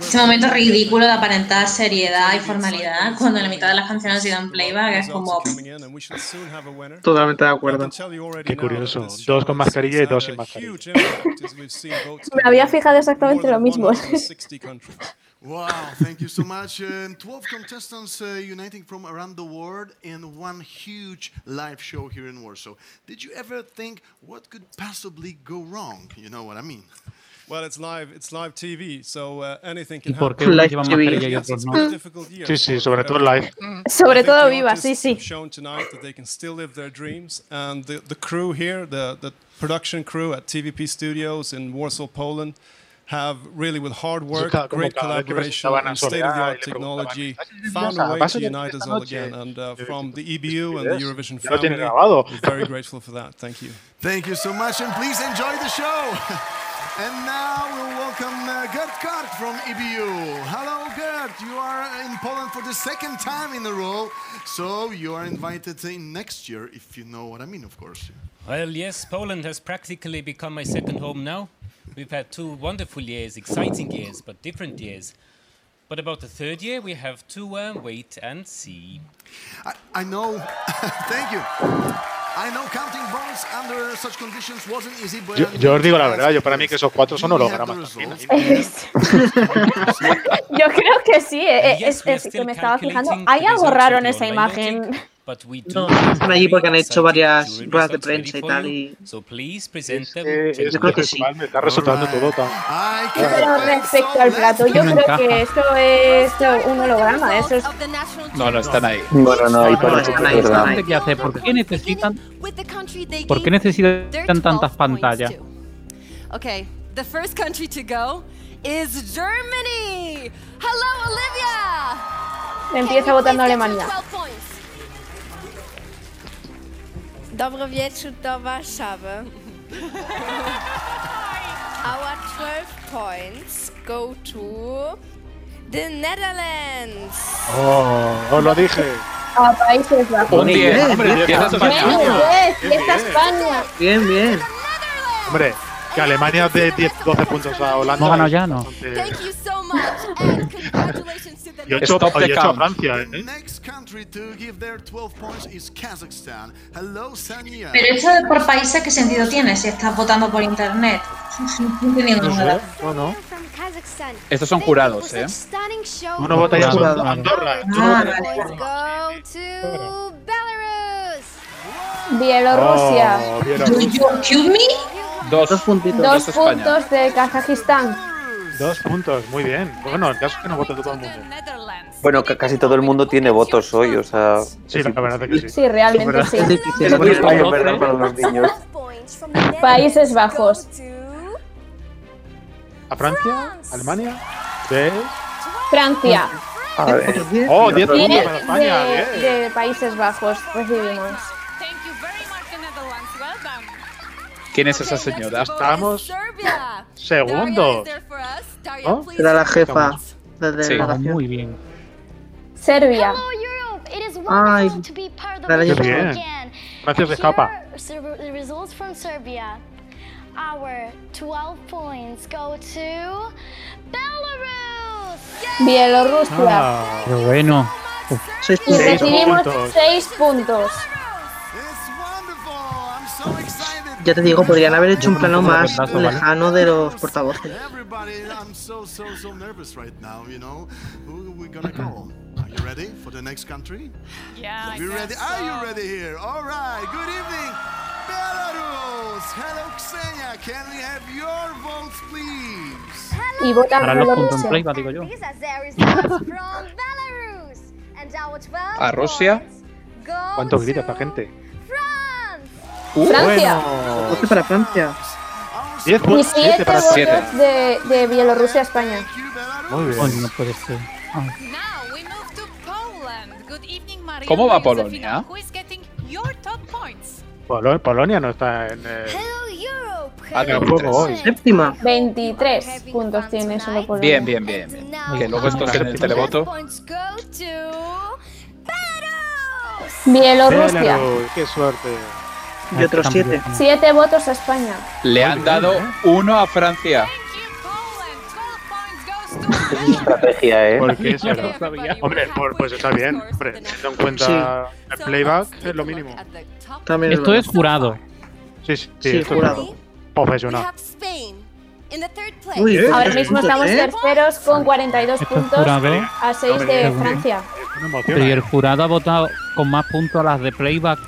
Ese momento ridículo de aparentar seriedad y formalidad cuando la mitad de las canciones han sido en playback es como. Totalmente de acuerdo. Qué curioso. Dos con mascarilla y dos sin mascarilla. Me había fijado exactamente lo mismo. Wow, thank you so much. And 12 contestants uh, uniting from around the world in one huge live show here in Warsaw. Did you ever think what could possibly go wrong? You know what I mean? Well, it's live. It's live TV, so uh, anything can ¿Y por qué happen. unos llevan mascarilla y otros no? Sí, sí, sobre todo live. Sobre todo viva, sí, sí. shown tonight that they can still live their dreams, and the, the crew here, the, the production crew at TVP Studios in Warsaw, Poland, have really, with hard work, great cada vez que collaboration, and state-of-the-art technology, found a a- way to unite us all again. And uh, from the EBU and the Eurovision Ya family, we're very grateful for that. Thank you. Thank you so much, and please enjoy the show. And now we'll welcome uh, Gert Kart from EBU. Hello, Gert. You are in Poland for the second time in a row, so you are invited in next year, if you know what I mean, of course. Well, yes, Poland has practically become my second home now. We've had two wonderful years, exciting years, but different years. But about the third year, we have to uh, wait and see. I, I know. Thank you. I know counting balls under such conditions wasn't easy, but Yo, yo os digo la verdad, yo para mí que esos cuatro son hologramas. Yo creo que sí, eh, es, es que me estaba fijando. Hay algo raro en esa imagen. No, están allí porque han hecho varias ruedas de prensa y tal. Y... So please present them. Eh, es Yo creo que sí. Me está resultando todo tan. Pero respecto al plato, yo creo que esto es un holograma. Eso es. No, no están ahí. Bueno, no, verdad. están ahí. ¿Qué hace? ¿Por qué necesitan, ¿por qué necesitan tantas pantallas? Okay, the first country to go is Germany. Hello, Olivia. Empieza votando Alemania. 12 points. Dobry wieczór do Warszawy. Our 12 points go to the Netherlands. Oh, os lo dije. A Países Bajos. Un diez, hombre, diez a España. Menos. España. Bien, bien. Hombre, que Alemania de 10, 12 puntos a Holanda. No ganó ya, ¿no? Thank you so much, and congratulations to the Y 8 Stop the a. Francia, ¿eh? Next country to give their 12 points is Kazakhstan. Hello, Sania. Pero esto de por países, ¿qué sentido tiene si estás votando por internet? No estoy entendiendo No nada. sé, bueno. Estos son jurados, ¿eh? Uno vota ya por. Andorra. Ah, go to Belarus. Bielorrusia. Oh, Do Bielorrusia. you accuse me? Dos. Dos puntitos. Dos España. puntos de Kazajistán. Dos puntos, muy bien. Bueno, el caso es que no vota todo el mundo. Bueno, ca- casi todo el mundo tiene votos hoy, o sea. Sí, la verdad es que sí. Sí, realmente sí. Es muy extraño, ¿verdad? Para los niños. Países Bajos. ¿A Francia? ¿Alemania? ¿De? Francia. A ver. Oh, 10 puntos para España, de, de Países Bajos recibimos. Thank you very much, the Netherlands. Well done. ¿Quién es esa señora? Estamos segundos. Daria, ¿No? Era la jefa de Sí. Delegación. Muy bien. Serbia. Ay, show bien. Gracias, escapa. Our 12 points go to Belarus. Bielorrusia. Ah, Qué bueno. Uf, Seis Y recibimos puntos. seis puntos. Ya te digo, podrían haber hecho un plano más retraso, ¿vale? lejano de los portavoces. Everybody, I'm so, so, so nervous right now, you know. Who are we gonna call? Are You ready for the next country? Yeah, I You ready? guess Are you so. ready here? All right. Good evening, Belarus. Hello, Ksenia. Can we have your votes, please? Y votan Ahora los puntos en Bielorrusia. playback, digo yo. These are their results from Belarus. And our 12 A Rusia. go ¿Cuánto grita esta gente? France. Francia. Bueno. 12 para Francia. 10 Y votos, 7 siete para votos 7. de, de Bielorrusia a España. Muy bien. Ay, no puede ser. Ah. Now we move to Poland. Good evening, Maria. ¿Cómo va. Polonia? Who is getting your top points? Polo- Polonia no está en el juego hoy. Séptima. 23 puntos tiene solo Polonia. Bien, bien, bien. bien. Que luego estos en el televoto. Bielorrusia. Qué suerte. Y otros 7. 7 votos a España. Le han dado uno a Francia. Estrategia, ¿eh? ¿Por qué será? No sabía. Hombre, por- pues está bien. Hombre, teniendo en cuenta el playback, es lo mínimo. También Esto lo- es jurado. Sí, sí, Sí, esto jurado. es profesional. Uy, ¿Eh? Ahora ¿Tres mismo puntos, estamos eh? terceros con 42 Esto es puntos jurado. a 6 Hombre, de. Francia. Pero y el ¿eh? jurado ha votado con más puntos a las de playback.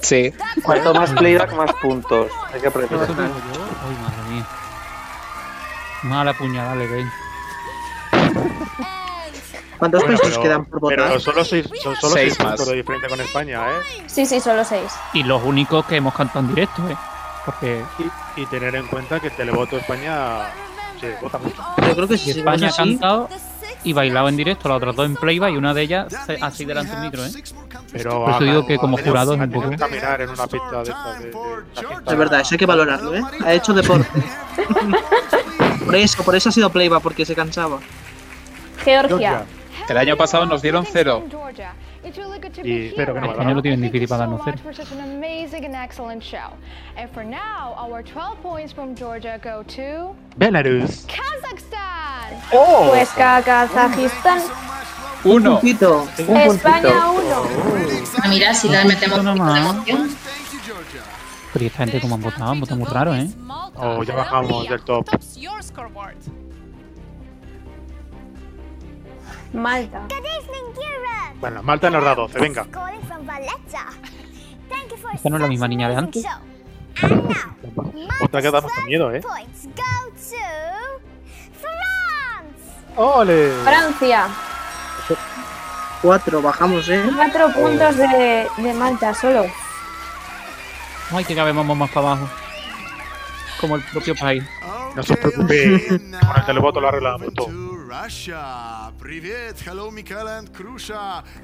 Sí. Cuanto más playback, más puntos. Hay que aprender. Ay, madre mía. Mala puñalada le doy. ¿Cuántos Bueno, países pero- quedan por votar? Pero solo 6 son solo Seis seis más. puntos de diferencia con España, ¿eh? Sí, sí, solo 6. Y los únicos que hemos cantado en directo, ¿eh? Porque Y, y tener en cuenta que el televoto España se vota mucho. Yo creo que si España ha así, cantado y bailado en directo, las otras dos en playback y una de ellas se- así delante del micro, ¿eh? Pero Por eso digo que como jurado es un poco- que caminar en una pista de estas de, de- la pista- es verdad, eso hay que valorarlo, ¿eh? Ha hecho deporte. por eso, por eso ha sido playback, porque se cansaba. Georgia. El año pasado nos dieron cero. Y espero que no lo tienen difícil para darnos cero. for such an amazing and excellent show. And for now, our 12 points from Georgia go to Belarus. ¡Oh! Pues Ka- Kazajistán. Uno. Puntito. España 1. Ah, mira, si le metemos un de emoción. Pero ¿y esta gente como han votado, han votado muy raro, ¿eh? Oh, ya bajamos del top. Malta. Good evening, Europe. Bueno, Malta nos da 12, venga. Esta no es la misma niña de antes. Otra que da más miedo, ¿eh? ¡Ole! Francia. 4, bajamos, ¿eh? 4 puntos de, de Malta solo. Ay, que cabemos más para abajo. Como el propio país. No se preocupe, con el televoto lo arreglamos todo.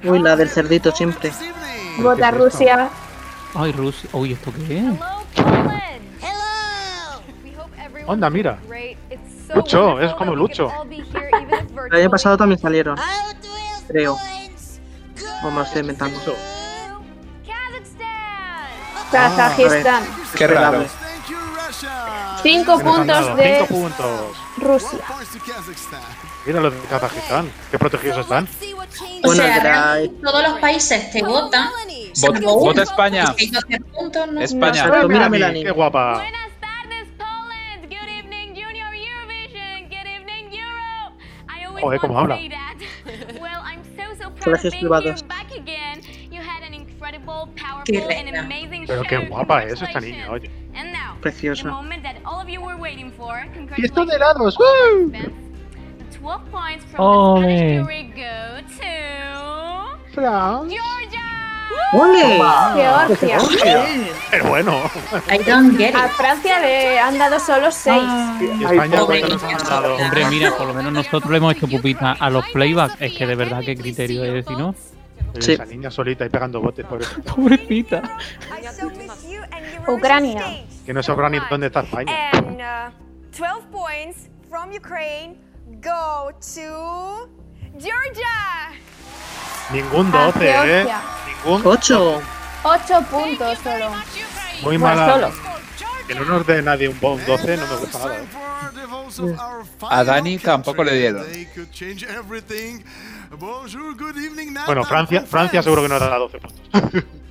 Uy, la del cerdito siempre. Vota Rusia. Ay, Rusia. Uy, ¿esto qué es? Onda, mira. Lucho, es como Lucho. El año pasado también salieron. Creo. O más estoy inventando. Ah, ah, Kazajistán. Ah, Qué raro. Cinco puntos de Rusia. Mira los de Kazajistán. Qué protegidos están. O Bueno, sea, todos los países te votan. Vot- salvo uno, vota España. puntos, ¿no? España. Exacto, mira Melanie, Melanie. Qué guapa. Buenas tardes, Poland. Good evening, Junior Eurovision. Good evening, Europe. I always Joder, cómo habla. say that. well, I'm so so proud Colegios privados. Qué reina. Pero qué guapa es esta niña, oye. Preciosa. Fiesta de Congratulations. helados. ¡woo! The 12 points from Ole. the Spanish jury go to France. Georgia. ¡Ole! Georgia. Pero bueno. I don't get A it. Francia le han dado solo 6. ¿Y España cuánto nos han dado? Hombre, mira, por lo menos nosotros le hemos hecho pupita a los playback. Es que de verdad, qué criterio es, si no. Sí. Esa niña solita y pegando botes, pobre. Pobrecita. I so miss you and your Ucrania. Que no sabrá ni dónde está España. And uh, 12 points from Ukraine go to Georgia. Ningún A 12, ¿eh? Ningún. 8. 8 puntos solo. Muy Bueno, mala. solo. Que no nos dé nadie un, bo- un 12 no me gusta nada. ¿eh? A Dani tampoco le dieron. Bueno, Francia, Francia seguro que nos da 12 puntos.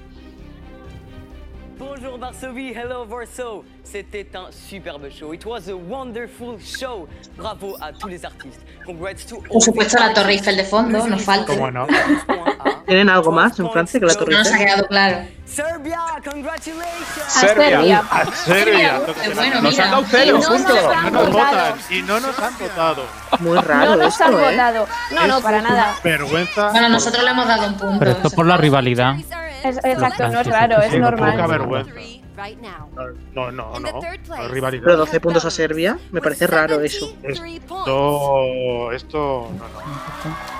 bonjour Varsovie, hello Warsaw. C'était un superbe show. It was a wonderful show. Bravo à tous les artistes. Congrats to Por supuesto, la Torre Eiffel de fondo, nos falta. ¿Cómo no? ¿Tienen algo más en Francia que la Torre No nos ha Eiffel? quedado claro. Serbia, congratulations. Serbia. A A Serbia. Bueno, Nos mira. han dado cero Y no puntos. nos han No nos votado. votan. Y no nos han votado. Muy raro no nos esto, han ¿eh? votado. No, no, para nada. Vergüenza. Bueno, nosotros le hemos dado un punto. Pero esto es por la rivalidad. Es- exacto, no es raro, es sí, Poca normal. vergüenza. No, no, no. No rivalidad. Pero 12 puntos a Serbia, me parece raro eso. Esto, esto, no, no.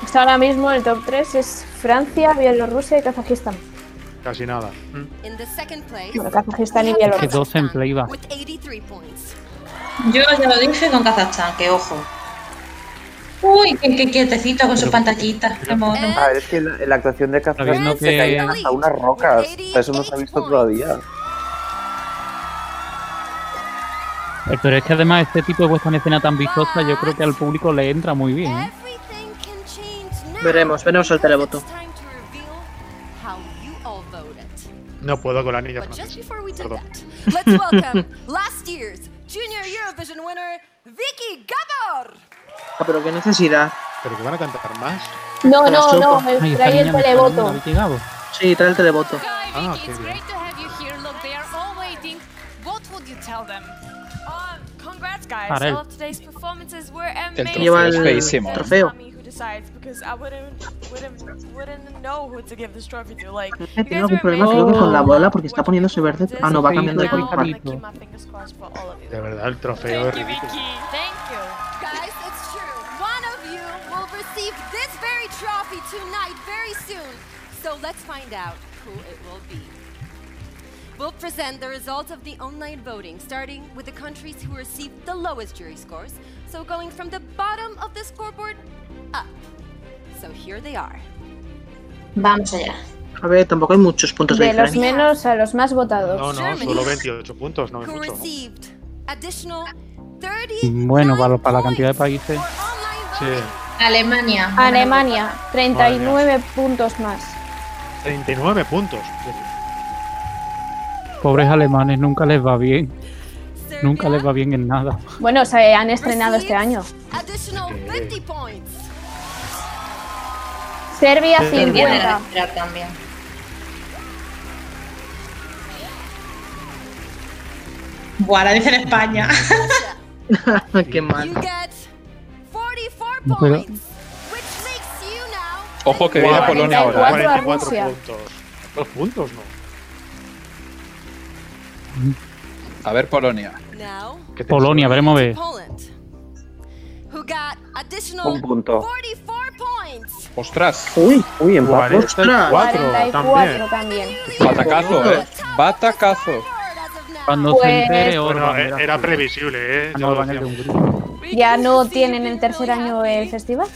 Pues ahora mismo el top 3 es Francia, Bielorrusia y Kazajistán. Casi nada. Place, Bueno, Kazajistán y Bielorrusia. 12 en play va. with 83 points. Yo ya lo dije con Kazajstán, que ojo. Uy, qué, qué quietecito con sus pantallitas, qué mono. A ver, es que la, la actuación de Kazajstán Sabiendo se que- caían hasta unas rocas. O sea, eso no se ha visto todavía. Pero es que además este tipo de puesta en escena tan vistosa yo creo que al público le entra muy bien. ¿eh? Veremos, veremos el televoto. No puedo con la niña francesa. before we do Perdón. that, let's welcome last year's Junior Eurovision winner, Vicky Gabor. Ah, pero qué necesidad. ¿Pero que van a cantar más? No, no, no, me Ay, trae el Gabo. Sí, trae el televoto. Ah, qué bien. Um, guys. Para él. El. Lleva el feísimo. trofeo. Decides because I wouldn't, wouldn't, wouldn't know who to give this trophy to. Like, you Tiene algún problema creo que con la bola porque está poniéndose verde. Ah, no, va cambiando de color. De verdad, el trofeo es ridículo. Vicky. Thank you. Trophy tonight, very soon. So let's find out who it will be. We'll present the results of the online voting, starting with the countries who received the lowest jury scores. So going from the bottom of the scoreboard up. So here they are. Vamos allá. A ver, tampoco hay muchos puntos de De los diferencia. menos a los más votados. No, no, solo 28 puntos, no es mucho. ¿no? received additional 30 Bueno, para, para la cantidad de países. Sí, Alemania. Alemania, 39 puntos más. 39 puntos. Pobres alemanes, nunca les va bien. Nunca les va bien en nada. Bueno, se han estrenado este año. additional 50 points. Serbia, Viene 50. a respirar también. Buah, la dice en España. Qué mal. You get 44 No Ojo que viene Polonia ahora. ¿eh? 44 a 44 Rusia. puntos. Dos puntos, ¿no? A ver, Polonia. now ¿Qué te Polonia, veremos a ver. Poland, who got additional Un punto. 44 points. Ostras, Uy, uy, empate. 44 44 también. también. batacazo, eh. Batacazo. Cuando se Pues- entere Bueno, Orban, e- verás era previsible, ¿eh? Ya Orban de. ¿Ya no tienen el tercer año el festival?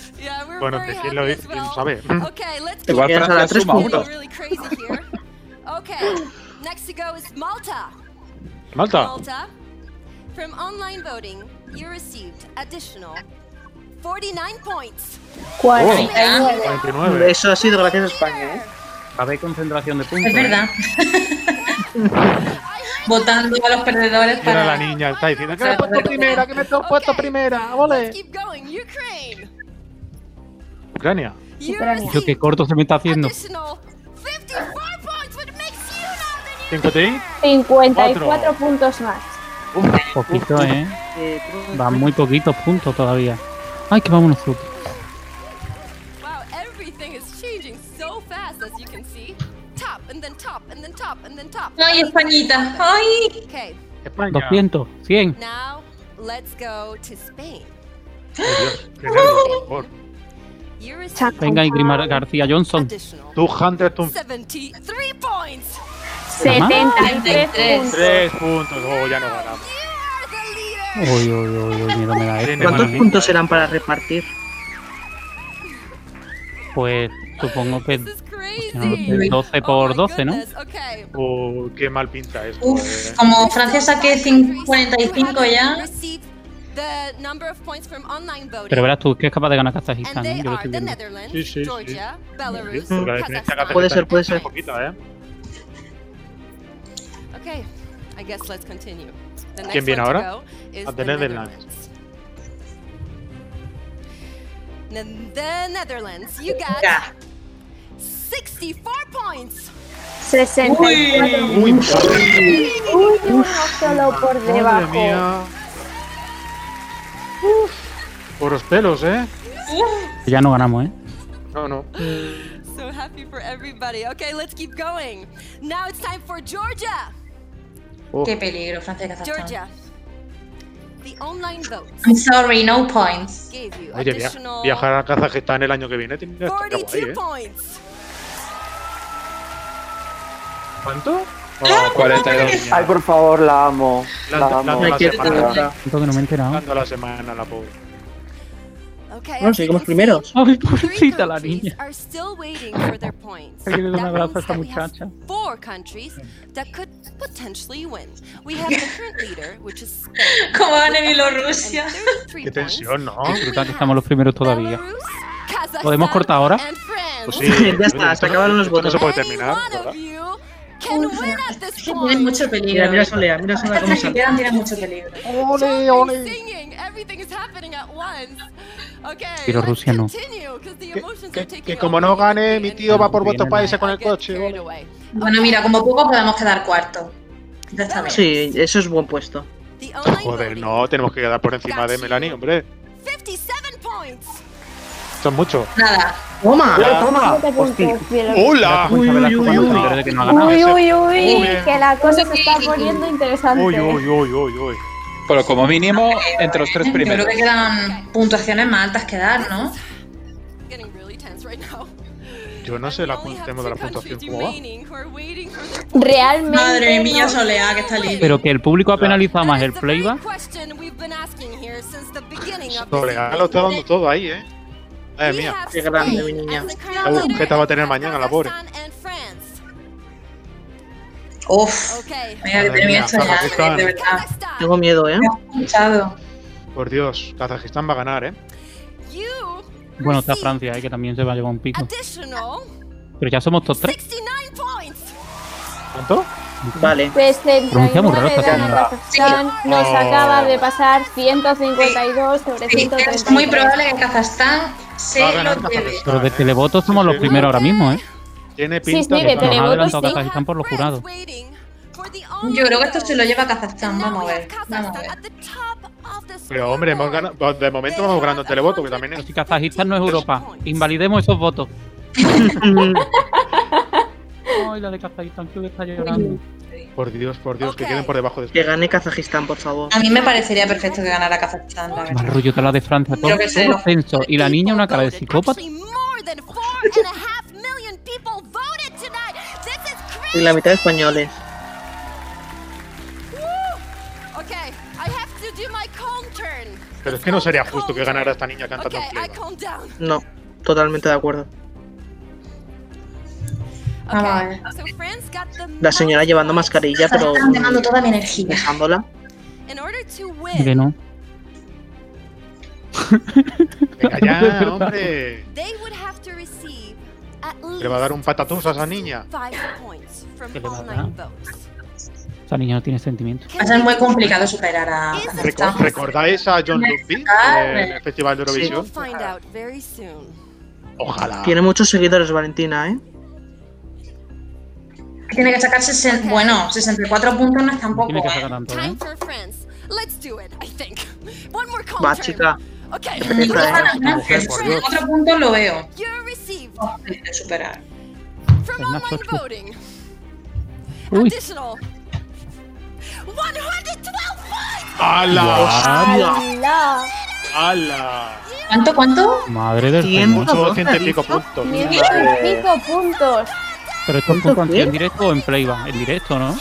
Bueno, ¿de quién lo dice? ¿Quién sabe? Okay, let's Igual Francia a tres suma puntos. uno. really crazy here. Okay, next to go is Malta. Malta. Malta. From online voting, you received additional 49 points. 49. 49. Eso ha sido gracias a España, ¿eh? A concentración de puntos. Es verdad. Votando a los perdedores Mira la para. niña, está diciendo que me he puesto primera, que me he puesto primera. ¡Ole! Keep going, Ukraine. Ucrania. Yo qué corto se me está haciendo. additional 54 points, which makes you now the 5 ti. 54 Cuatro. puntos más. Poquito, ¿eh? Van muy poquitos puntos todavía. Ay, que vamos nosotros. Ay, Españita. Ay. Okay, España. 200, 100. now let's go to Spain. Dios, Venga, y Grimar García Johnson. additional Tú, Hunter, tú. 73 points. 73 puntos. Tres puntos. Oh, ya no ganamos. Uy, uy, uy, uy, miedo me da esto. ¿Cuántos puntos serán para repartir? Pues supongo que crazy. no sé, 12 por 12, ¿no? Okay. Oh, qué mal pinta esto. Uf, eh. como Francia saque 5 45 ya. Pero verás tú que es capaz de ganar Kazajistán, ¿eh? Yo lo estoy viendo. Sí, sí, sí. Georgia, Belarus, Kazakhstan. Puede ser, puede ser. ¿eh? Okay, I guess let's continue. The next ¿Quién viene ahora? A the the Netherlands. Ne- The Netherlands, you got. 64 points. 64. Uy, Uy, uno solo por Madre debajo. mía. Por los pelos, ¿eh? Ya no ganamos, ¿eh? No, no. So happy for everybody. Okay, let's keep going. Now it's time for Georgia. Oh. Qué peligro, Francia Kazajstán. Georgia. The online votes I'm sorry, no points. gave you Oye, via- additional viajar a Kazajistán el año que viene tiene que estar 42 guay, ¿eh? points. ¿Cuánto? Oh, 42. Ay, por favor, la amo. La, La amo. la semana. Que no me he enterado. La semana, la pobre. Bueno, seguimos primeros. Ay, pobrecita la niña. Hay que darle un abrazo a esta muchacha. four countries that could potentially win. We have the current leader, which is Spain. ¿Cómo van with Bielorrusia? 133 Qué tensión, ¿no? Brutal que estamos los primeros todavía. ¿Podemos cortar ahora? Pues sí, Ya está, se acabaron los esto No se votos. puede terminar, ¿verdad? Can win at this Tienen point. mucho peligro. Mira, mira Solea, mira Solea Estas cómo que sale. quedan tienen mucho peligro. Jumping, singing, everything is happening at once. Okay, Pero let's Rusia no. continue, 'cause the Que, que- are taking que como no over. gane, mi tío va por bien. países con el I coche. carried ole. away. Bueno, mira, como poco podemos quedar cuarto. Ya está bien. Sí, eso es buen puesto. The online Joder, voting no, tenemos que quedar por encima de Melanie, hombre. 57 points. Esto es mucho. Nada. ¡Toma! ¡Toma! ¡Hola! Uy, uy, uy, uy, que. Uy, la cosa se está poniendo interesante. Uy, uy, uy, uy, uy. Pero como mínimo, entre los tres Yo creo primeros. que quedan puntuaciones más altas que dar, ¿no? Getting really tense right now. Yo no sé la have tema de la puntuación cómo va. Realmente. Madre mía, Soleá, que está libre. Pero que el público ha penalizado más el playback. Soledad lo está dando todo ahí, ¿eh? Madre mía. Qué grande, mi niña. La agujeta va a tener mañana, la pobre. Uf. Madre mía, Kazajistán. de verdad. Tengo miedo, ¿eh? Por Dios, Kazajistán va a ganar, ¿eh? Bueno, está Francia, eh, que también se va a llevar un pico. Pero ya somos top 3. 69 points. ¿Cuánto? Vale. Pronuncia muy raro 69 esta gana señora. Kazajstán. Nos Oh. acaba de pasar 152 sobre Sí, 133. es muy probable que Kazajstán se lo lleve. Pero de ¿eh? televoto somos los Sí. primeros ahora mismo, ¿eh? Tiene Sí, pinta sí, de de Nos ha adelantado sí. Kazajistán por los jurados. Yo creo que esto se lo lleva a Kazajstán. Vamos a ver. Vamos a ver. Pero hombre, hemos ganado, de momento vamos ganando televoto, que también es. Si Kazajistán no es Europa, invalidemos esos votos. Ay, la de Kazajistán, creo que está llorando. Por Dios, por Dios, que queden por debajo de Que gane Kazajistán, por favor. A mí me parecería perfecto que ganara Kazajstán, la rollo que la de Francia, todo, que censo. Y la niña una cara de psicópata. Y la mitad de españoles. Pero es que no sería justo que ganara esta niña cantando Okay, en. No, totalmente de acuerdo. Vamos a Okay, ver. so France got the La señora llevando mascarilla, pero toda mi energía. dejándola. Que no. Venga ya, hombre. they would have to receive at Le va a dar un patatús a esa niña. five points from ¿Qué le va a dar? votes. Esa niña no tiene sentimiento. Va a ser muy complicado superar a Reco-. ¿Recordáis a John Lupi en el Festival de Eurovisión? find out very soon. Ojalá. Tiene muchos seguidores, Valentina, ¿eh? Tiene que sacar 60, bueno, 64 puntos no es tampoco, Tiene que ¿eh? sacar tanto, ¿eh? Time for France. Let's do it, I think. One more calm Va, chica. Okay. 64 puntos lo veo. Fácil de superar. from Es una online chochu. voting Uy. additional 112 points. ¡Hala! ¡Hala! ¡Hala! ¿Cuánto, cuánto? Madre del Ciento señor. Son ciento y pico puntos. Ciento y pico puntos. Pero esto es ¿Cuánto en directo o en playback. En directo, ¿no?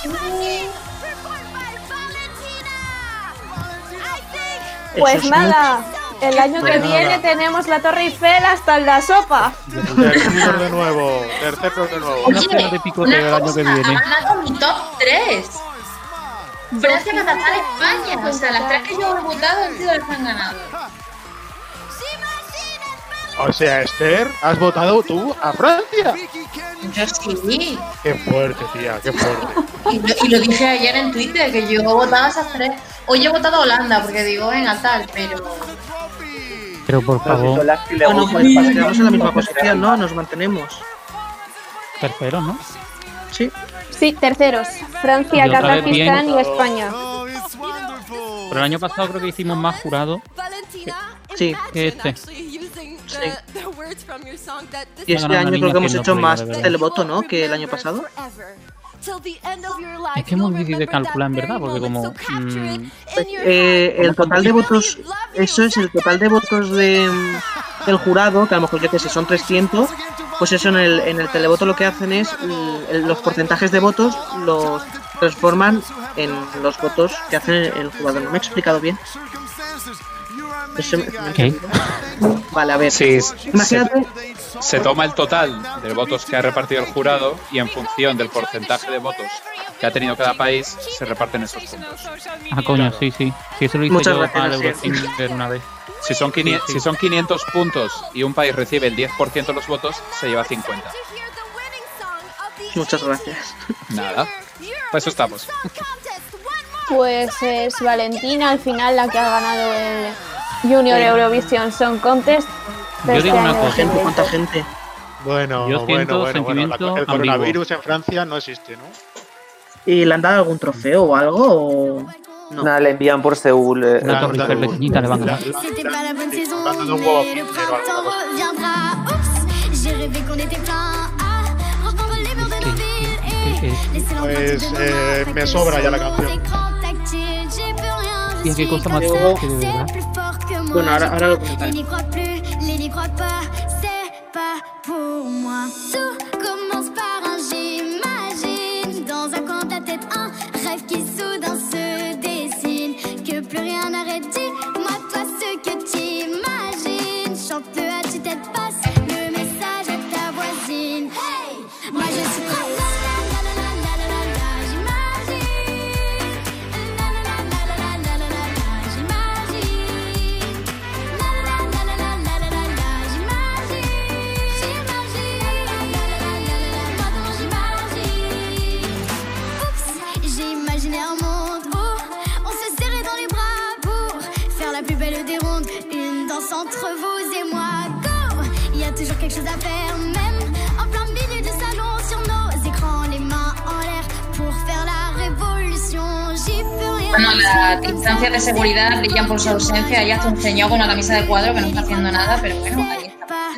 Pues es nada, el año que nada. viene tenemos la Torre Eiffel hasta en la sopa. Tercero de nuevo. Tercero de nuevo. Una cena de picoteo el año que viene. Ha ganado mi top 3. Francia, Kazajstán, España. O sea, las tres que yo he votado han sido las que han ganado. O sea, Esther, has votado tú a Francia. Yo sí. Qué fuerte, tía, qué fuerte. Y lo, y lo dije ayer en Twitter, que yo votaba a esas tres. Hoy he votado a Holanda, porque digo, venga, tal, pero. Pero por favor, Bueno, pues nos quedamos en la misma posición, ¿no? Nos mantenemos. tercero, ¿no? Sí. Sí, terceros. Francia, Kazajistán bien. y España. Pero el año pasado creo que hicimos más jurado Sí. que este. Y este año creo que hemos hecho más televoto, ¿no? Que el año pasado. Es que es muy difícil de calcular en verdad, porque como. mm, Eh, el total de votos, eso es el total de votos de, del jurado, que a lo mejor yo que sé, son 300, pues eso en el, en el televoto lo que hacen es mm, el- los porcentajes de votos los transforman en los votos que hacen el jugador. ¿No me he explicado bien? Vale, a ver. Sí, Imagínate, se, se toma el total de votos que ha repartido el jurado y en función del porcentaje de votos que ha tenido cada país se reparten esos puntos. Ah, coño, sí, sí. Sí, eso lo hice Muchas yo gracias, al sí. Eurosinger una vez. Si son, 500, Sí, sí. si son 500 puntos y un país recibe el 10% de los votos, se lleva 50. muchas gracias. Nada. Pues eso estamos. Pues es Valentina al final la que ha ganado el Junior Eurovision Song Contest. Yo este digo una cosa. Gente, ¿Cuánta gente? Bueno, Yo bueno, bueno, bueno. La, el coronavirus ambiguo. en Francia no existe, ¿no? ¿Y le han dado algún trofeo o algo? O... No. Nada, le envían por Seúl. Eh, una torre pequeñita le van a dar. Pues eh, me sobra ya la canción. Y es que cosa más que de verdad. Bueno, ahora, ahora lo Les comentaré. n'y croient plus, les n'y croient pas, c'est pas pour moi. Tout commence par un j'imagine. Dans un coin de ta tête, un rêve qui soudain se dessine. Que plus rien n'arrête, dis-moi Bueno, las distancias de seguridad brillan por su ausencia. Ella está un con una camisa de cuadro que no está haciendo nada, pero bueno, ahí está.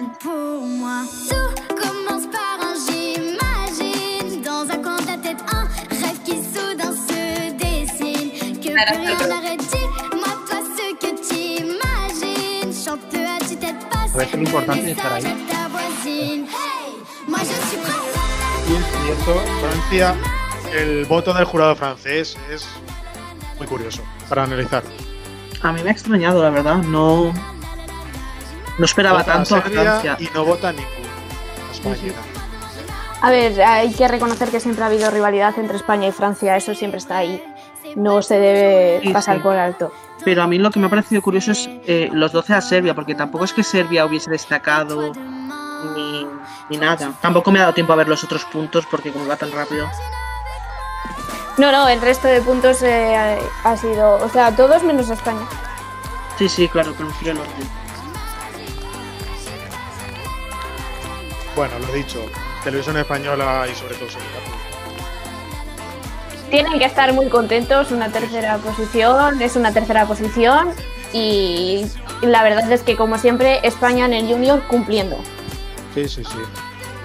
A veces lo importante es estar ahí. Y es Francia, el voto del jurado francés es muy curioso para analizar. A mí me ha extrañado, la verdad. No, no esperaba Vota tanto a Francia. Y no vota ninguno. España. A ver, hay que reconocer que siempre ha habido rivalidad entre España y Francia, eso siempre está ahí. No se debe Sí, pasar sí. por alto. Pero a mí lo que me ha parecido curioso es eh, los 12 a Serbia, porque tampoco es que Serbia hubiese destacado ni, ni nada. Tampoco me ha dado tiempo a ver los otros puntos porque como va tan rápido. No, no, el resto de puntos eh, ha sido, o sea, todos menos España. Sí, sí, claro, pero me refiero al orden. Bueno, lo dicho, televisión española y sobre todo Serbia. Tienen que estar muy contentos, una tercera posición, es una tercera posición y la verdad es que como siempre España en el junior cumpliendo. Sí, sí, sí.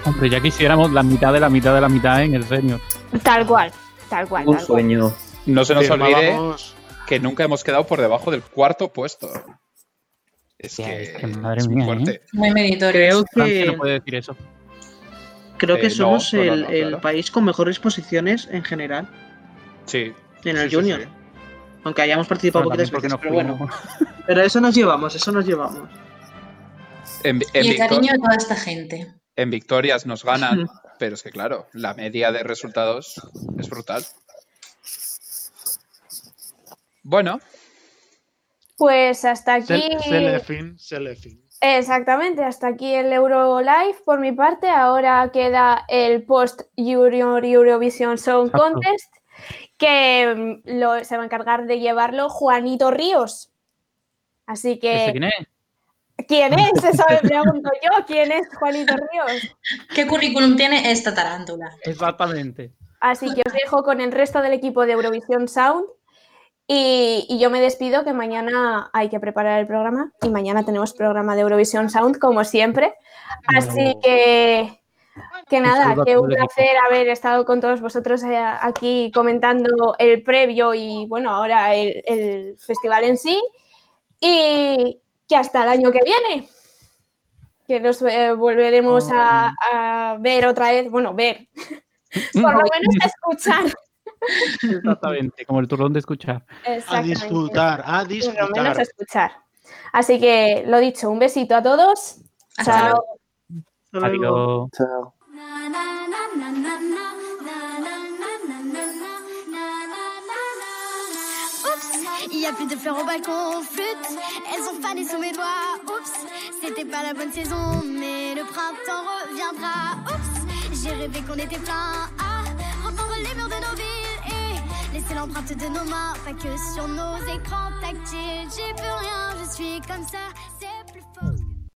Hombre, ya quisiéramos la mitad de la mitad de la mitad en el senior. Tal cual, tal cual. Un tal cual. sueño. No se nos olvide que nunca hemos quedado por debajo del cuarto puesto. Es que, madre es muy mía, fuerte. ¿eh? Muy meritorio. Creo que, no puede decir eso. creo que Eh, no, somos no, no, el, no, el claro. país con mejores posiciones en general Sí. en el sí, junior. sí. Aunque hayamos participado Bueno, poquitas veces, porque pero bueno. Pero eso nos llevamos, eso nos llevamos. En, en Y el cariño de toda esta gente. en victorias nos ganan, pero es que claro, la media de resultados es brutal. Bueno, Pues hasta aquí. Sel- Selefin, Selefin. Exactamente, hasta aquí el Euro Live por mi parte. Ahora queda el post Euro, Eurovision Song Exacto. Contest, que mm, lo- se va a encargar de llevarlo Juanito Ríos. Así que. ¿Ese quién es? Eso me pregunto yo. ¿Quién es Juanito Ríos? ¿Qué currículum tiene esta tarántula? Exactamente. Así que os dejo con el resto del equipo de Eurovisión Sound. Y, y yo me despido que mañana hay que preparar el programa y mañana tenemos programa de Eurovisión Sound como siempre. Así que, que nada, que un placer haber estado con todos vosotros eh, aquí comentando el previo y bueno, ahora el, el festival en sí. Y que hasta el año que viene, que nos eh, volveremos a, a ver otra vez, bueno, ver, por lo menos a escuchar. Exactamente, como el turrón de escuchar. A disfrutar, a Por lo menos a disfrutar. escuchar. Así que lo dicho, un besito a todos. Chao. Adiós. Chao. Il y a plus de fleurs au balcon, flûte, elles ont fané sous mes doigts. Oups, c'était pas la bonne saison, mais le printemps reviendra. Oups, j'ai rêvé qu'on était plein à reprendre les murs de nos villes et laisser l'empreinte de nos mains, pas que sur nos écrans tactiles. J'ai plus rien, je suis comme ça, c'est